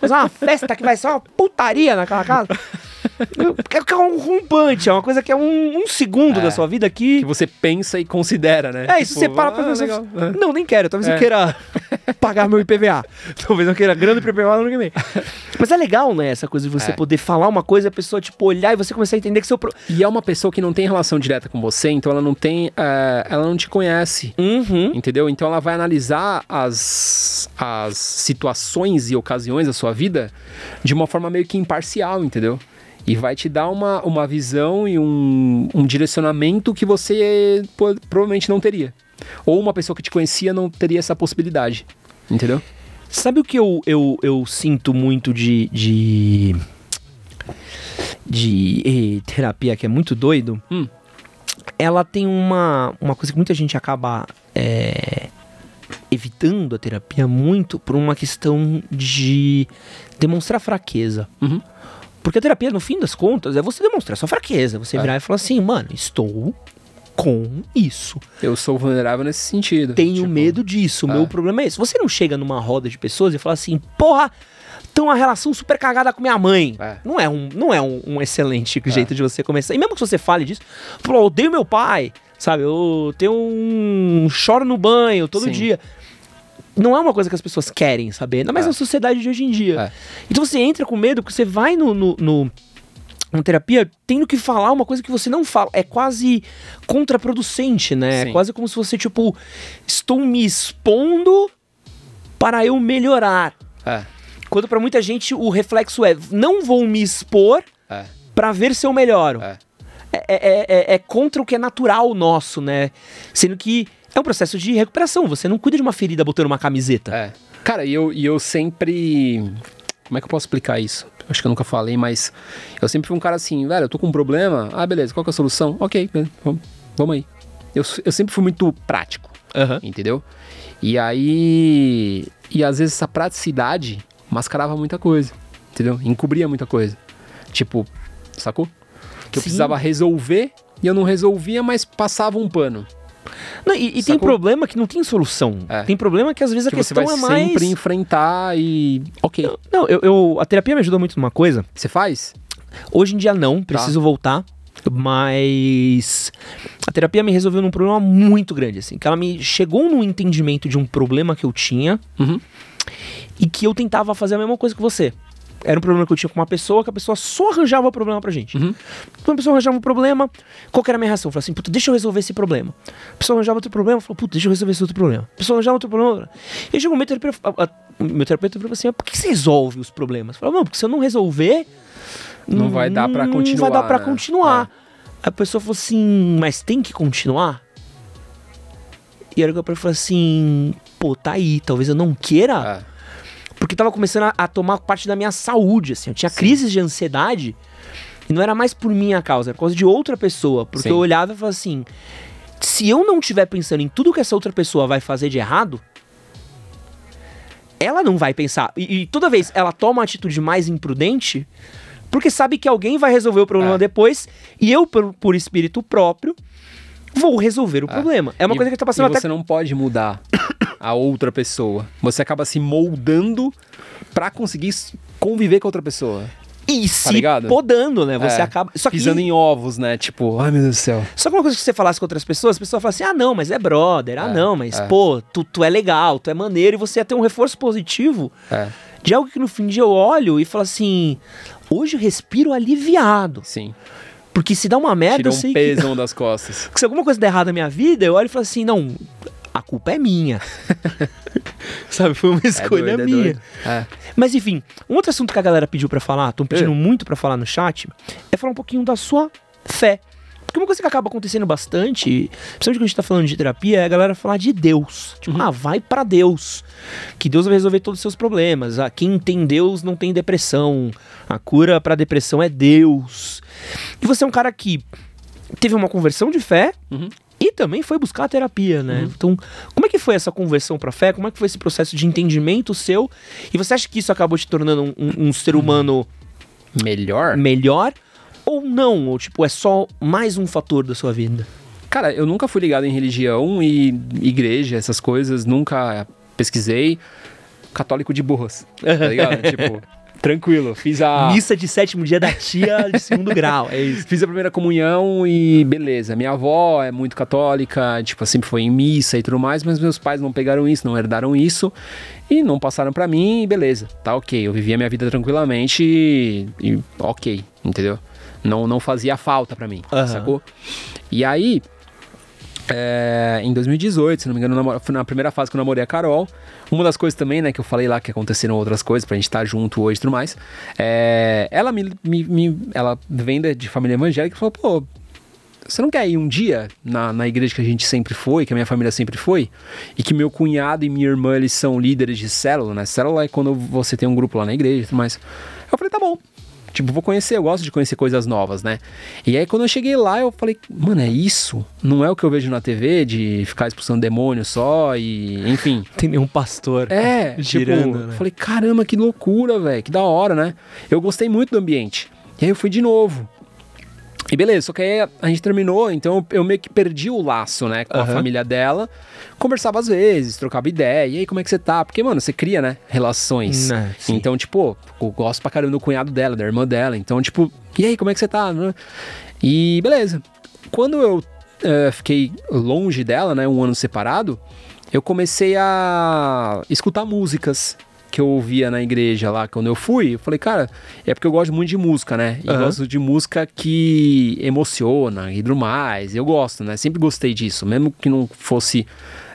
Fazer uma festa que vai ser uma putaria naquela casa. É um rompante, é uma coisa que é um, um segundo É. da sua vida que. Que você pensa e considera, né? É, isso Tipo, você para pra ah, pensar. legal. É. Não, nem quero. Talvez eu É. queira <laughs> pagar meu IPVA. Talvez eu queira grana IPVA no ano que vem. <laughs> Mas é legal, né? Essa coisa de você É. poder falar uma coisa e a pessoa, tipo, olhar e você começar a entender que seu. Pro... E é uma pessoa que não tem relação direta com você, então ela não tem. é, ela não te conhece. Uhum. Entendeu? Então ela vai analisar as, as situações e ocasiões da sua vida de uma forma meio que imparcial, entendeu? E vai te dar uma, uma visão e um, um direcionamento que você pô, provavelmente não teria. Ou uma pessoa que te conhecia não teria essa possibilidade. Entendeu? Sabe o que eu, eu, eu sinto muito de. de. de terapia que é muito doido? Hum. Ela tem uma, uma coisa que muita gente acaba é, evitando a terapia muito por uma questão de demonstrar fraqueza. Uhum. Porque a terapia, no fim das contas, é você demonstrar sua fraqueza. Você É. virar e falar assim, mano, estou com isso. Eu sou vulnerável nesse sentido. Tenho Tipo, medo disso. O é. meu problema é esse. Você não chega numa roda de pessoas e fala assim, porra, tem uma relação super cagada com minha mãe. É. Não é, um, não é um, um excelente jeito de você começar. E mesmo que você fale disso, pô, eu odeio meu pai, sabe? Eu tenho um. choro no banho todo Sim. dia. Não é uma coisa que as pessoas querem saber, ainda mais É. na sociedade de hoje em dia. É. Então você entra com medo porque você vai no, no, no- na terapia tendo que falar uma coisa que você não fala. É quase contraproducente, né? É Sim. quase como se você, tipo, estou me expondo para eu melhorar. É, Quando pra muita gente o reflexo é não vou me expor é, pra ver se eu melhoro. é. É, é- é- é contra o que é natural nosso, né? Sendo que é um processo de recuperação. Você não cuida de uma ferida botando uma camiseta. É. Cara, e eu, e eu sempre. Como é que eu posso explicar isso? Acho que eu nunca falei, mas eu sempre fui um cara assim, velho, eu tô com um problema. Ah, beleza, qual que é a solução? Ok, vamos, vamos aí. Eu, eu sempre fui muito prático, Aham. entendeu? E aí. E às vezes essa praticidade mascarava muita coisa, entendeu? Encobria muita coisa. Tipo, sacou? Que eu Sim. precisava resolver e eu não resolvia, mas passava um pano. Não, e, e tem problema que não tem solução. É. Tem problema que às vezes a Que você questão vai é mais. sempre enfrentar e. Ok. Não, eu, eu- a terapia me ajudou muito numa coisa. Você faz? Hoje em dia Tá. não, preciso voltar. Mas a terapia me resolveu num problema muito grande, assim. Que ela me chegou num entendimento de um problema que eu tinha Uhum. e que eu tentava fazer a mesma coisa que você. Era um problema que eu tinha com uma pessoa, que a pessoa só arranjava problema pra gente. Uhum. Quando a pessoa arranjava um problema, qual que era a minha reação? Eu falava assim, puta, deixa eu resolver esse problema. A pessoa arranjava outro problema, falava, puta, deixa eu resolver esse outro problema. A pessoa arranjava outro problema. E chegou um momento, a terapia- a, a o meu terapeuta falou assim: por que você resolve os problemas? Eu falei, não, porque se eu não resolver. Não vai dar pra Não continuar, vai dar pra né? continuar. Aí a pessoa falou assim, mas tem que continuar? E aí eu falei assim, pô, tá aí, talvez eu não queira. É. Porque tava começando a, a tomar parte da minha saúde, assim. Eu tinha crises de ansiedade e não era mais por minha causa, era por causa de outra pessoa. Porque Sim. eu olhava e falava assim: se eu não estiver pensando em tudo que essa outra pessoa vai fazer de errado, ela não vai pensar. E, e toda vez ela toma uma atitude mais imprudente, porque sabe que alguém vai resolver o problema É. depois, e eu, por, por espírito próprio, vou resolver o problema. É uma E- coisa que tá passando e até você não pode mudar <coughs> a outra pessoa. Você acaba se moldando pra conseguir conviver com a outra pessoa. E se ligado? podando, né? Você É, acaba. Só que, Pisando em ovos, né? Tipo, ai meu Deus do céu. só que uma coisa que você falasse com outras pessoas, as pessoas falam assim: ah, não, mas é brother, ah, É, não, mas é. pô, tu, tu é legal, tu é maneiro, e você ia ter um reforço positivo É, de algo que no fim de dia eu olho e falo assim: hoje eu respiro aliviado. sim. Porque se dá uma merda, Tira eu um sei pesão <laughs> das costas. que. Se alguma coisa der errado na minha vida, eu olho e falo assim: não, a culpa é minha. <laughs> Sabe, foi uma escolha doido, é minha. doido. É. Mas enfim, um outro assunto que a galera pediu pra falar, estão pedindo É. muito pra falar no chat, é falar um pouquinho da sua fé. Porque uma coisa que acaba acontecendo bastante, principalmente quando a gente tá falando de terapia, é a galera falar de Deus. Tipo, Uhum. ah, vai pra Deus. Que Deus vai resolver todos os seus problemas. Ah, quem tem Deus não tem depressão. A cura pra depressão é Deus. E você é um cara que teve uma conversão de fé Uhum. e também foi buscar a terapia, né? Então, como é que foi essa conversão pra fé? Como é que foi esse processo de entendimento seu? E você acha que isso acabou te tornando um, um- um ser humano Melhor? melhor? Ou não? Ou, tipo, é só mais um fator da sua vida? Cara, eu nunca fui ligado em religião e igreja, essas coisas, nunca pesquisei. Católico de burras, tá ligado? <laughs> tipo, tranquilo. Fiz a. Missa de sétimo dia da tia de segundo grau, é isso. Fiz a primeira comunhão e beleza. Minha avó é muito católica, tipo, sempre foi em missa e tudo mais, mas meus pais não pegaram isso, não herdaram isso e não passaram pra mim e beleza. Tá ok, eu vivia minha vida tranquilamente e, e ok, entendeu? Não, não fazia falta pra mim, Aham. sacou? E aí, é, em 2018, se não me engano, namoro- foi na primeira fase que eu namorei a Carol. Uma das coisas também, né, que eu falei lá que aconteceram outras coisas pra gente estar junto hoje e tudo mais. é, ela me, me- me- Ela vem de de família evangélica e falou, pô, você não quer ir um dia na, na igreja que a gente sempre foi, que a minha família sempre foi? E que meu cunhado e minha irmã, eles são líderes de célula, né? Célula é quando você tem um grupo lá na igreja e tudo mais. Eu falei, tá bom. Tipo, vou conhecer, eu gosto de conhecer coisas novas, né? E aí, quando eu cheguei lá, eu falei, mano, é isso? Não é o que eu vejo na TV, de ficar expulsando demônio só e, enfim. Tem nenhum pastor É, <laughs> girando, tipo, né? falei, caramba, que loucura, velho, que da hora, né? Eu gostei muito do ambiente. E aí eu fui de novo. E beleza, só que aí a gente terminou, então eu- meio que perdi o laço, né, com a Aham. família dela. Conversava às vezes, trocava ideia, e aí como é que você tá? Porque, mano, você cria, né, relações. Né, sim. então, tipo, eu gosto pra caramba do cunhado dela, da irmã dela. Então, tipo, e aí, como é que você tá? né? E beleza. Quando eu eh, fiquei longe dela, né, um ano separado, eu comecei a escutar músicas que eu ouvia na igreja lá quando eu fui. Eu falei, cara, é porque eu gosto muito de música, né? E Aham. gosto de música que emociona e tudo mais. Eu gosto, né? Sempre gostei disso, mesmo que não fosse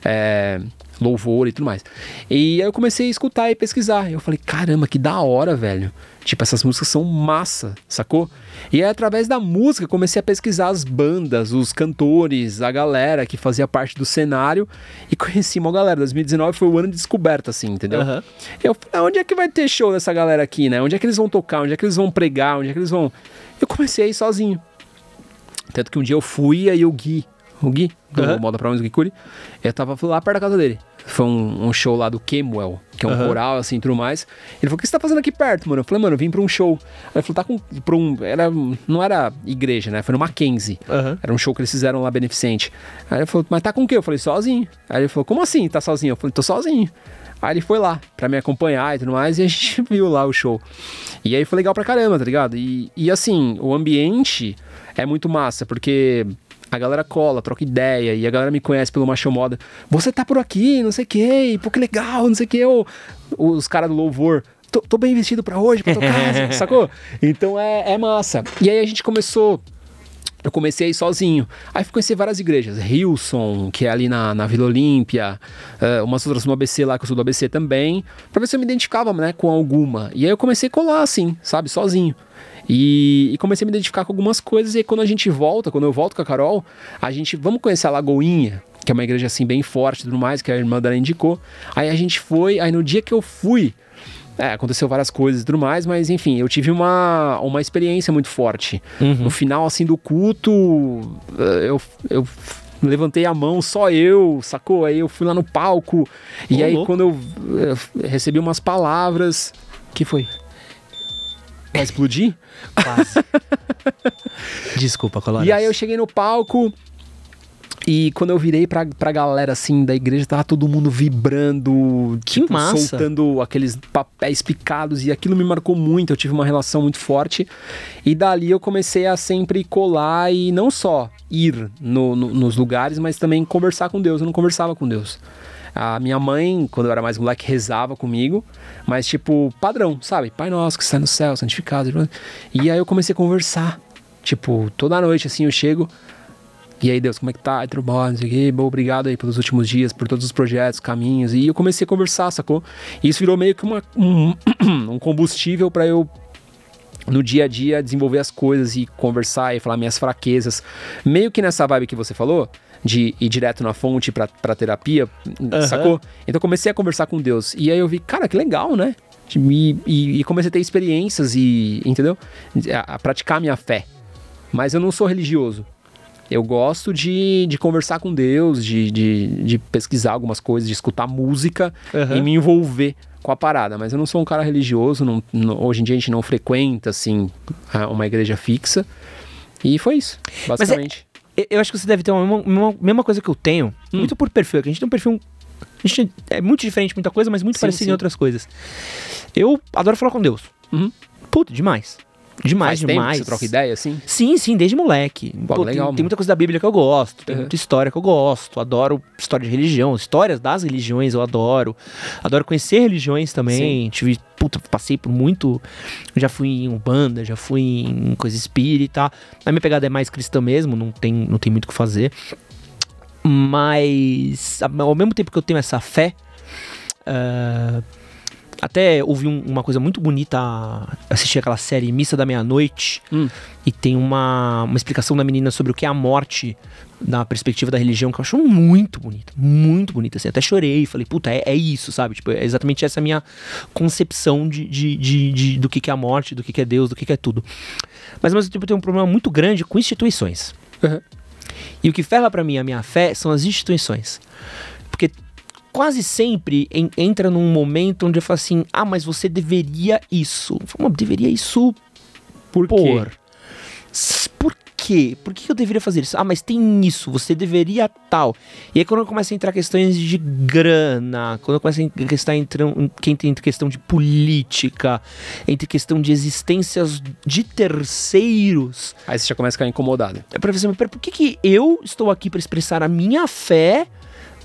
é, louvor e tudo mais. E aí eu comecei a escutar e pesquisar. Eu falei, caramba, que da hora, velho. Tipo, essas músicas são massa, sacou? E aí, através da música, comecei a pesquisar as bandas, os cantores, a galera que fazia parte do cenário e conheci uma galera. 2019 foi o ano de descoberta, assim, entendeu? Aham. Eu falei, onde é que vai ter show dessa galera aqui, né? Onde é que eles vão tocar? Onde é que eles vão pregar? Onde é que eles vão. Eu comecei a ir sozinho. Tanto que um dia eu fui e aí o Gui, o Gui, do Aham. Moda Pra Mim, o Gui Curi, eu tava lá perto da casa dele. Foi um, um show lá do Kemuel, que é um Aham. coral, assim, tudo mais. Ele falou, o que você tá fazendo aqui perto, mano? Eu falei, mano, eu vim pra um show. Aí ele falou, tá com... Pra um, era, não era igreja, né? Foi no Mackenzie. Aham. Era um show que eles fizeram lá beneficente. Aí ele falou, mas tá com o quê? Eu falei, sozinho. Aí ele falou, como assim tá sozinho? Eu falei, tô sozinho. Aí ele foi lá pra me acompanhar e tudo mais, e a <laughs> gente viu lá o show. E aí foi legal pra caramba, tá ligado? E, e assim, o ambiente é muito massa, porque a galera cola, troca ideia, e a galera me conhece pelo Macho Moda. Você tá por aqui, não sei o que, pô, que legal, não sei o que. Os caras do louvor. Tô, tô bem vestido pra hoje, pra tua casa, <laughs> sacou? Então é, é massa. E aí a gente começou eu comecei sozinho. Aí fui conhecer várias igrejas. Hilson, que é ali na, na Vila Olímpia, uh, umas outras no ABC lá, que eu sou do ABC também, pra ver se eu me identificava né, com alguma. E aí eu comecei a colar assim, sabe, sozinho. E, e, comecei a me identificar com algumas coisas. E aí, quando a gente volta, quando eu volto com a Carol, a gente vamos conhecer a Lagoinha, que é uma igreja assim bem forte e tudo mais, que a irmã dela indicou. Aí a gente foi, aí no dia que eu fui, é, aconteceu várias coisas e tudo mais, mas enfim, eu tive uma, uma experiência muito forte. Uhum. No final, assim, do culto, eh, eu, eu levantei a mão, só eu, sacou? Aí eu fui lá no palco, e aí louco. quando eu, eu eh, recebi umas palavras. que foi? Vai explodir? Quase. <laughs> Desculpa, Colores. E aí eu cheguei no palco, e quando eu virei pra, pra galera, assim, da igreja, tava todo mundo vibrando, que tipo, massa. soltando aqueles papéis picados, e aquilo me marcou muito, eu tive uma relação muito forte. E dali eu comecei a sempre colar e não só ir no, no, nos lugares, mas também conversar com Deus. Eu não conversava com Deus. A minha mãe, quando eu era mais moleque, rezava comigo, mas tipo, padrão, sabe? Pai nosso que está no céu, santificado. E aí eu comecei a conversar. Tipo, toda noite assim eu chego, e aí, Deus, como é que tá? Tudo bom? Não sei o quê. Bom, obrigado aí pelos últimos dias, por todos os projetos, caminhos. E eu comecei a conversar, sacou? E isso virou meio que uma, um, <clears throat> um combustível para eu no dia a dia desenvolver as coisas e conversar e falar minhas fraquezas. Meio que nessa vibe que você falou, de ir direto na fonte pra, pra terapia, uhum. sacou? Então comecei a conversar com Deus. E aí eu vi, cara, que legal, né? E, e, e comecei a ter experiências e, entendeu? A, a praticar minha fé. Mas eu não sou religioso. Eu gosto de, de conversar com Deus, de, de, de pesquisar algumas coisas, de escutar música uhum. e me envolver com a parada. Mas eu não sou um cara religioso, não, não, hoje em dia a gente não frequenta, assim, uma igreja fixa. E foi isso, basicamente. É, eu acho que você deve ter uma, uma mesma coisa que eu tenho, hum. muito por perfil, que a gente tem um perfil a gente é muito diferente muita coisa, mas muito sim, parecido sim. em outras coisas. Eu adoro falar com Deus. Uhum. Puta, demais. Demais, Faz demais. você troca ideia, assim? Sim, sim, desde moleque. Pô, tem, tem, muita coisa da Bíblia que eu gosto, tem uhum. muita história que eu gosto, adoro história de religião, histórias das religiões eu adoro. Adoro conhecer religiões também. Sim. Tive, puta, passei por muito. Já fui em Umbanda, já fui em coisa espírita. A minha pegada é mais cristã mesmo, não tem, não tem muito o que fazer. Mas, ao mesmo tempo que eu tenho essa fé. Uh, até ouvi um, uma coisa muito bonita, assisti aquela série Missa da Meia-Noite, hum. e tem uma, uma explicação da menina sobre o que é a morte na perspectiva da religião, que eu acho muito bonita, muito bonita, assim, até chorei, falei, puta, é, é isso, sabe, tipo, é exatamente essa minha concepção de, de, de, de, do que, que é a morte, do que, que é Deus, do que, que é tudo. Mas ao mesmo tempo eu tenho um problema muito grande com instituições. Uhum. E o que ferra para mim a minha fé são as instituições. Quase sempre en, entra num momento onde eu falo assim: ah, mas você deveria isso. Eu falo, deveria isso por, por quê? Por quê? Por que eu deveria fazer isso? Ah, mas tem isso, você deveria tal. E aí quando começa a entrar questões de grana, quando começa a questão, entrando, entre questão de política, entre questão de existências de terceiros. Aí você já começa a ficar incomodado. É pra você, por que, que eu estou aqui para expressar a minha fé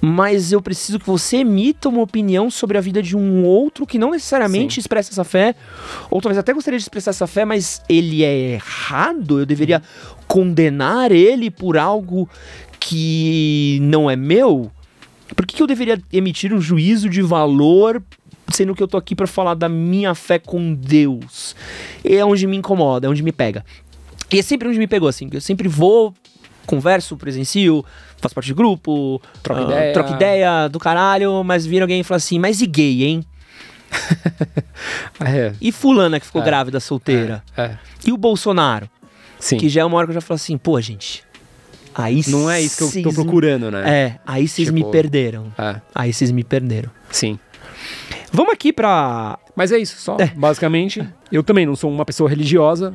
mas eu preciso que você emita uma opinião sobre a vida de um outro que não necessariamente Sim. expressa essa fé, ou talvez até gostaria de expressar essa fé, mas ele é errado, eu deveria condenar ele por algo que não é meu? Por que, que eu deveria emitir um juízo de valor sendo que eu tô aqui para falar da minha fé com Deus? É onde me incomoda, é onde me pega. E é sempre onde me pegou, assim. Eu sempre vou, converso, presencio, faço parte de grupo, troca uh, ideia. Troca ideia do caralho, mas vira alguém e fala assim, mas e gay, hein? <laughs> é. E fulana que ficou é. grávida, solteira? É. é. E o Bolsonaro? Sim. Que já é uma hora que eu já falo assim, pô, gente. Aí Não é isso que eu tô procurando, né? É, aí vocês tipo... me perderam. É. Aí vocês me perderam. Sim. Vamos aqui pra. Mas é isso, só. É. Basicamente, eu também não sou uma pessoa religiosa.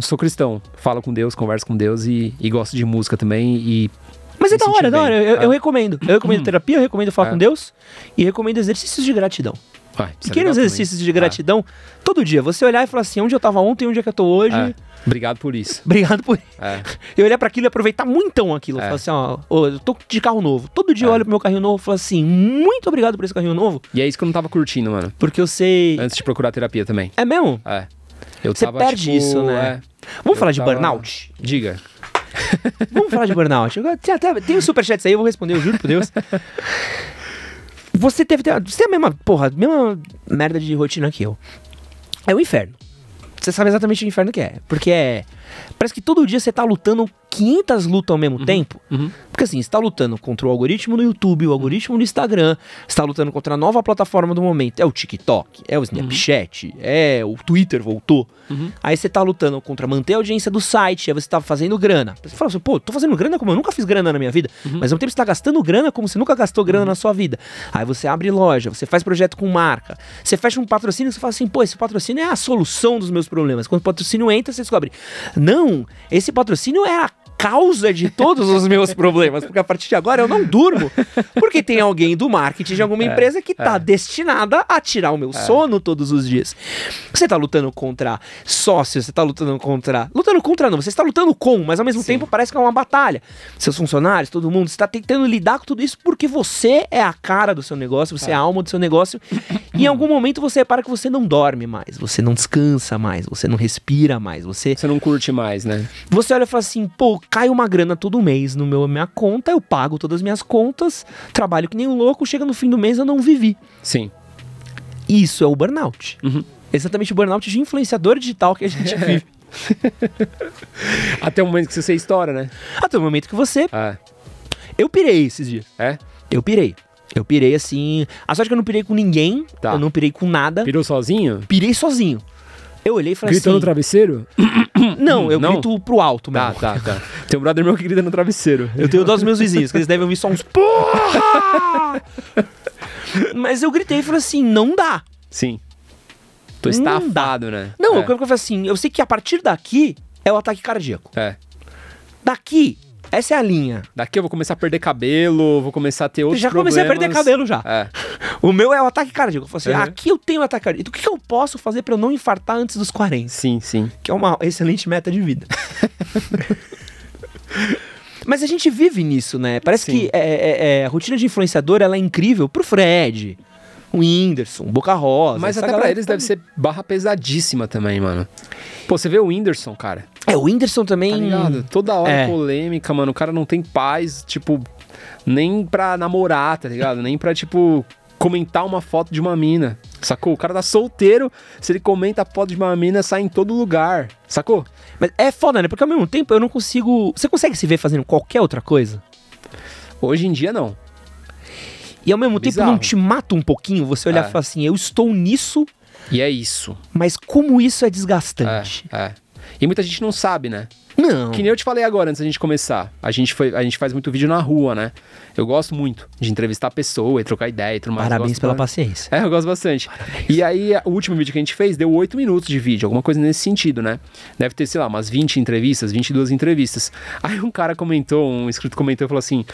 Sou cristão. Falo com Deus, converso com Deus e, e gosto de música também. E mas é da hora, é da hora. Eu, eu é. recomendo. Eu recomendo hum. terapia, eu recomendo falar é. com Deus e recomendo exercícios de gratidão. Vai, Pequenos exercícios de gratidão todo dia. Você olhar e falar assim, onde eu tava ontem, onde é que eu tô hoje. Obrigado por isso. <laughs> Obrigado por isso. É. <laughs> Eu olhar para aquilo e aproveitar muito aquilo. É. Falar assim, ó, eu tô de carro novo. Todo dia é. eu olho pro meu carrinho novo e falo assim, muito obrigado por esse carrinho novo. E é isso que eu não tava curtindo, mano. Porque eu sei. Antes de procurar terapia também. É mesmo? É. Eu Você tava, perde tipo, isso, né? É, Vamos falar de tava... burnout? Diga. Vamos falar de burnout. Tem, até, tem os superchats aí, eu vou responder, eu juro por Deus. Você teve. Você tem a mesma, porra, mesma merda de rotina que eu. É o inferno. Você sabe exatamente o inferno que é. Porque é. Parece que todo dia você tá lutando 500 lutas ao mesmo tempo. uhum. Porque assim, você tá lutando contra o algoritmo do YouTube, o algoritmo do Instagram, você tá lutando contra a nova plataforma do momento. É o TikTok, é o Snapchat, é o Twitter voltou. Uhum. Aí você tá lutando contra manter a audiência do site, aí você tá fazendo grana. Você fala assim, pô, tô fazendo grana como eu nunca fiz grana na minha vida. Uhum. Mas ao mesmo tempo você tá gastando grana como você nunca gastou grana na sua vida. Aí você abre loja, você faz projeto com marca, você fecha um patrocínio você fala assim, pô, esse patrocínio é a solução dos meus problemas. Quando o patrocínio entra, você descobre, não, esse patrocínio é a causa de todos os meus problemas, porque a partir de agora eu não durmo, porque tem alguém do marketing de alguma empresa que tá destinada a tirar o meu sono todos os dias. Você tá lutando contra sócios, você tá lutando contra. Lutando contra não, você está lutando com, mas ao mesmo tempo parece que é uma batalha. Seus funcionários, todo mundo, você tá tentando lidar com tudo isso porque você é a cara do seu negócio, você é a alma do seu negócio. e em algum momento você repara que você não dorme mais, você não descansa mais, você não respira mais, você Você não curte mais, né? você olha e fala assim, pô, cai uma grana todo mês no meu minha conta, eu pago todas as minhas contas, trabalho que nem um louco, chega no fim do mês eu não vivi. Sim. Isso é o burnout. Uhum. Exatamente o burnout de influenciador digital que a gente <laughs> vive. Até o momento que você estoura, né? Até o momento que você. É. Eu pirei esses dias. É? Eu pirei. Eu pirei assim. A sorte é que eu não pirei com ninguém, Tá. eu não pirei com nada. Pirou sozinho? Pirei sozinho. Eu olhei e falei Gritou no assim. travesseiro? <coughs> Não, eu Não? grito pro alto Tá, mesmo. tá, tá. <laughs> Tem um brother meu que grita no travesseiro. Eu tenho dos meus vizinhos, que eles devem ouvir só uns porra! <laughs> Mas eu gritei e falei assim, não dá. Sim. Tô estafado, né? Não, é. eu quero que eu falei assim, eu sei que a partir daqui é o ataque cardíaco. É. Daqui, essa é a linha. Daqui eu vou começar a perder cabelo, vou começar a ter outros já comecei a perder problemas. cabelo já. É. O meu é o ataque cardíaco. Eu falei assim, Uhum. aqui eu tenho ataque cardíaco. O que, que eu posso fazer pra eu não infartar antes dos 40? Sim, sim. Que é uma excelente meta de vida. <laughs> Mas a gente vive nisso, né? Parece Sim. que é, é- é, a rotina de influenciador ela é incrível pro Fred, o Whindersson, Boca Rosa. Mas até pra eles tá- deve ser barra pesadíssima também, mano. Pô, você vê o Whindersson, cara. É, o Whindersson também. Tá? Toda hora É. polêmica, mano. O cara não tem paz, tipo, nem pra namorar, tá ligado? Nem pra, tipo, comentar uma foto de uma mina. Sacou? O cara tá solteiro, se ele comenta a foto de uma mina, sai em todo lugar. Sacou? Mas é foda, né? Porque ao mesmo tempo eu não consigo. Você consegue se ver fazendo qualquer outra coisa? Hoje em dia, não. E ao mesmo tempo Bizarro. não te mata um pouquinho você olhar É. e falar assim, eu estou nisso, E é isso. mas como isso é É, desgastante. é. E muita gente não sabe, né? Não. Que nem eu te falei agora, antes da gente começar. A gente, foi, a gente faz muito vídeo na rua, né? Eu gosto muito de entrevistar a pessoa e trocar ideia e tudo mais. Parabéns pela pra- paciência. É, eu gosto bastante. E aí, o último vídeo que a gente fez deu 8 minutos de vídeo, alguma coisa nesse sentido, né? Deve ter, sei lá, umas 20 entrevistas, 22 entrevistas. Aí um cara comentou, um inscrito comentou e falou assim: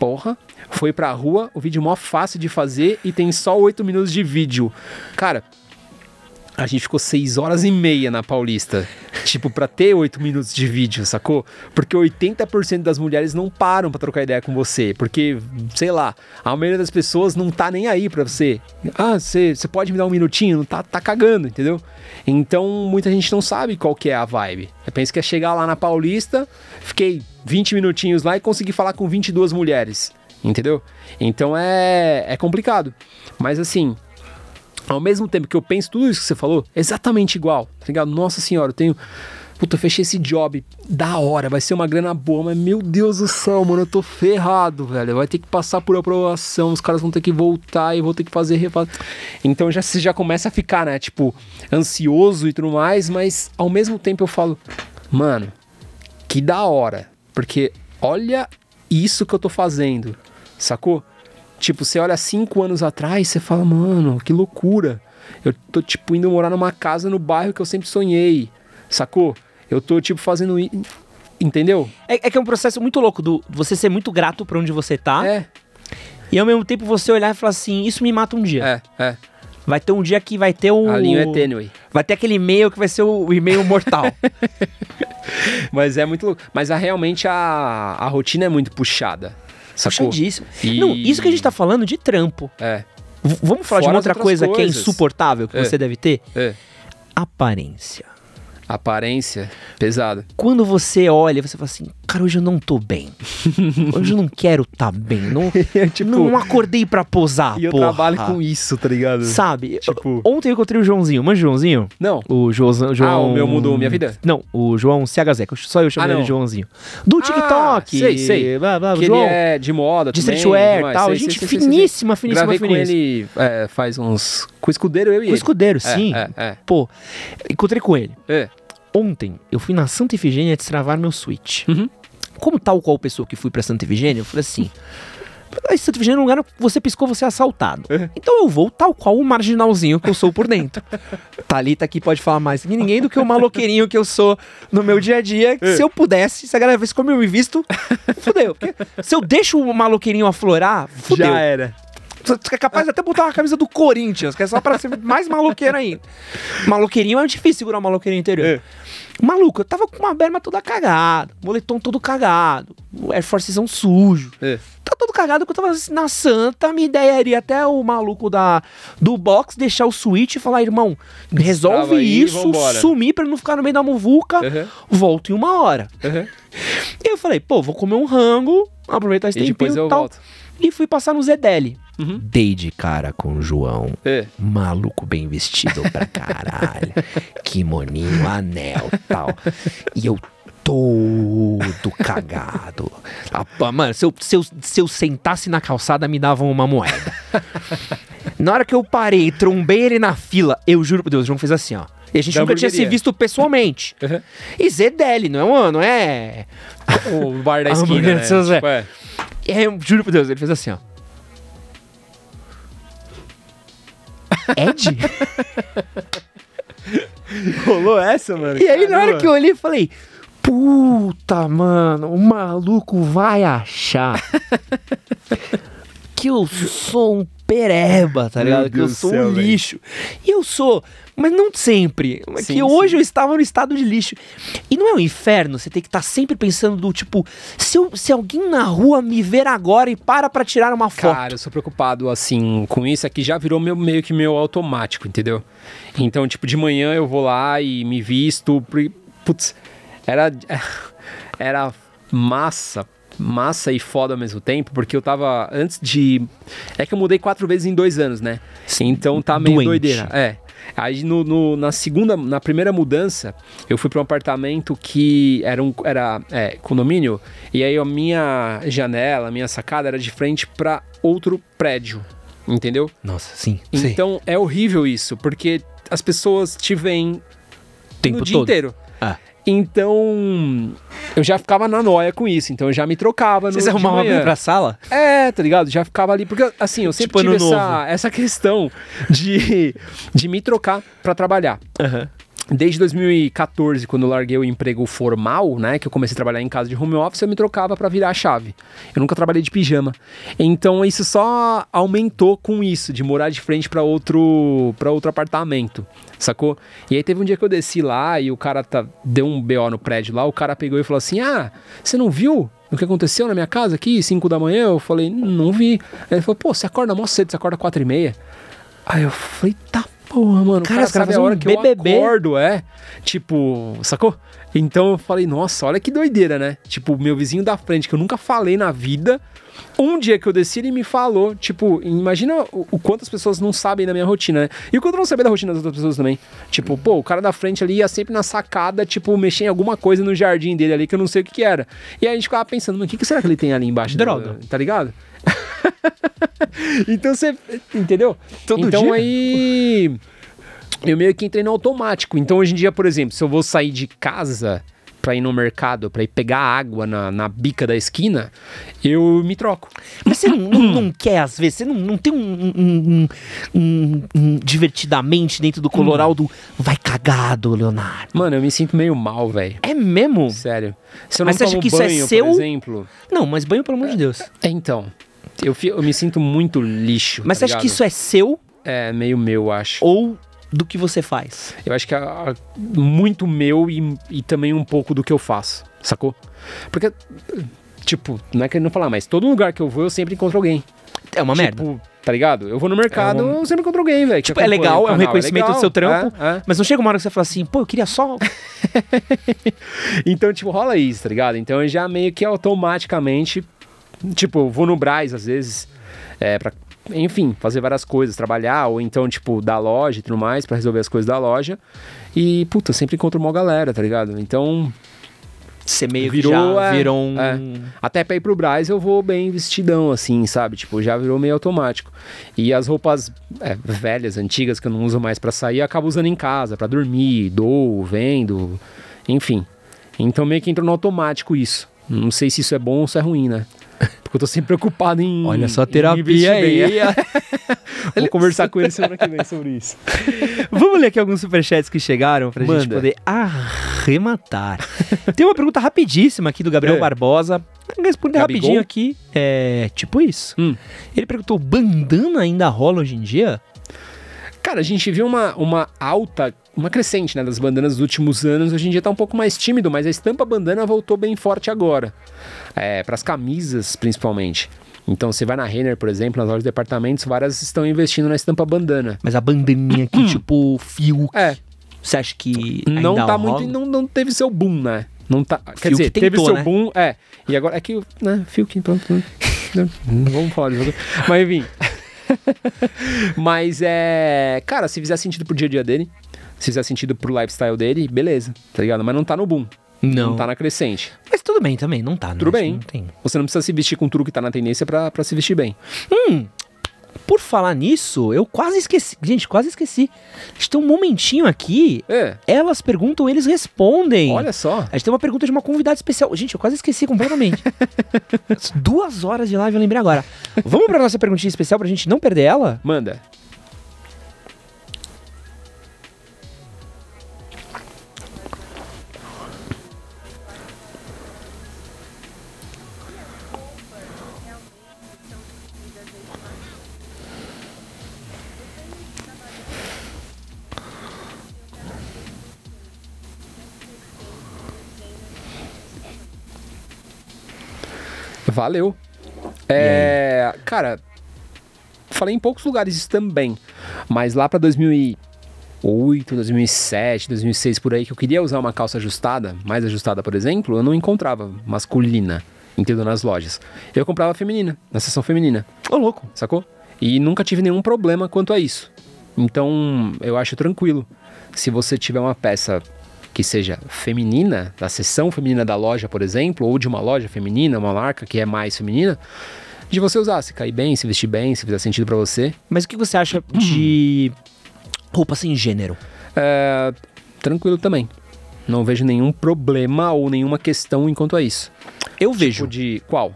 Porra, foi pra rua, o vídeo mó fácil de fazer e tem só 8 minutos de vídeo. Cara. A gente ficou 6 horas e meia na Paulista. Tipo, pra ter 8 minutos de vídeo, sacou? Porque 80% das mulheres não param pra trocar ideia com você. Porque, sei lá, a maioria das pessoas não tá nem aí pra você. Ah, você você pode me dar um minutinho? Não tá, tá cagando, entendeu? Então, muita gente não sabe qual que é a vibe. Eu penso que é chegar lá na Paulista, fiquei 20 minutinhos lá e consegui falar com 22 mulheres. Entendeu? Então é, é complicado. Mas assim, ao mesmo tempo que eu penso tudo isso que você falou, exatamente igual, tá ligado? Nossa senhora, eu tenho. Puta, eu fechei esse job da hora, vai ser uma grana boa, mas meu Deus do céu, mano, eu tô ferrado, velho. Vai ter que passar por aprovação, os caras vão ter que voltar e vou ter que fazer refazer. Então já, você já começa a ficar, né, tipo, ansioso e tudo mais, mas ao mesmo tempo eu falo, mano, que da hora, porque olha isso que eu tô fazendo, sacou? Tipo, você olha cinco anos atrás, você fala, mano, que loucura. Eu tô, tipo, indo morar numa casa no bairro que eu sempre sonhei, sacou? Eu tô, tipo, fazendo. Entendeu? É, é que é um processo muito louco do você ser muito grato por onde você tá É, e ao mesmo tempo você olhar e falar assim, isso me mata um dia. é, é. Vai ter um dia que vai ter o. A linha é tênue. Vai ter aquele e-mail que vai ser o, o e-mail mortal. <laughs> Mas é muito louco. Mas a, realmente a, a rotina é muito puxada. Sacou? Puxadíssimo. E- Não, isso que a gente tá falando de trampo. É, V- vamos falar de Fora uma as outra coisa que é coisas. insuportável que É. você deve ter? é. Aparência. Aparência, pesado. Quando você olha, você fala assim, cara, hoje eu não tô bem. Hoje eu não quero tá bem. Não, <laughs> Tipo, não acordei pra posar, e eu porra. trabalho com isso, tá ligado? Sabe? Tipo- Ontem eu encontrei o Joãozinho. O Joãozinho? Não. O Joãozinho. João... Ah, o meu mudou minha vida? Não, o João CHZ. Só eu chamo Ah, ele de Joãozinho. Do TikTok. Ah, sei, sei. Blá, blá, que João. ele é de moda de streetwear e tal. Sei, Gente sei, sei, sei, sei. finíssima, finíssima, Gravei com finíssima. ele é, faz uns... Com o escudeiro, eu e Com ele. escudeiro, sim. É, é, Pô, encontrei com ele. é. Ontem, eu fui na Santa Efigênia destravar meu Switch. Uhum. Como tal qual pessoa que fui pra Santa Efigênia, eu falei assim... "Ah, Santa Efigênia é um lugar que você piscou, você é assaltado. Uhum. Então eu vou tal qual o marginalzinho que eu sou por dentro. <laughs> Thalita aqui pode falar mais que ninguém do que o maloqueirinho que eu sou no meu dia a dia. que Se eu pudesse, se a galera visse como eu me visto, <laughs> fudeu. Porque se eu deixo o maloqueirinho aflorar, fudeu. Já era. Você é capaz de até botar uma camisa do Corinthians, que é só pra ser mais maloqueiro ainda. Maloqueirinho é difícil segurar um maloqueirinho interior. É. Maluco, eu tava com uma berma toda cagada, moletom todo cagado, o Air Forcezão sujo. É. Tá todo cagado que eu tava na Santa, minha ideia era ir até o maluco da, do box, deixar o switch e falar, irmão, resolve aí isso, vambora." sumir pra não ficar no meio da muvuca, Uhum. volto em uma hora. Uhum. E eu falei, pô, vou comer um rango, aproveitar esse E depois tempinho eu e tal. volto. E fui passar no Zedeli. Uhum. Dei de cara com o João. É. Maluco bem vestido pra caralho. <laughs> Kimoninho, anel tal. E eu todo cagado. Ah, mano, se eu, se, eu, se eu sentasse na calçada, me davam uma moeda. <laughs> Na hora que eu parei, trombei ele na fila, eu juro por Deus, o João fez assim, ó. E a gente Da nunca tinha se visto pessoalmente. <laughs> Uhum. E Zedeli, não é, um- não é O bar da <laughs> esquina, né? do seu Zé. Tipo, é. E aí, eu juro por Deus, ele fez assim, ó. <laughs> Ed? Rolou essa, mano? E aí, na hora que eu olhei, eu falei: Puta, mano, o maluco vai achar que eu sou um pereba, tá Meu ligado? Que eu Deus do sou céu, um lixo. E eu sou, mas não sempre. Mas Sim, que hoje sim. eu estava no estado de lixo. E não é um inferno você ter que estar sempre pensando do tipo: se, eu- se alguém na rua me ver agora e para pra tirar uma foto. Cara, eu sou preocupado, assim, com isso, é que já virou meu, meio que meu automático, entendeu? Então, tipo, de manhã eu vou lá e me visto, putz, era, <laughs> era massa, massa e foda ao mesmo tempo, porque eu tava, antes de, é que eu mudei quatro vezes em dois anos, né? Então tá meio Doente. doideira, é. Aí no, no- na segunda, na primeira mudança, eu fui para um apartamento que era um era é, condomínio e aí a minha janela, a minha sacada era de frente para outro prédio, entendeu? Nossa, sim. Então é horrível isso, porque as pessoas te veem tempo no dia todo. inteiro. Então eu já ficava na noia com isso, então eu já me trocava Vocês arrumavam alguém pra sala? É, tá ligado? Já ficava ali. Porque, assim, eu sempre Tipo tive essa, essa questão de, de me trocar pra trabalhar. Aham. Desde 2014, quando eu larguei o emprego formal, né, que eu comecei a trabalhar em casa de home office, eu me trocava pra virar a chave. Eu nunca trabalhei de pijama. Então isso só aumentou com isso, de morar de frente pra outro para outro apartamento, sacou? E aí teve um dia que eu desci lá e o cara tá, deu um BO no prédio lá, o cara pegou e falou assim: "Ah, você não viu o que aconteceu na minha casa aqui, 5 da manhã?" Eu falei: "Não vi". Aí ele falou: "Pô, você acorda mó cedo, você acorda 4 e meia?" Aí eu falei: "Tá Porra, mano, Cara, o os cara caras sabe a hora um que BBB. eu acordo, é. Tipo, sacou? Então eu falei, nossa, olha que doideira, né? Tipo, meu vizinho da frente, que eu nunca falei na vida, um dia que eu desci, ele me falou, tipo, imagina o, o quanto as pessoas não sabem da minha rotina, né? E o quanto eu não sabia da rotina das outras pessoas também. Tipo, pô, o cara da frente ali ia sempre na sacada, tipo, mexer em alguma coisa no jardim dele ali que eu não sei o que, que era. E aí a gente ficava pensando, mas o que, que será que ele tem ali embaixo? da- Droga. tá ligado? <laughs> <laughs> então você. Entendeu? Todo então dia? aí. Eu meio que entrei no automático. Então hoje em dia, por exemplo, se eu vou sair de casa pra ir no mercado, pra ir pegar água na, na bica da esquina, eu me troco. Mas você não, não, não quer, às vezes, você não, não tem um, um- um- um- divertidamente dentro do coloral do vai cagado, Leonardo. Mano, eu me sinto meio mal, velho. É mesmo? Sério. Se eu Mas não você acha que isso é banho, seu? por exemplo. Não, mas banho, pelo amor de Deus. É, então. Eu, eu me sinto muito lixo. Mas tá você acha que isso é seu É meio meu, eu acho. ou do que você faz? Eu acho que é é muito meu e, e também um pouco do que eu faço, sacou? Porque, tipo, não é querendo falar, mas todo lugar que eu vou eu sempre encontro alguém. É uma merda. Tipo, tá ligado? Eu vou no mercado, É uma- eu sempre encontro alguém, velho. Tipo, é legal, é um canal, reconhecimento do legal, seu trampo. é, é. Mas não chega uma hora que você fala assim, pô, eu queria só. <laughs> Então, tipo, rola isso, tá ligado? Então eu já meio que automaticamente, tipo, vou no Braz às vezes, é, pra, enfim, fazer várias coisas, trabalhar, ou então, tipo, da loja e tudo mais, pra resolver as coisas da loja. E, puta, sempre encontro uma galera, tá ligado? Então, Você meio Virou, que já é, virou um. é. até pra ir pro Braz eu vou bem vestidão, assim, sabe? Tipo, já virou meio automático. E as roupas é, velhas, antigas, que eu não uso mais pra sair, eu acabo usando em casa, pra dormir, dou, vendo, enfim. Então meio que entrou no automático isso. Não sei se isso é bom ou se é ruim, né? Porque eu tô sempre preocupado em. Olha só a terapia aí. <laughs> Vou conversar com ele semana que vem sobre isso. Vamos ler aqui alguns superchats que chegaram pra gente Manda. poder arrematar. <laughs> Tem uma pergunta rapidíssima aqui do Gabriel É. Barbosa. Responder Gabigol? rapidinho aqui. É tipo isso. Hum. Ele perguntou: bandana ainda rola hoje em dia? Cara, a gente viu uma, uma alta, uma crescente, né, das bandanas dos últimos anos. Hoje em dia tá um pouco mais tímido, mas a estampa bandana voltou bem forte agora. É, para as camisas, principalmente. Então, você vai na Renner, por exemplo, nas lojas de departamentos, várias estão investindo na estampa bandana. Mas a bandaninha aqui, tipo fio. É, Você acha que. não tá muito, não, não teve seu boom, né? Não tá, quer Fiuk dizer, teve tentou, seu né? boom, é. E agora é que, né, Fiuk, pronto, não, <laughs> não vamos falar disso. Mas enfim. <laughs> Mas é, cara, se fizer sentido pro dia a dia dele, se fizer sentido pro lifestyle dele, beleza, tá ligado? Mas não tá no boom, Não. não tá na crescente. Mas tudo bem também, não tá, né? Tudo bem. Não tem. Você não precisa se vestir com tudo que tá na tendência pra, pra se vestir bem. Hum, por falar nisso, eu quase esqueci. Gente, quase esqueci. A gente tem um momentinho aqui. É, Elas perguntam, eles respondem. olha só. A gente tem uma pergunta de uma convidada especial. Gente, eu quase esqueci completamente. <laughs> Duas horas de live, eu lembrei agora. Vamos pra nossa perguntinha especial pra gente não perder ela? Manda. Valeu. É, cara, falei em poucos lugares isso também, mas lá pra 2008, 2007, 2006 por aí que eu queria usar uma calça ajustada, mais ajustada, por exemplo, eu não encontrava masculina, entendeu, nas lojas. Eu comprava feminina, na seção feminina, Ô, louco. sacou? E nunca tive nenhum problema quanto a isso. Então, eu acho tranquilo. Se você tiver uma peça que seja feminina, da seção feminina da loja, por exemplo, ou de uma loja feminina, uma marca que é mais feminina, de você usar, se cair bem, se vestir bem, se fizer sentido pra você. Mas o que você acha de roupa sem gênero? É, tranquilo também. Não vejo nenhum problema ou nenhuma questão enquanto a isso. Eu vejo, Tipo de qual?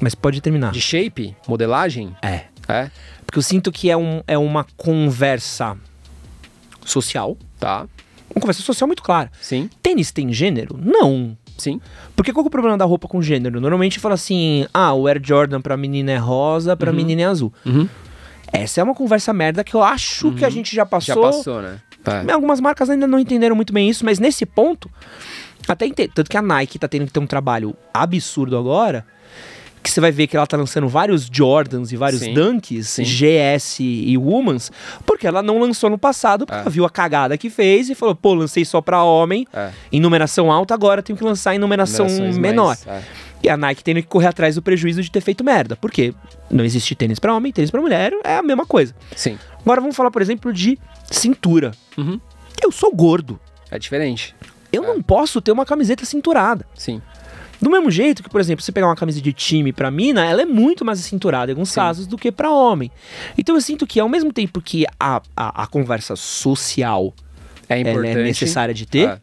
mas pode terminar. De shape? Modelagem? É. É? Porque eu sinto que é, um, é uma conversa social. Tá. Uma conversa social muito clara. Sim, Tênis tem gênero? Não. sim. Porque qual que é o problema da roupa com gênero? Normalmente fala assim: ah, o Air Jordan pra menina é rosa, pra menina é azul. Uhum. Essa é uma conversa merda que eu acho que a gente já passou. Já passou, né? É. Algumas marcas ainda não entenderam muito bem isso, mas nesse ponto, até entendo. Tanto que a Nike tá tendo que ter um trabalho absurdo agora. Que você vai ver que ela tá lançando vários Jordans e vários Sim, Dunks, sim. GS e Womans, porque ela não lançou no passado, porque É. ela viu a cagada que fez e falou, pô, lancei só pra homem, É. em numeração alta, agora tenho que lançar em numeração Numerações menor. mais- é. E a Nike tendo que correr atrás do prejuízo de ter feito merda. Por quê? Não existe tênis pra homem, tênis pra mulher, é a mesma coisa. Sim. Agora vamos falar, por exemplo, de cintura. Uhum. Eu sou gordo. É diferente. Eu não posso ter uma camiseta cinturada. Sim. Do mesmo jeito que, por exemplo, você pegar uma camisa de time pra mina, ela é muito mais cinturada em alguns Sim. casos do que pra homem. Então eu sinto que ao mesmo tempo que a, a, a conversa social É é necessária de ter, É.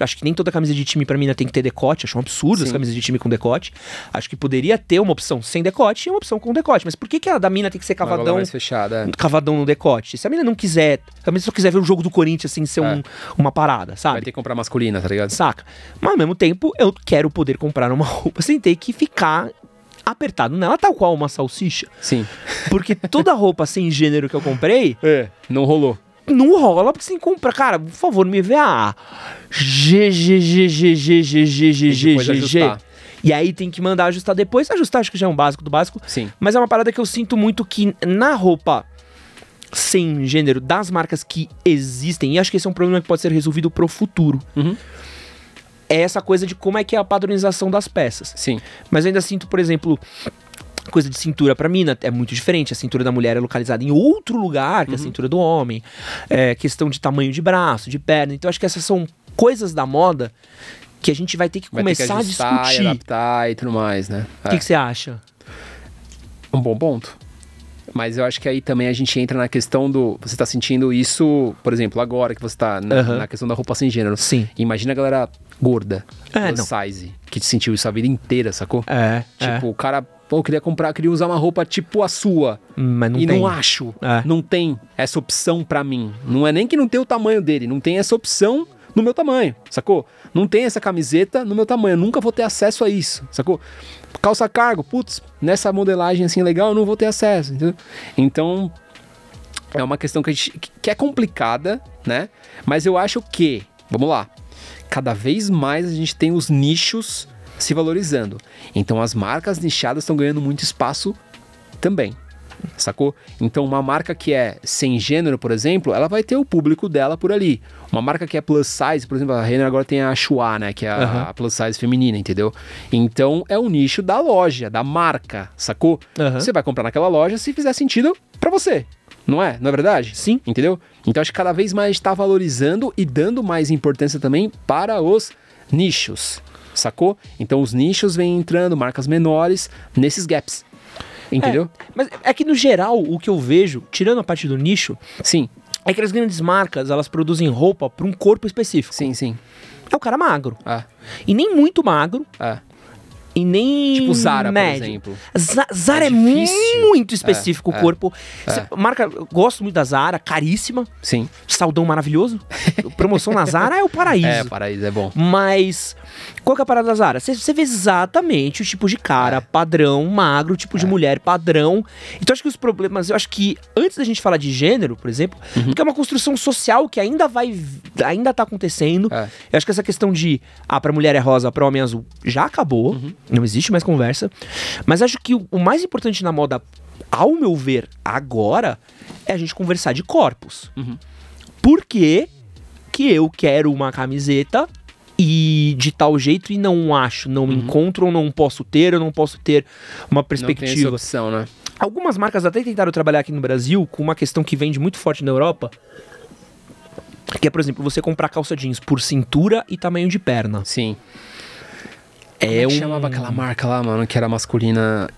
acho que nem toda camisa de time pra mina tem que ter decote, acho um absurdo as Sim. camisas de time com decote. Acho que poderia ter uma opção sem decote e uma opção com decote. Mas por que, que a da mina tem que ser cavadão mais fechada. é. cavadão no decote. Se a menina não quiser, se a menina só quiser ver o jogo do Corinthians assim, ser É. um- uma parada, Vai sabe? ter que comprar masculina, tá ligado? Saca? Mas ao mesmo tempo, eu quero poder comprar uma <laughs> roupa sem ter que ficar apertado nela, tal qual uma salsicha. Sim. Porque toda roupa sem gênero que eu comprei, <laughs> É. Não rolou. Não rola porque você compra. Cara, por favor, me vê a G, G, G, G, G, G, G, G, E G, G. ajustar. E aí tem que mandar ajustar depois. Ajustar acho que já é um básico do básico. Sim. Mas é uma parada que eu sinto muito que na roupa sem gênero das marcas que existem, e acho que esse é um problema que pode ser resolvido pro futuro. Uhum. É essa coisa de como é que é a padronização das peças. Sim. Mas eu ainda sinto, por exemplo, coisa de cintura pra mina é muito diferente. A cintura da mulher é localizada em outro lugar que a cintura do homem. É questão de tamanho de braço, de perna. Então acho que essas são coisas da moda que a gente vai ter que Vai ter que começar ajustar a e discutir. adaptar e tudo mais, né? O que que você acha? Um bom ponto. Mas eu acho que aí também a gente entra na questão do. Você tá sentindo isso, por exemplo, agora que você tá na, Aham. na questão da roupa sem gênero. Sim. Imagina a galera gorda, É, size, que sentiu isso a vida inteira, sacou? É, Tipo, o cara, pô, eu queria comprar, queria usar uma roupa tipo a sua. mas não e tem. não acho. É. Não tem essa opção pra mim. Não é nem que não tem o tamanho dele, não tem essa opção no meu tamanho, sacou? Não tem essa camiseta no meu tamanho, eu nunca vou ter acesso a isso, sacou? Calça cargo, putz, nessa modelagem assim legal, eu não vou ter acesso, entendeu? Então, é uma questão que, a gente, que é complicada, né? Mas eu acho que, vamos lá, cada vez mais a gente tem os nichos se valorizando. Então as marcas nichadas estão ganhando muito espaço também. Sacou? Então, uma marca que é sem gênero, por exemplo, ela vai ter o público dela por ali. Uma marca que é plus size, por exemplo, a Renner agora tem a Chua, né? Que é a, Aham. a plus size feminina, entendeu? Então, é o nicho da loja, da marca, sacou? Aham. Você vai comprar naquela loja se fizer sentido pra você. Não é? Não é verdade? Sim. Entendeu? Então acho que cada vez mais está valorizando e dando mais importância também para os nichos. Sacou? Então os nichos vêm entrando, marcas menores, nesses gaps. Entendeu? Mas é que no geral, o que eu vejo, tirando a parte do nicho, Sim, é que as grandes marcas, elas produzem roupa para um corpo específico. sim, sim. É o cara magro. Ah, E nem muito magro, ah. E nem Tipo Zara, por médio. exemplo. Za- Zara É é, muito específico É, o corpo. é. Marca, gosto muito da Zara, caríssima, Sim. saldão maravilhoso. Promoção na Zara é o paraíso. É, paraíso, é bom. Mas qual que é a parada da Zara? Você- vê exatamente o tipo de cara padrão, magro, o tipo É. de mulher padrão. Então acho que os problemas, eu acho que antes da gente falar de gênero, por exemplo, Uhum. porque é uma construção social que ainda vai ainda tá acontecendo. É. Eu acho que essa questão de ah, pra mulher é rosa, pra homem é azul já acabou. Uhum. Não existe mais conversa. Mas acho que o, mais importante na moda, ao meu ver, agora, é a gente conversar de corpos. Uhum. Por que que eu quero uma camiseta e de tal jeito e não acho, não me encontro, ou não posso ter, eu não posso ter uma Uhum. Não tem essa perspectiva. opção, né? Algumas marcas até tentaram trabalhar aqui no Brasil com uma questão que vende muito forte na Europa, que é, por exemplo, você comprar calça jeans por cintura e tamanho de perna. Sim. É é que um chamava aquela marca lá, mano, que era masculina?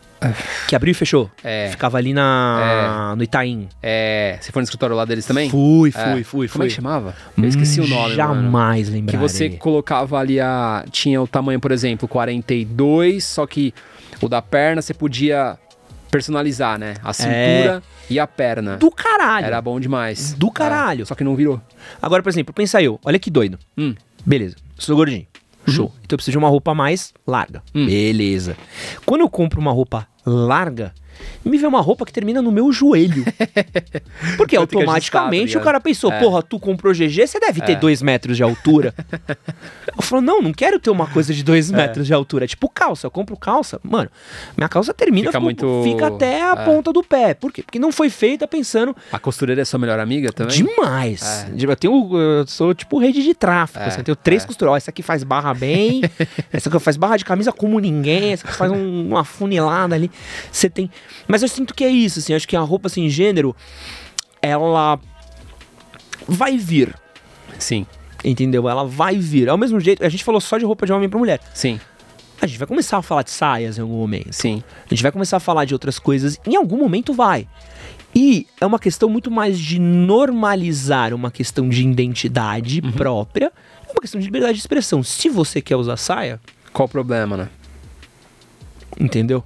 que abriu e fechou. É. Ficava ali na no Itaim. É. Você foi no escritório lá deles também? Fui, É. fui, fui, Como é fui. que chamava? Eu esqueci o nome, mano. Jamais Que lembrarei. você colocava ali a. Tinha o tamanho, por exemplo, 42, só que o da perna você podia personalizar, né? A cintura e a perna. É. Do caralho. Era bom demais. Do caralho. É, só que não virou. Agora, por exemplo, pensa eu. Olha que doido. Hum. Beleza, sou gordinho. Show. Então eu preciso de uma roupa mais larga. Hum. Beleza. Quando eu compro uma roupa larga, me vê uma roupa que termina no meu joelho. <laughs> Porque automaticamente o cara pensou, É. porra, tu comprou GG, você deve ter É. dois metros de altura. <laughs> eu falo, não, não quero ter uma coisa de dois É. metros de altura. É tipo calça, eu compro calça. Mano, minha calça termina, Fica muito- fica até a É. ponta do pé. Por quê? Porque não foi feita pensando A costureira é sua melhor amiga também? Demais. É. Eu tenho, eu sou tipo rede de tráfico. É, assim, eu tenho três é. costuras. Ó, essa aqui faz barra bem, <laughs> essa aqui faz barra de camisa como ninguém, essa aqui faz um- uma funilada ali. Você tem. Mas eu sinto que é isso, assim. Acho que a roupa sem gênero, ela vai vir. Sim, Entendeu? Ela vai vir. Ao mesmo jeito, a gente falou só de roupa de homem pra mulher. sim, A gente vai começar a falar de saias em algum momento. sim. A gente vai começar a falar de outras coisas. Em algum momento vai. E é uma questão muito mais de normalizar uma questão de identidade Uhum. própria. É uma questão de liberdade de expressão. Se você quer usar saia, Qual o problema, né? entendeu?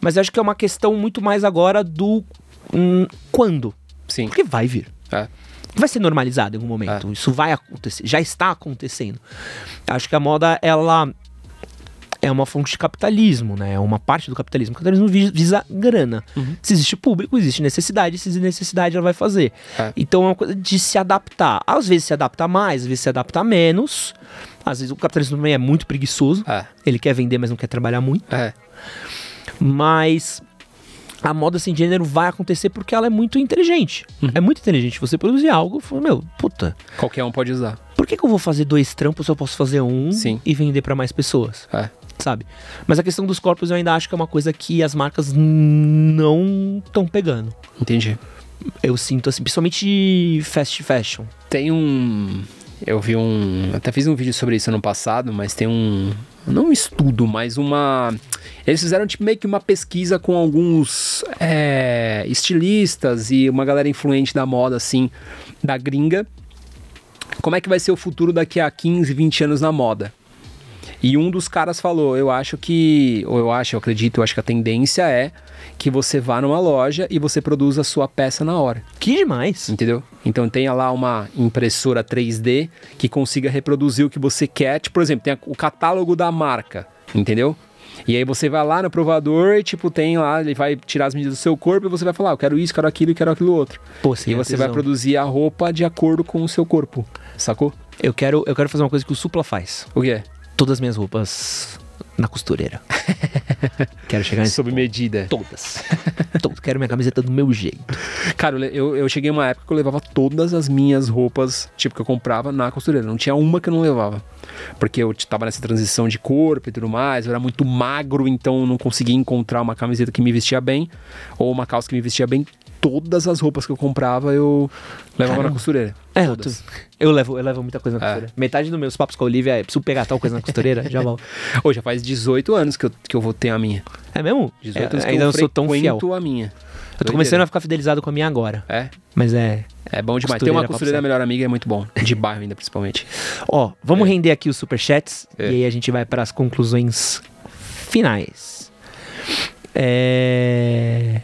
Mas acho que é uma questão muito mais agora do hum, quando. Sim. Porque vai vir. É. Vai ser normalizado em algum momento. É. Isso vai acontecer. Já está acontecendo. Acho que a moda, ela é uma fonte de capitalismo, né? É uma parte do capitalismo. O capitalismo vi- visa grana. Uhum. Se existe público, existe necessidade. Se existe necessidade, ela vai fazer. É. Então é uma coisa de se adaptar. Às vezes se adapta mais, às vezes se adapta menos. Às vezes o capitalismo também é muito preguiçoso. É. Ele quer vender, mas não quer trabalhar muito. É. Mas a moda sem gênero vai acontecer porque ela é muito inteligente. Uhum. É muito inteligente. Você produzir algo, meu, puta, Qualquer um pode usar. por que, que eu vou fazer dois trampos se eu posso fazer um Sim. e vender pra mais pessoas? É. Sabe? Mas a questão dos corpos eu ainda acho que é uma coisa que as marcas não estão pegando. Entendi. Eu sinto assim, principalmente fast fashion. Tem um. Eu vi um. Até fiz um vídeo sobre isso ano passado, mas tem um. Não um estudo, mas uma. Eles fizeram tipo, meio que uma pesquisa com alguns é, estilistas e uma galera influente da moda, assim, da gringa. Como é que vai ser o futuro daqui a 15, 20 anos na moda? E um dos caras falou: Eu acho que. Ou eu acho, eu acredito, eu acho que a tendência é que você vá numa loja e você produza a sua peça na hora. Que demais. Entendeu? Então tenha lá uma impressora 3D que consiga reproduzir o que você quer. Tipo, por exemplo, tem o catálogo da marca, entendeu? E aí você vai lá no provador e, tipo, tem lá, ele vai tirar as medidas do seu corpo e você vai falar, "Ah, eu quero isso, quero aquilo e quero aquilo outro. Pô, E você vai produzir a roupa de acordo com o seu corpo, sacou? Eu quero, eu quero fazer uma coisa que o Supla faz. O quê? Todas as minhas roupas na costureira. <laughs> quero chegar nesse Sob ponto. medida. Todas. <laughs> Todas. Quero minha camiseta do meu jeito. Cara, eu, eu, cheguei uma época que eu levava todas as minhas roupas, tipo, que eu comprava na costureira. Não tinha uma que eu não levava. Porque eu tava nessa transição de corpo e tudo mais, eu era muito magro, então eu não conseguia encontrar uma camiseta que me vestia bem, ou uma calça que me vestia bem. Todas as roupas que eu comprava eu levava na costureira. É, eu, Todas. eu levo, eu levo muita coisa na É. costureira. Metade dos meus papos com a Olivia é preciso pegar tal coisa na costureira, já volto. <laughs> Ô, já faz 18 anos que eu, que eu vou ter a minha. É mesmo? 18 É, anos que ainda eu não sou tão fiel. a minha. Eu tô começando a ficar fidelizado com a minha agora. É, Mas é. é bom demais. Ter uma costureira melhor amiga é muito bom. De bairro ainda, principalmente. <laughs> Ó, vamos render aqui os superchats É. e aí a gente vai para as conclusões finais. É.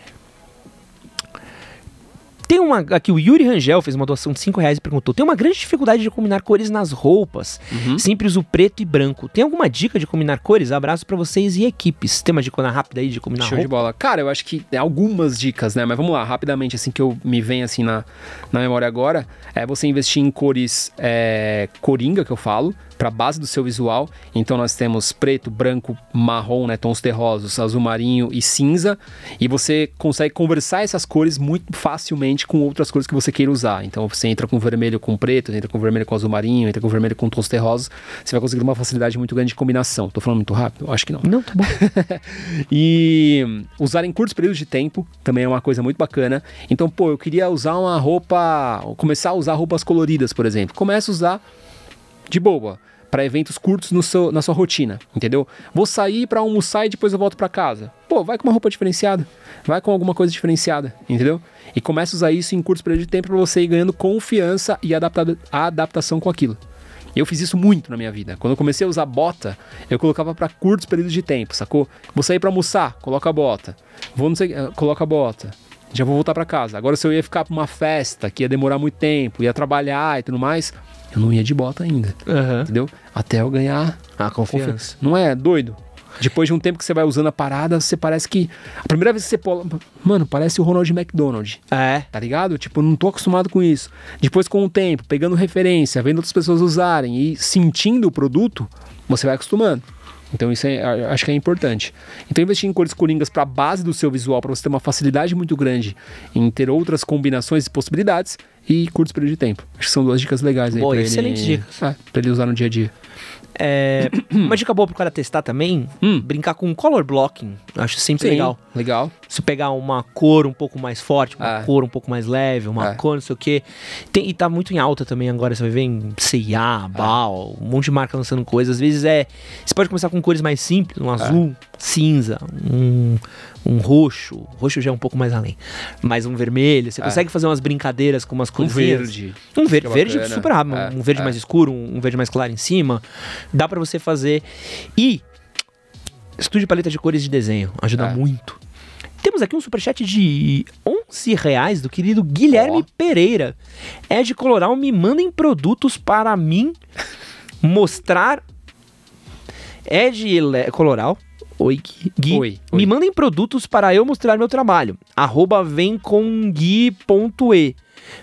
Tem uma. Aqui o Yuri Rangel fez uma doação de 5 reais e perguntou: tem uma grande dificuldade de combinar cores nas roupas. Uhum. Sempre uso preto e branco. Tem alguma dica de combinar cores? Abraço pra vocês e equipes. Tem uma dica rápida aí de combinar Show de roupa? bola. Cara, eu acho que tem algumas dicas, né? Mas vamos lá, rapidamente, assim que eu me vem assim na, na memória agora, é você investir em cores é, coringa, que eu falo, pra base do seu visual. Então nós temos preto, branco, marrom, né? Tons terrosos, azul marinho e cinza. E você consegue conversar essas cores muito facilmente com outras cores que você queira usar. Então você entra com vermelho com preto, entra com vermelho com azul marinho, entra com vermelho com tons terrosos. Você vai conseguir uma facilidade muito grande de combinação. Tô falando muito rápido? Acho que não. Não, tá bom. <laughs> E usar em curtos períodos de tempo também é uma coisa muito bacana. Então, pô, eu queria usar uma roupa. Começar a usar roupas coloridas, por exemplo. Começa a usar de boa. Para eventos curtos no seu, na sua rotina, entendeu? Vou sair para almoçar e depois eu volto para casa. Pô, vai com uma roupa diferenciada. Vai com alguma coisa diferenciada, entendeu? E começa a usar isso em curtos períodos de tempo para você ir ganhando confiança e adapta adaptação com aquilo. Eu fiz isso muito na minha vida. Quando eu comecei a usar bota, eu colocava para curtos períodos de tempo, sacou? Vou sair para almoçar, coloca a bota. Vou não sei, eh, coloca a bota. Já vou voltar para casa. Agora se eu ia ficar para uma festa que ia demorar muito tempo, ia trabalhar e tudo mais, eu não ia de bota ainda, Aham. entendeu? Até eu ganhar A confiança. não é doido? Depois de um tempo que você vai usando a parada, você parece que. A primeira vez que você. pô- Mano, parece o Ronald McDonald. É. Tá ligado? Tipo, eu não tô acostumado com isso. Depois, com o tempo, pegando referência, vendo outras pessoas usarem e sentindo o produto, você vai acostumando. Então isso é, acho que é importante. Então investir em cores coringas para a base do seu visual, para você ter uma facilidade muito grande em ter outras combinações e possibilidades e curtos período de tempo. Acho que são duas dicas legais aí Boa, pra excelentes ele, dicas. É, pra ele usar no dia a dia. É, uma dica boa pro cara testar também, Hum. brincar com color blocking. Acho sempre legal. Legal. Se pegar uma cor um pouco mais forte, uma É. cor um pouco mais leve, uma É. cor não sei o quê. Tem, e tá muito em alta também agora, você vai ver em C&A, Bal, um monte de marca lançando coisas. Às vezes é... Você pode começar com cores mais simples, um azul, cinza, um, um roxo. Roxo já é um pouco mais além. Mas um vermelho. Você É. consegue fazer umas brincadeiras com umas Um cores verde. um verde, bacana. super rápido, É, um verde é. mais escuro, um verde mais claro em cima. Dá pra você fazer. E estude paleta de cores de desenho, ajuda É. muito. Temos aqui um superchat de 11 reais do querido Guilherme Ó. Pereira. É de Coloral, me mandem produtos para mim mostrar. É de Coloral. Oi, Gui. Oi, Me oi. mandem produtos para eu mostrar meu trabalho. Arroba vem com gui.e.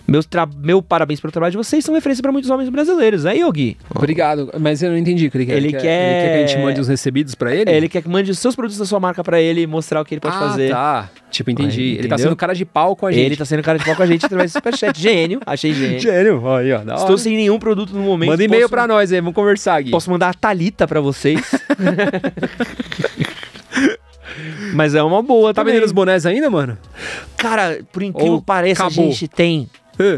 Meus tra- meu parabéns pelo trabalho de vocês, são referência pra muitos homens brasileiros. Aí, Yogi. Obrigado, mas eu não entendi o que ele quer. Ele ele, quer, que a gente mande os recebidos pra ele? Ele quer que mande os seus produtos da sua marca pra ele e mostrar o que ele pode ah, fazer. tá. Tipo, entendi. Aí, ele tá sendo cara de pau com a gente. Ele tá sendo cara de pau com a gente através do superchat. <laughs> Gênio, achei gênio. Gênio. Aí, ó. Estou hora. sem nenhum produto no momento. Manda e-mail posso- pra nós aí, vamos conversar aqui. Posso mandar a Thalita pra vocês. <laughs> <laughs> Mas é uma boa Tá também. vendendo os bonés ainda, mano? Cara, por incrível que pareça, acabou? a gente tem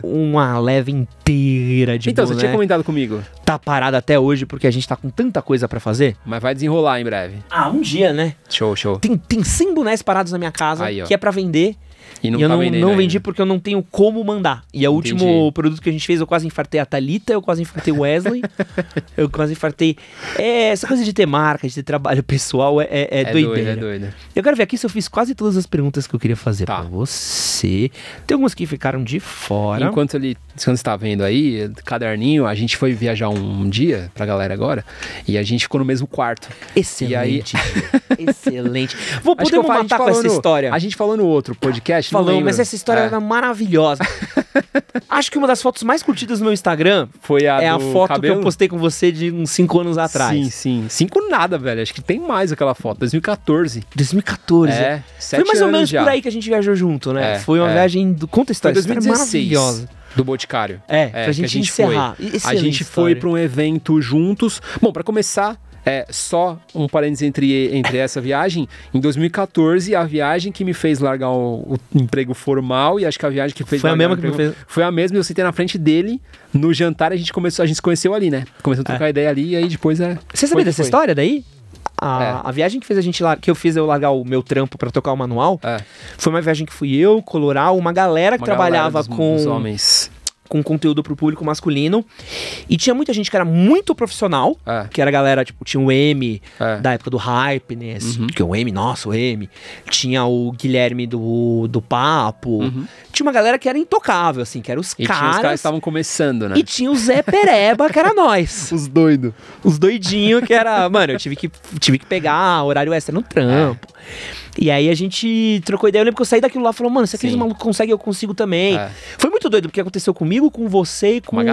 uma leve inteira de então, você boné. tinha comentado comigo. Tá parada até hoje porque a gente tá com tanta coisa pra fazer. Mas vai desenrolar em breve. Ah, um dia, né? Show, show. Tem, tem 100 bonés parados na minha casa Aí, que é pra vender. E não e eu não, não ainda. vendi porque eu não tenho como mandar. E o Entendi. último produto que a gente fez, eu quase infartei a Thalita, eu quase infartei o Wesley, <laughs> eu quase infartei. É, essa coisa de ter marca, de ter trabalho pessoal é, é, é É doido, doideira. é doido. Eu quero ver aqui se eu fiz quase todas as perguntas que eu queria fazer Tá. pra você. Tem algumas que ficaram de fora. Enquanto ele, enquanto você tá vendo aí, caderninho, a gente foi viajar um dia pra galera agora e a gente ficou no mesmo quarto. Excelente. <laughs> Excelente. Vou poder matar com essa no- história. A gente falou no outro podcast, mas essa história É. era maravilhosa. <laughs> Acho que uma das fotos mais curtidas no meu Instagram Foi a é a foto que cabelo? eu postei com você de uns 5 anos atrás. Sim, sim. Cinco nada, velho. Acho que tem mais aquela foto. 2014. 2014. É, Foi mais ou menos já. por aí que a gente viajou junto, né? É, Foi uma é. viagem do. Conta a Foi história, essa história é 2016. maravilhosa. Do Boticário. É, pra que gente a encerrar. Foi. A gente história. foi pra um evento juntos. Bom, pra começar, é só um parênteses entre, entre essa viagem. Em 2014, a viagem que me fez largar o, o emprego formal e acho que a viagem que fez Foi a mesma que me fez- Foi a mesma e eu sentei na frente dele. No jantar a gente começou, a gente se conheceu ali, né? Começou a trocar ideia ali e aí depois é. Você sabia dessa foi. história daí? A, É. a viagem que fez a gente que eu fiz eu largar o meu trampo pra tocar o manual, É, foi uma viagem que fui eu, Coloral, uma galera que uma galera trabalhava dos- com, dos homens. Com conteúdo pro público masculino. E tinha muita gente que era muito profissional, É. que era a galera, tipo, tinha o M, É. da época do Hype, né? Uhum. Que o M, nossa, o M. Tinha o Guilherme do, do Papo. Tinha uma galera que era intocável, assim, que eram os Uhum. E tinha os caras que caras. estavam começando, né? E tinha o Zé Pereba, que era nós. <laughs> Os doidos. Os doidinhos que era. Mano, eu tive que, tive que pegar horário extra no trampo. E aí a gente trocou ideia. Eu lembro que eu saí daquilo lá e falou, mano, se aqueles malucos conseguem, eu consigo também. É. Foi muito doido, porque aconteceu comigo, com você e com o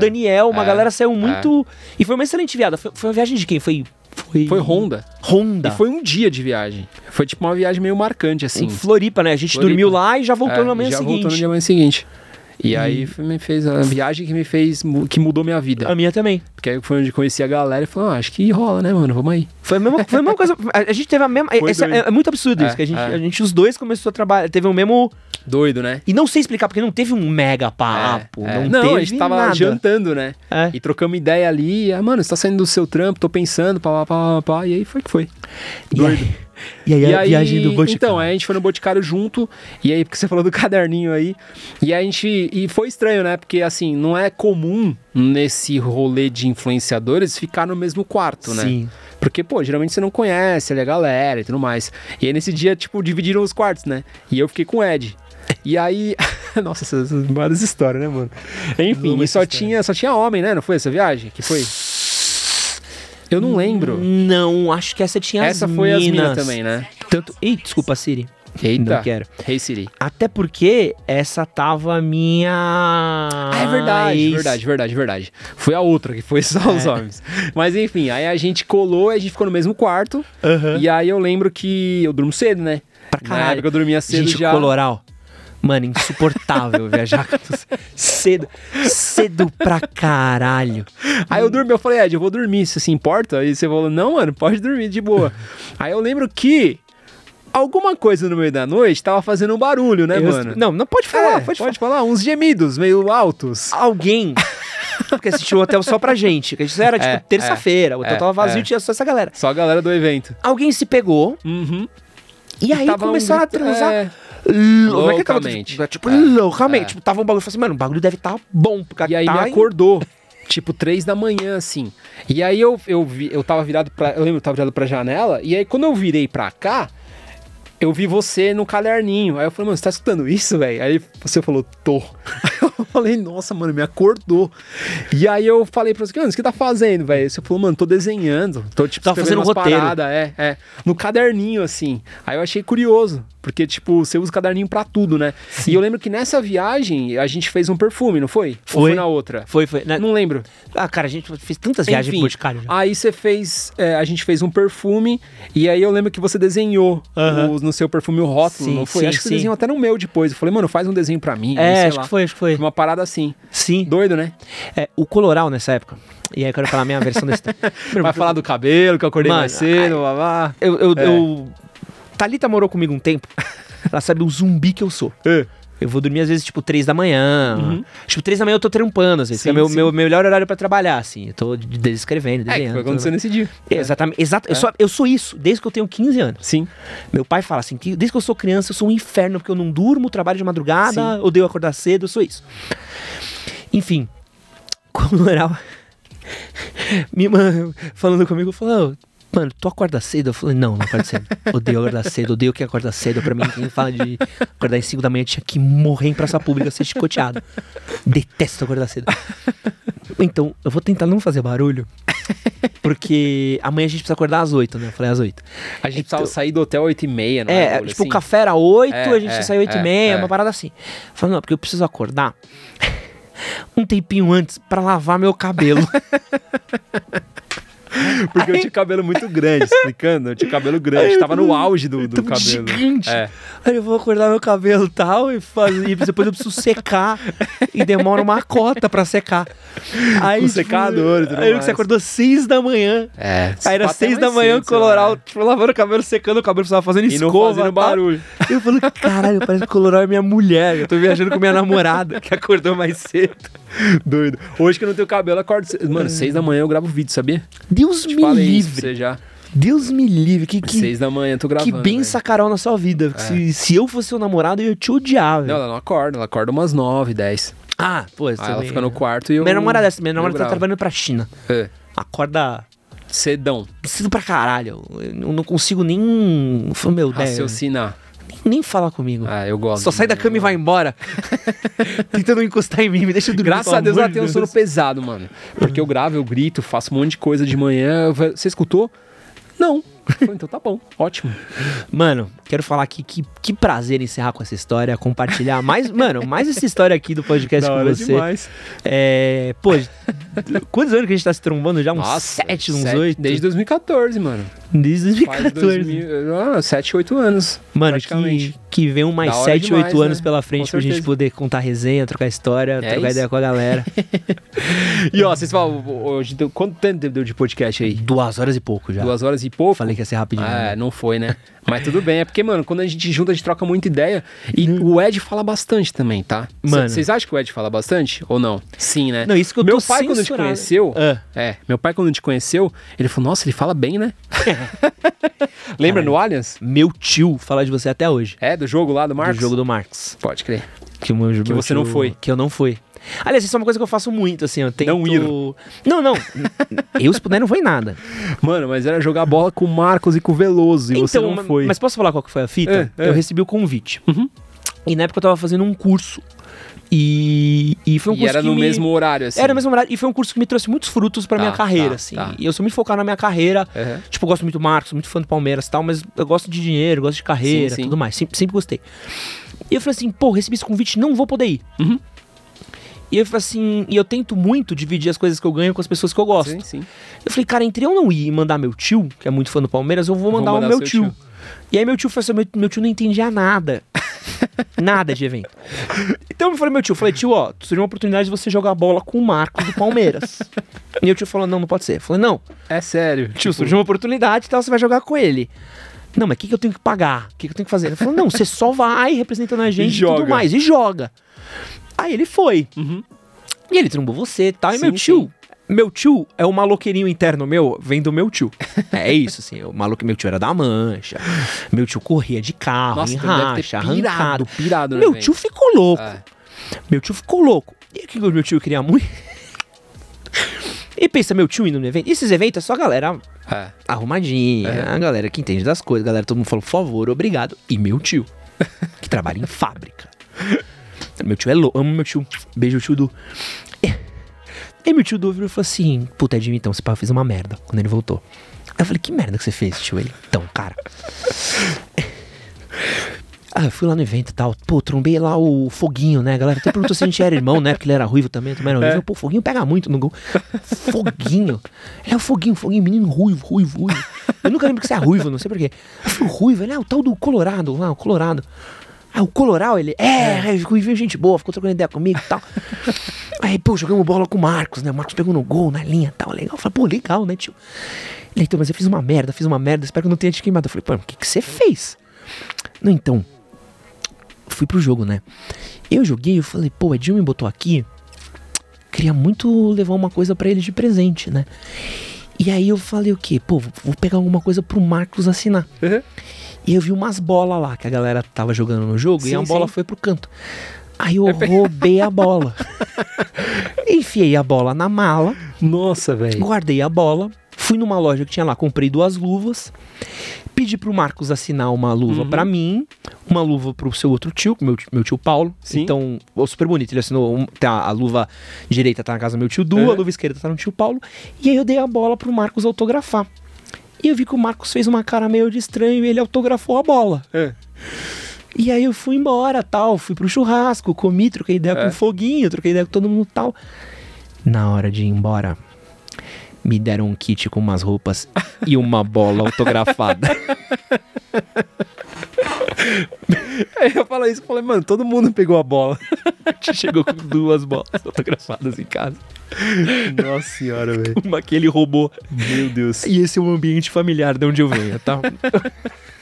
Daniel. Uma É, galera saiu muito. E foi uma excelente viada. Foi, foi uma viagem de quem? Foi. Foi, Foi Honda. Honda. E foi um dia de viagem. Foi tipo uma viagem meio marcante, assim. Em Floripa, né? A gente Floripa. dormiu lá e já voltou É, na manhã já seguinte. voltou no dia manhã seguinte. E, aí foi- me fez a viagem que me fez, que mudou minha vida. A minha também. Porque aí foi onde conheci a galera e falou, ah, acho que rola, né, mano? Vamos aí. Foi a mesma, foi a mesma coisa. A, gente teve a mesma. Esse é, doido. é muito absurdo isso. É, Que a gente, é. a gente, os dois, começou a trabalhar. Teve o mesmo. Doido, né? E não sei explicar, porque não teve um mega papo. É, é. Não, teve a gente tava nada. jantando, né? E trocamos ideia ali. Ah, mano, você tá saindo do seu trampo, tô pensando, pá, pá, pá, pá, pá. E aí foi que foi. E aí, e aí a viagem do Boticário. Então, aí a gente foi no Boticário junto, e aí, porque você falou do <laughs> caderninho aí, e aí a gente. E foi estranho, né? Porque assim, não é comum nesse rolê de influenciadores ficar no mesmo quarto, né? Sim. Porque, pô, geralmente você não conhece ali a galera e tudo mais. E aí nesse dia, tipo, dividiram os quartos, né? E eu fiquei com o Ed. E aí. <laughs> Nossa, essas várias histórias, né, mano? Enfim, e só história. tinha, só tinha homem, né? Não foi essa viagem? Que foi? Eu não lembro. Não, acho que essa tinha Essa as foi as minas. também, né? Tanto... Ih, desculpa, Siri. Eita. Não quero. Hey Siri. Até porque essa tava minha. Ah, é verdade, ex- verdade, verdade, verdade. Foi a outra que foi só <laughs> os É. homens. Mas enfim, aí a gente colou, a gente ficou no mesmo quarto. Aham. E aí eu lembro que eu durmo cedo, né? Pra Na caralho. época eu dormia cedo Gente, já. coloral. Mano, insuportável viajar cedo. Cedo pra caralho. Aí eu dormi, eu falei, Ed, eu vou dormir, você se importa? Aí você falou, não, mano, pode dormir de boa. aí eu lembro que alguma coisa no meio da noite tava fazendo um barulho, né, Eu- mano? Não, não pode falar, É, pode, pode falar, uns gemidos meio altos. Alguém. Porque assistiu o hotel só pra gente. Que isso era tipo É, terça-feira. O hotel é, tava vazio é. tinha só essa galera. Só a galera do evento. Alguém se pegou Uhum. e aí um começaram grito- a transar. É. É que tava? Loucamente. Tipo, É, loucamente. é. Tipo, tava um bagulho. Eu falei assim, mano, o bagulho deve estar bom. Porque E aí tá me acordou. Tipo, três da manhã, assim. E aí eu, eu vi, eu tava virado pra. Eu lembro, eu tava virado pra janela. E aí, quando eu virei pra cá, eu vi você no caderninho. Aí eu falei, mano, você tá escutando isso, velho? Aí você falou, tô. Aí <laughs> eu falei, nossa, mano, me acordou. E aí eu falei pra você, mano, o que tá fazendo, velho? Você falou, mano, tô desenhando. Tô, tipo, Tá fazendo roteiro. paradas, é, é. No caderninho, assim. Aí eu achei curioso. Porque, tipo, você usa o caderninho pra tudo, né? E eu lembro que nessa viagem a gente fez um perfume, não foi? Ou Foi. foi na outra? Foi, foi. né? Não lembro. Ah, cara, a gente fez tantas viagens pro Enfim, Boticário já. aí você fez, é, a gente fez um perfume e aí eu lembro que você desenhou Aham. o- no seu perfume o rótulo, Sim, não foi? sim, acho que sim. desenhou até no meu depois. Eu falei, mano, faz um desenho pra mim. É, acho lá. que foi, acho que foi. Uma parada assim. Sim. Doido, né? É, o Coloral nessa época. E aí eu quero falar a minha versão desse. <laughs> Vai falar do cabelo, que eu acordei Mano, mais cedo, blá, blá. Eu, eu, É. eu- Thalita morou comigo um tempo. Ela sabe o zumbi que eu sou. É. Eu vou dormir às vezes, tipo, três da manhã. Tipo, três da manhã eu tô trampando, às vezes. que é Sim, meu, sim. meu melhor horário pra trabalhar, assim. Eu tô de- de- escrevendo, É, que desenhando. foi acontecendo nesse dia. É, Exatamente. Exato. Eu, sou, eu sou isso, desde que eu tenho 15 anos. Sim. Meu pai fala assim, que desde que eu sou criança, eu sou um inferno, porque eu não durmo, trabalho de madrugada, Sim. odeio acordar cedo, eu sou isso. Enfim, <laughs> quando era minha irmã falando comigo, falou, mano, tu acorda cedo? Eu falei, não, não acordo cedo. Odeio acordar cedo, odeio que acorda cedo. Pra mim, quem fala de acordar em 5 da manhã tinha que morrer em praça pública, ser chicoteado. Detesto acordar cedo. Então, eu vou tentar não fazer barulho, porque amanhã a gente precisa acordar às 8, né? Eu falei às 8. A gente Então- precisava sair do hotel 8 e meia, não É, é? tipo, o café era 8, É, a gente é, saiu 8 é, e meia, é. uma parada assim. Falei, não, porque eu preciso acordar <laughs> um tempinho antes pra lavar meu cabelo. <laughs> <laughs> Porque eu tinha cabelo muito grande, explicando. Eu tinha cabelo grande, tava no auge do, do cabelo. gigante. É. Aí eu vou acordar meu cabelo e tal, e, fazer, e depois eu preciso secar. e demora uma cota pra secar. Aí, Com secador e tudo Aí mais. você acordou 6 da manhã. É. Aí era 6 da manhã, cedo, coloral, lá. tipo, lavando o cabelo, secando o cabelo, precisava fazendo E não escova. fazendo tal. barulho. Eu falei, caralho, parece que Coloral é minha mulher. Eu tô viajando com minha namorada, que acordou mais cedo. <laughs> Doido. Hoje que eu não tenho cabelo, acordo. Mano, seis da manhã eu gravo vídeo, sabia? Deus Te me livre. você já. Deus me livre. Que, que, Seis da manhã tô que gravando. bem velho. sacarão na sua vida. Se, se eu fosse seu namorado, eu ia te odiar, velho. Não, ela não acorda, ela acorda umas nove, dez. Ah, pô, Aí ela fica no quarto e eu. Minha namorada é essa, minha namorada tá trabalhando pra China. É. Acorda Cedão. cedo pra caralho. Eu não consigo nem. Meu Deus. Raciocinar. Nem falar comigo. Ah, eu gosto. Só sai da cama e vai embora. <laughs> Tentando encostar em mim, me deixa dormir. Graças a Deus ela tem um sono pesado, mano. Porque eu gravo, eu grito, faço um monte de coisa de manhã. Você escutou? Não. Então tá bom, ótimo. Mano, quero falar aqui que, que prazer encerrar com essa história, compartilhar mais, <laughs> mano, mais essa história aqui do podcast Da com hora você. demais. É, pô, quantos anos que a gente tá se trombando já? Uns sete, uns sete- oito? Desde 2014, mano. Desde Faz 2014. 2000, ah, 7, 8 anos. Mano, que, que vem um mais Da hora 7, demais, 8 anos né? pela frente pra gente poder contar resenha, trocar história, É trocar isso. ideia com a galera. <laughs> <laughs> E ó, vocês falam, hoje, quanto tempo deu de podcast aí? Duas horas e pouco já. Duas horas e pouco? Falei que ia ser rapidinho. Ah, né? não foi, né? <laughs> Mas tudo bem, é porque, mano, quando a gente junta, a gente troca muita ideia. E o Ed fala bastante também, tá? Hum. Mano. Vocês acham que o Ed fala bastante ou não? Sim, né? Não, isso que eu Meu tô pai, quando te censurado. conheceu, Ah. é, meu pai, quando te conheceu, ele falou, nossa, ele fala bem, né? <laughs> Lembra Caralho. no Allianz? Meu tio fala de você até hoje. É, do jogo lá do Marcos? Do jogo do Marcos. Pode crer. Que, Que você não foi. Que eu não fui. Aliás, isso é uma coisa que eu faço muito, assim, eu tento... Não ir. Não, não. eu, se puder, não foi nada. Mano, mas era jogar bola com o Marcos e com o Veloso, e você não foi. Mas posso falar qual que foi a fita? É, é. Eu recebi o convite. Uhum. E na época eu tava fazendo um curso. E, e foi um e curso era no me- mesmo horário, assim. Era no mesmo horário. E foi um curso que me trouxe muitos frutos pra Tá, minha carreira, tá, assim. tá. E eu sou muito focado na minha carreira. Uhum. Tipo, eu gosto muito do Marcos, muito fã do Palmeiras e tal, mas eu gosto de dinheiro, gosto de carreira, Sim, sim. tudo mais. Sempre, sempre gostei. E eu falei assim, pô, recebi esse convite, não vou poder ir. Uhum. E eu falei assim, e eu tento muito dividir as coisas que eu ganho com as pessoas que eu gosto. Sim, sim. Eu falei, cara, entre eu não ir e mandar meu tio, que é muito fã do Palmeiras, eu vou Vou mandar, mandar o meu tio. tio. E aí meu tio falou assim, meu, meu tio não entendia nada. <laughs> nada de evento. Então eu falei, meu tio, eu falei, tio, ó, surgiu uma oportunidade de você jogar bola com o Marcos do Palmeiras. <laughs> e o tio falou, não, não pode ser. Eu falei, não, É sério. tio, surgiu uma oportunidade e tal, você vai jogar com ele. Não, mas o que, que eu tenho que pagar? O que, que eu tenho que fazer? Ele falou, não, você só vai representando a <laughs> gente e, tudo joga. mais, e joga. Aí ele foi. Uhum. E ele trombou você e tal. E meu tio, sim. meu tio é o maloqueirinho interno meu, vem do meu tio. <laughs> É isso, assim. O maluco, meu tio era da mancha. Meu tio corria de carro, Nossa, em racha, pirado, arrancado. pirado, Meu tio ficou louco. É. Meu tio ficou louco. E o que o meu tio queria muito? E pensa, meu tio indo no evento. E esses eventos é só a galera É. arrumadinha, É. a galera que entende das coisas, a galera todo mundo falou, por favor, obrigado. E meu tio, que trabalha em fábrica. <laughs> Meu tio é louco, amo meu tio. Beijo, tio Du. E meu tio Du virou e falou assim: Puta, Edmir, então, esse pau fez uma merda quando ele voltou. Aí eu falei: Que merda que você fez, tio? Ele, então, cara. Ah, eu fui lá no evento e tal. Pô, trombei lá o Foguinho, né? A galera até perguntou se a gente era irmão, né? Porque ele era ruivo também, também era ruivo. É. Pô, Foguinho pega muito no gol. Foguinho. Ele é o Foguinho, Foguinho, menino ruivo, ruivo, ruivo. Eu nunca lembro que você é ruivo, não sei porquê. Eu fui ruivo, ele é o tal do Colorado, lá, o Colorado. Ah, o Coloral, ele, é, é. ruivinho, gente boa, ficou trocando ideia comigo e tal. Aí, pô, jogamos bola com o Marcos, né? O Marcos pegou no gol, na linha e tal, legal. Eu falei, pô, legal, né, tio? Ele, então, mas eu fiz uma merda, fiz uma merda, espero que não tenha te queimado. Eu falei, pô, o que, que você fez? Não, então, fui pro jogo, né? Eu joguei, eu falei, pô, o Edil me botou aqui. Queria muito levar uma coisa pra ele de presente, né? E aí eu falei o quê? Pô, vou pegar alguma coisa pro Marcos assinar. Uhum. E eu vi umas bolas lá que a galera tava jogando no jogo e Sim, a bola foi pro canto. Aí eu roubei a bola. <laughs> Enfiei a bola na mala, Nossa, velho. guardei a bola, fui numa loja que tinha lá, comprei duas luvas, pedi pro Marcos assinar uma luva Uhum. pra mim, uma luva pro seu outro tio, meu, tio- meu tio Paulo. Sim. Então, ó, super bonito. Ele assinou, um, tá, a luva direita tá na casa do meu tio Du, Uhum. a luva esquerda tá no tio Paulo. E aí eu dei a bola pro Marcos autografar. E eu vi que o Marcos fez uma cara meio de estranho e ele autografou a bola. É. E aí eu fui embora, tal, fui pro churrasco, comi, troquei ideia É. com o Foguinho, troquei ideia com todo mundo tal. Na hora de ir embora, me deram um kit com umas roupas <laughs> e uma bola autografada. Aí eu falei isso, eu falei, mano, todo mundo pegou a bola. Chegou com duas bolas autografadas em casa. Nossa senhora, velho. Uma que ele roubou. Meu Deus. E esse é o ambiente familiar de onde eu venho, tá?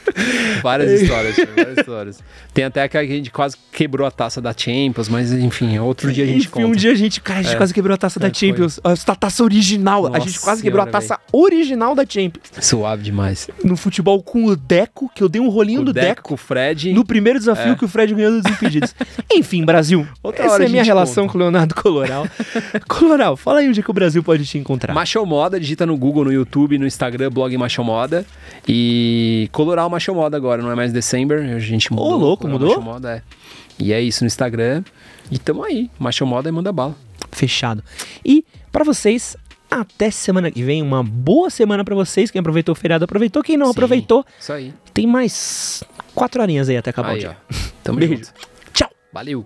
<laughs> Várias histórias, cara, várias histórias. Tem até que a gente quase quebrou a taça da Champions, mas enfim, outro dia a gente Enfim, conta. um dia a gente, cara, a gente É. quase quebrou a taça É, da foi. Champions. A taça original. a Nossa gente quase quebrou a senhora, taça original da Champions. Suave demais. No futebol com o Deco, que eu dei um rolinho O do Deco. Deco, Fred. No primeiro desafio É. que o Fred ganhou dos Desimpedidos. <laughs> Enfim, Brasil. Outra essa é a a minha relação conta. com o Leonardo Coloral. <laughs> Coloral, fala aí onde é que o Brasil pode te encontrar. Machou Moda, digita no Google, no YouTube, no Instagram, blog Machou Moda. E Coloral Machou Moda agora, não é mais December. A gente mudou. louco, Coloral mudou? Machou Moda, é. E é isso no Instagram. E tamo aí. Machou Moda e manda bala. Fechado. E pra vocês, até semana que vem. Uma boa semana pra vocês. Quem aproveitou o feriado aproveitou. Quem não Sim, aproveitou, Isso aí. tem mais quatro horinhas aí até acabar o Aí, dia. ó. Tamo <laughs> Beijo. junto. Tchau. Valeu.